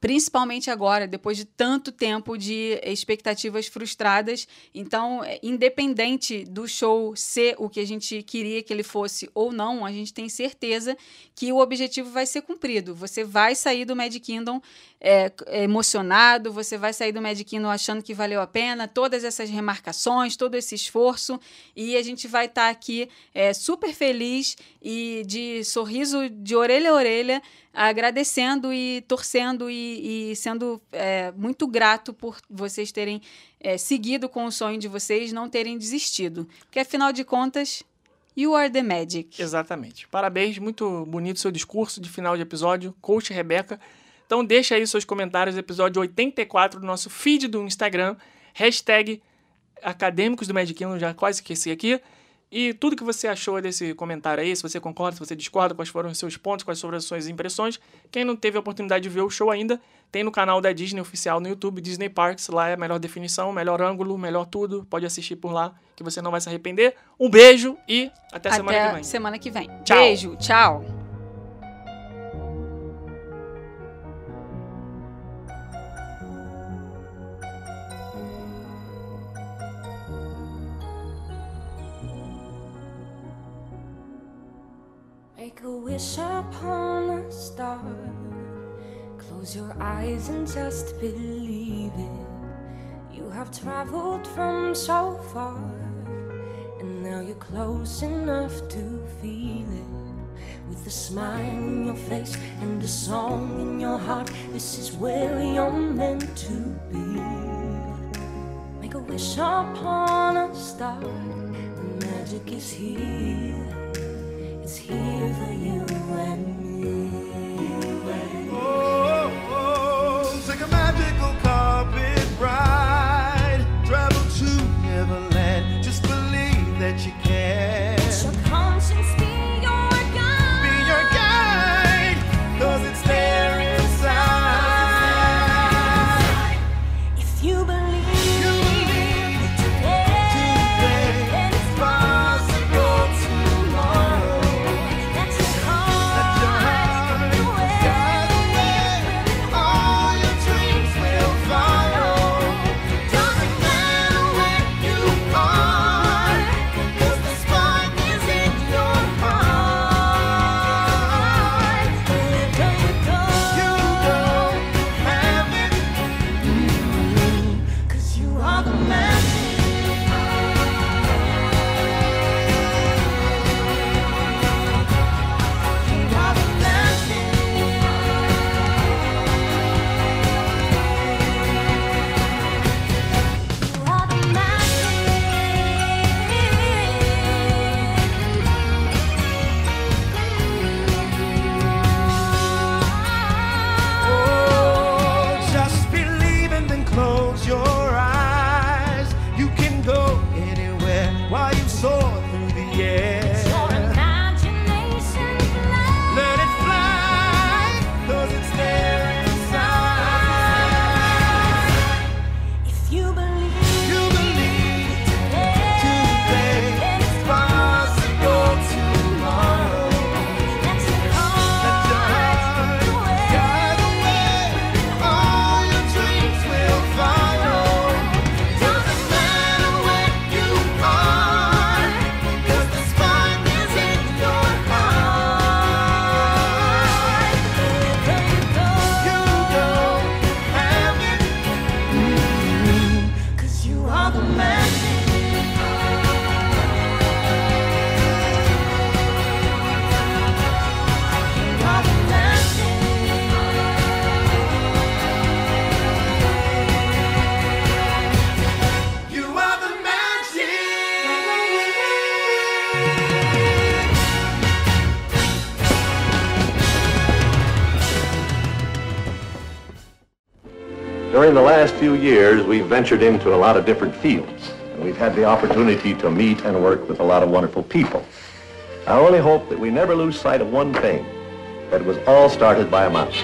principalmente agora, depois de tanto tempo de expectativas frustradas. Então, é, independente do show ser o que a gente queria que ele fosse ou não, a gente tem certeza que o objetivo vai ser cumprido. Você vai sair do Magic Kingdom é, é, emocionado, você vai sair do Kingdom achando que valeu a pena, todas essas remarcações, todo esse esforço, e a gente vai estar aqui é, super feliz e de sorriso de orelha a orelha, agradecendo e torcendo e, e sendo é, muito grato por vocês terem é, seguido com o sonho de vocês, não terem desistido. Porque afinal de contas, you are the magic. Exatamente. Parabéns, muito bonito seu discurso de final de episódio, coach Rebeca. Então deixa aí seus comentários, episódio 84 do nosso feed do Instagram, hashtag Acadêmicos do Magic Kingdom, já quase esqueci aqui. E tudo que você achou desse comentário aí, se você concorda, se você discorda, quais foram os seus pontos, quais foram as suas impressões. Quem não teve a oportunidade de ver o show ainda, tem no canal da Disney oficial no YouTube, Disney Parks, lá é a melhor definição, melhor ângulo, melhor tudo. Pode assistir por lá, que você não vai se arrepender. Um beijo e até, semana que vem. semana que vem. Tchau. Beijo, tchau. Wish upon a star. Close your eyes and just believe it. You have traveled from so far, and now you're close enough to feel it. With a smile in your face and a song in your heart, this is where you're meant to be. Make a wish upon a star. The magic is here. Here for you and last few years, we've ventured into a lot of different fields. And we've had the opportunity to meet and work with a lot of wonderful people. I only hope that we never lose sight of one thing, that it was all started by a mouse.